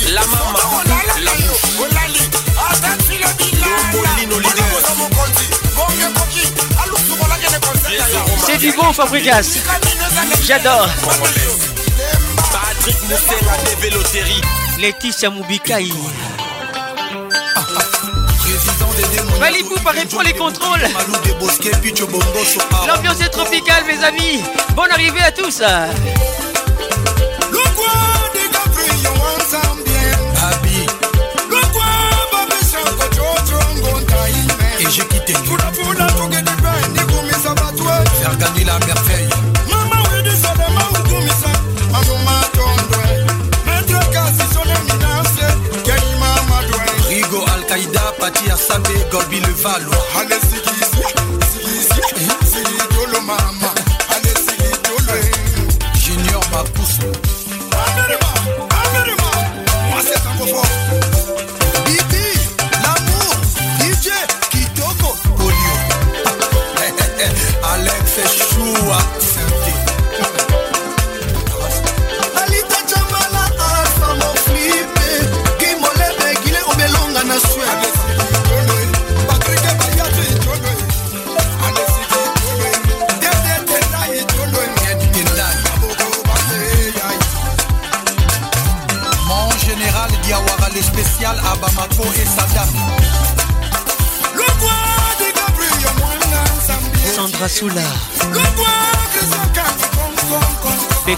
la La maman. du bon J'adore. Patrick Moussela TV Loterie. Laetitia Moubikaï. Valibou paraît pour les contrôles. L'ambiance est tropicale, mes amis. Bonne arrivée à tous. Et j'ai quitté la merveille. Rigo Al-Qaïda, Patia Assambe, Gorbi le Valois.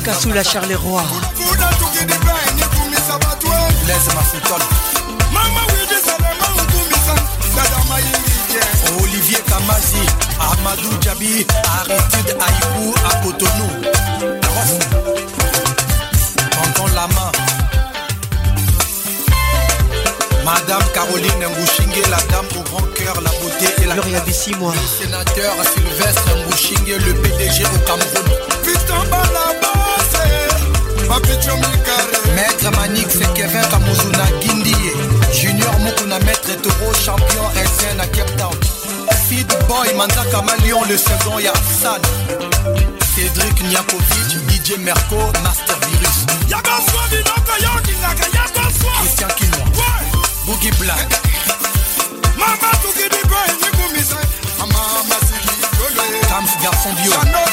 laisse Charles Roy. Oh, Olivier Kamazi, Amadou Djabi, Aristide Aïkou Apotonou Pendant la main. Madame Caroline Mbouching la dame au grand cœur, la beauté et la gloire. Le sénateur Sylvestre Mbouching le PDG au Cameroun. Putain, balade Maître Manix Kevin Kamuzuna na Junior Mukuna Maître Toro Champion SN à Cape Town Feed Boy Manzaka Malion le saison ya Cédric Niakovic DJ Merco Master Virus Christian Kino Boogie Black Mama Garçon Bio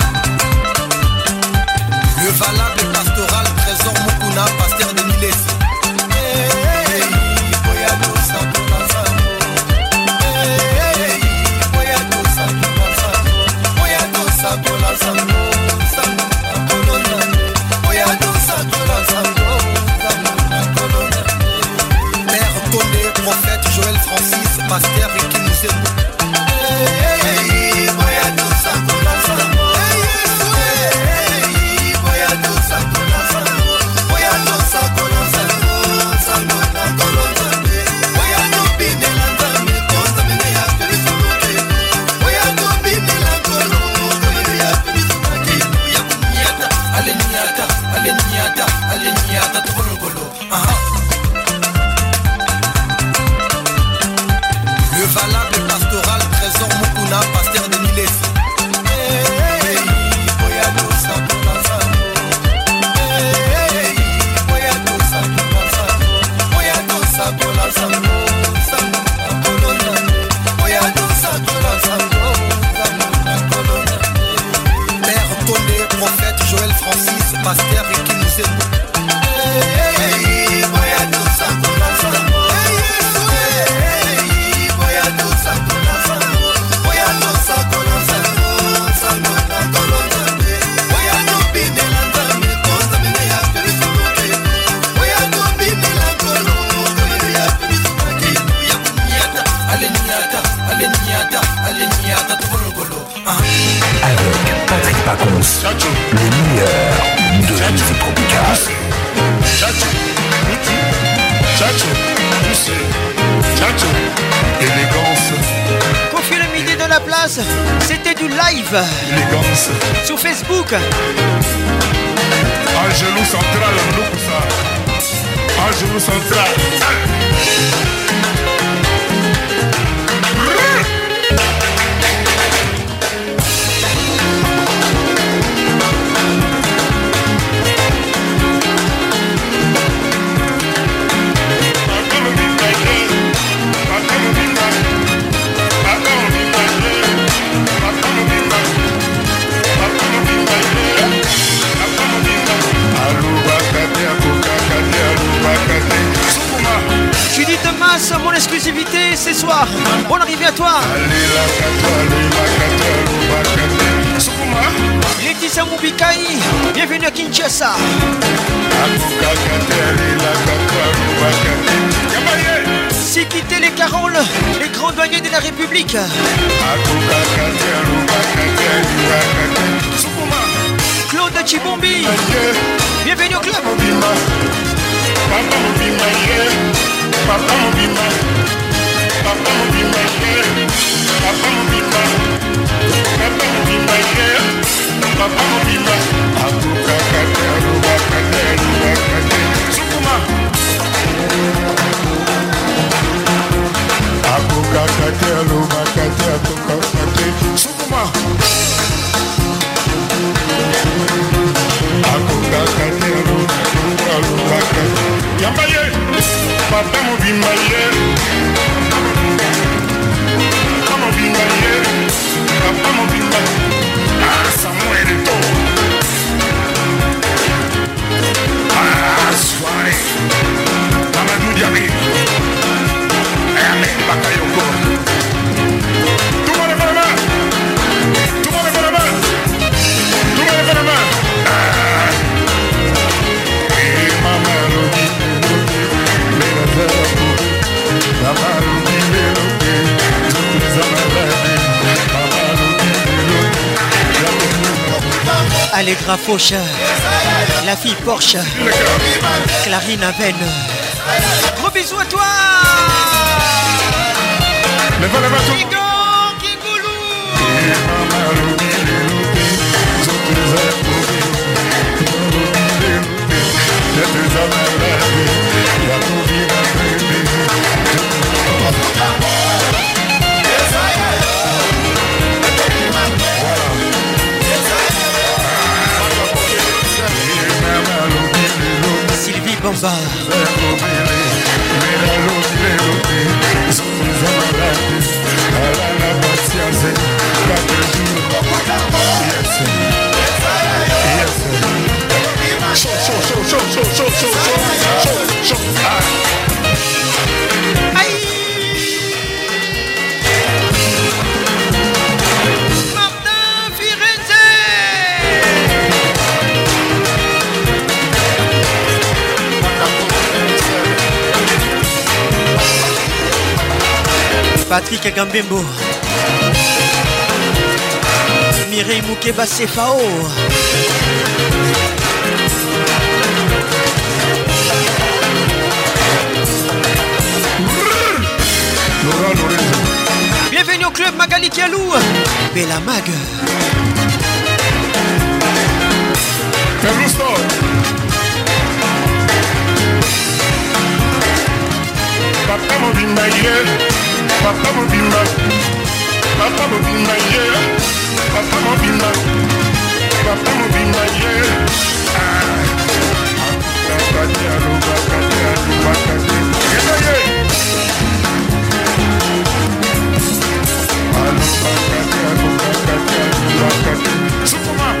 Clarine Aven Patrick Gambimbo, Mireille Moukeba Cefao Bienvenue au club Magali Kialou Bella Mag Papa Papa mo be my, Papa mo be my yeah, Papa mo be my, Papa mo be my yeah. Bakatia lo bakatia lo bakatia, yeah Superman.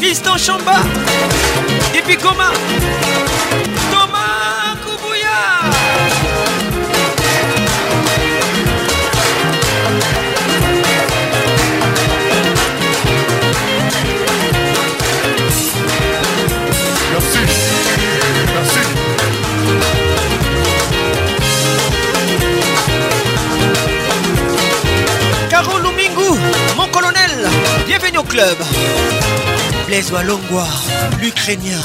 Fiston Chamba, puis Thomas Koubouya. Merci, merci. Caro Lumingu, mon colonel, bienvenue au club. Blaise Walongwa, l'Ukrainien.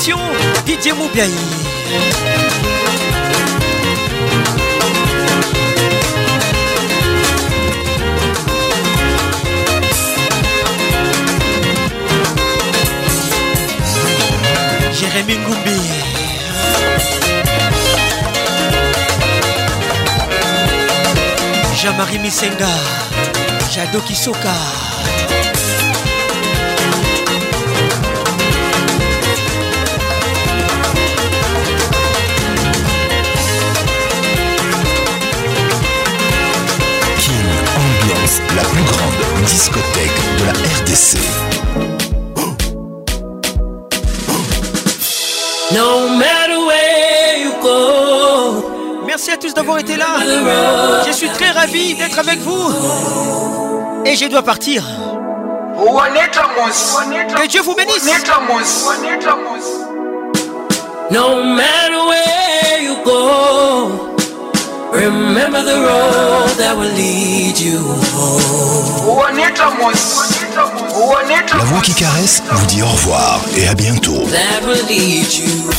Fédération, DJ Moubiaï. Jérémy Ngoumbi. Jean-Marie Misenga, Jado Kisoka. la plus grande discothèque de la RDC. No matter where you go. Merci à tous d'avoir été là. Je suis très ravi d'être avec vous. Et je dois partir. Que Dieu vous bénisse. No matter where you go. Remember the road that will lead you home. La voix qui caresse vous dit au revoir et à bientôt. That will lead you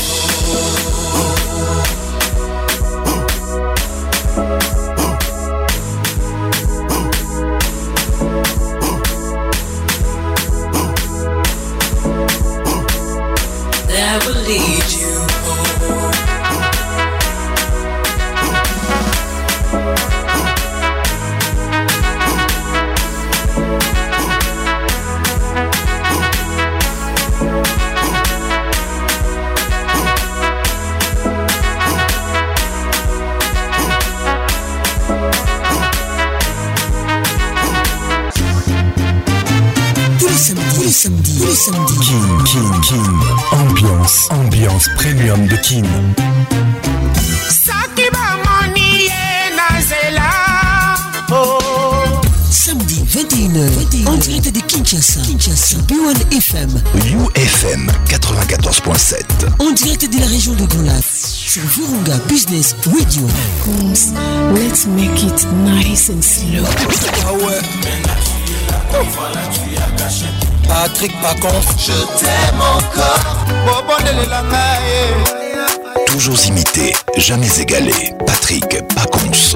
Oh. Samedi 21h, en direct de Kinshasa, Kinshasa, B1 FM, UFM 94.7, en direct de la région de Golas, sur Virunga Business Radio. Let's make it nice and slow. Ah Patrick Pacon je t'aime encore toujours imité, jamais égalé. Patrick Paconce.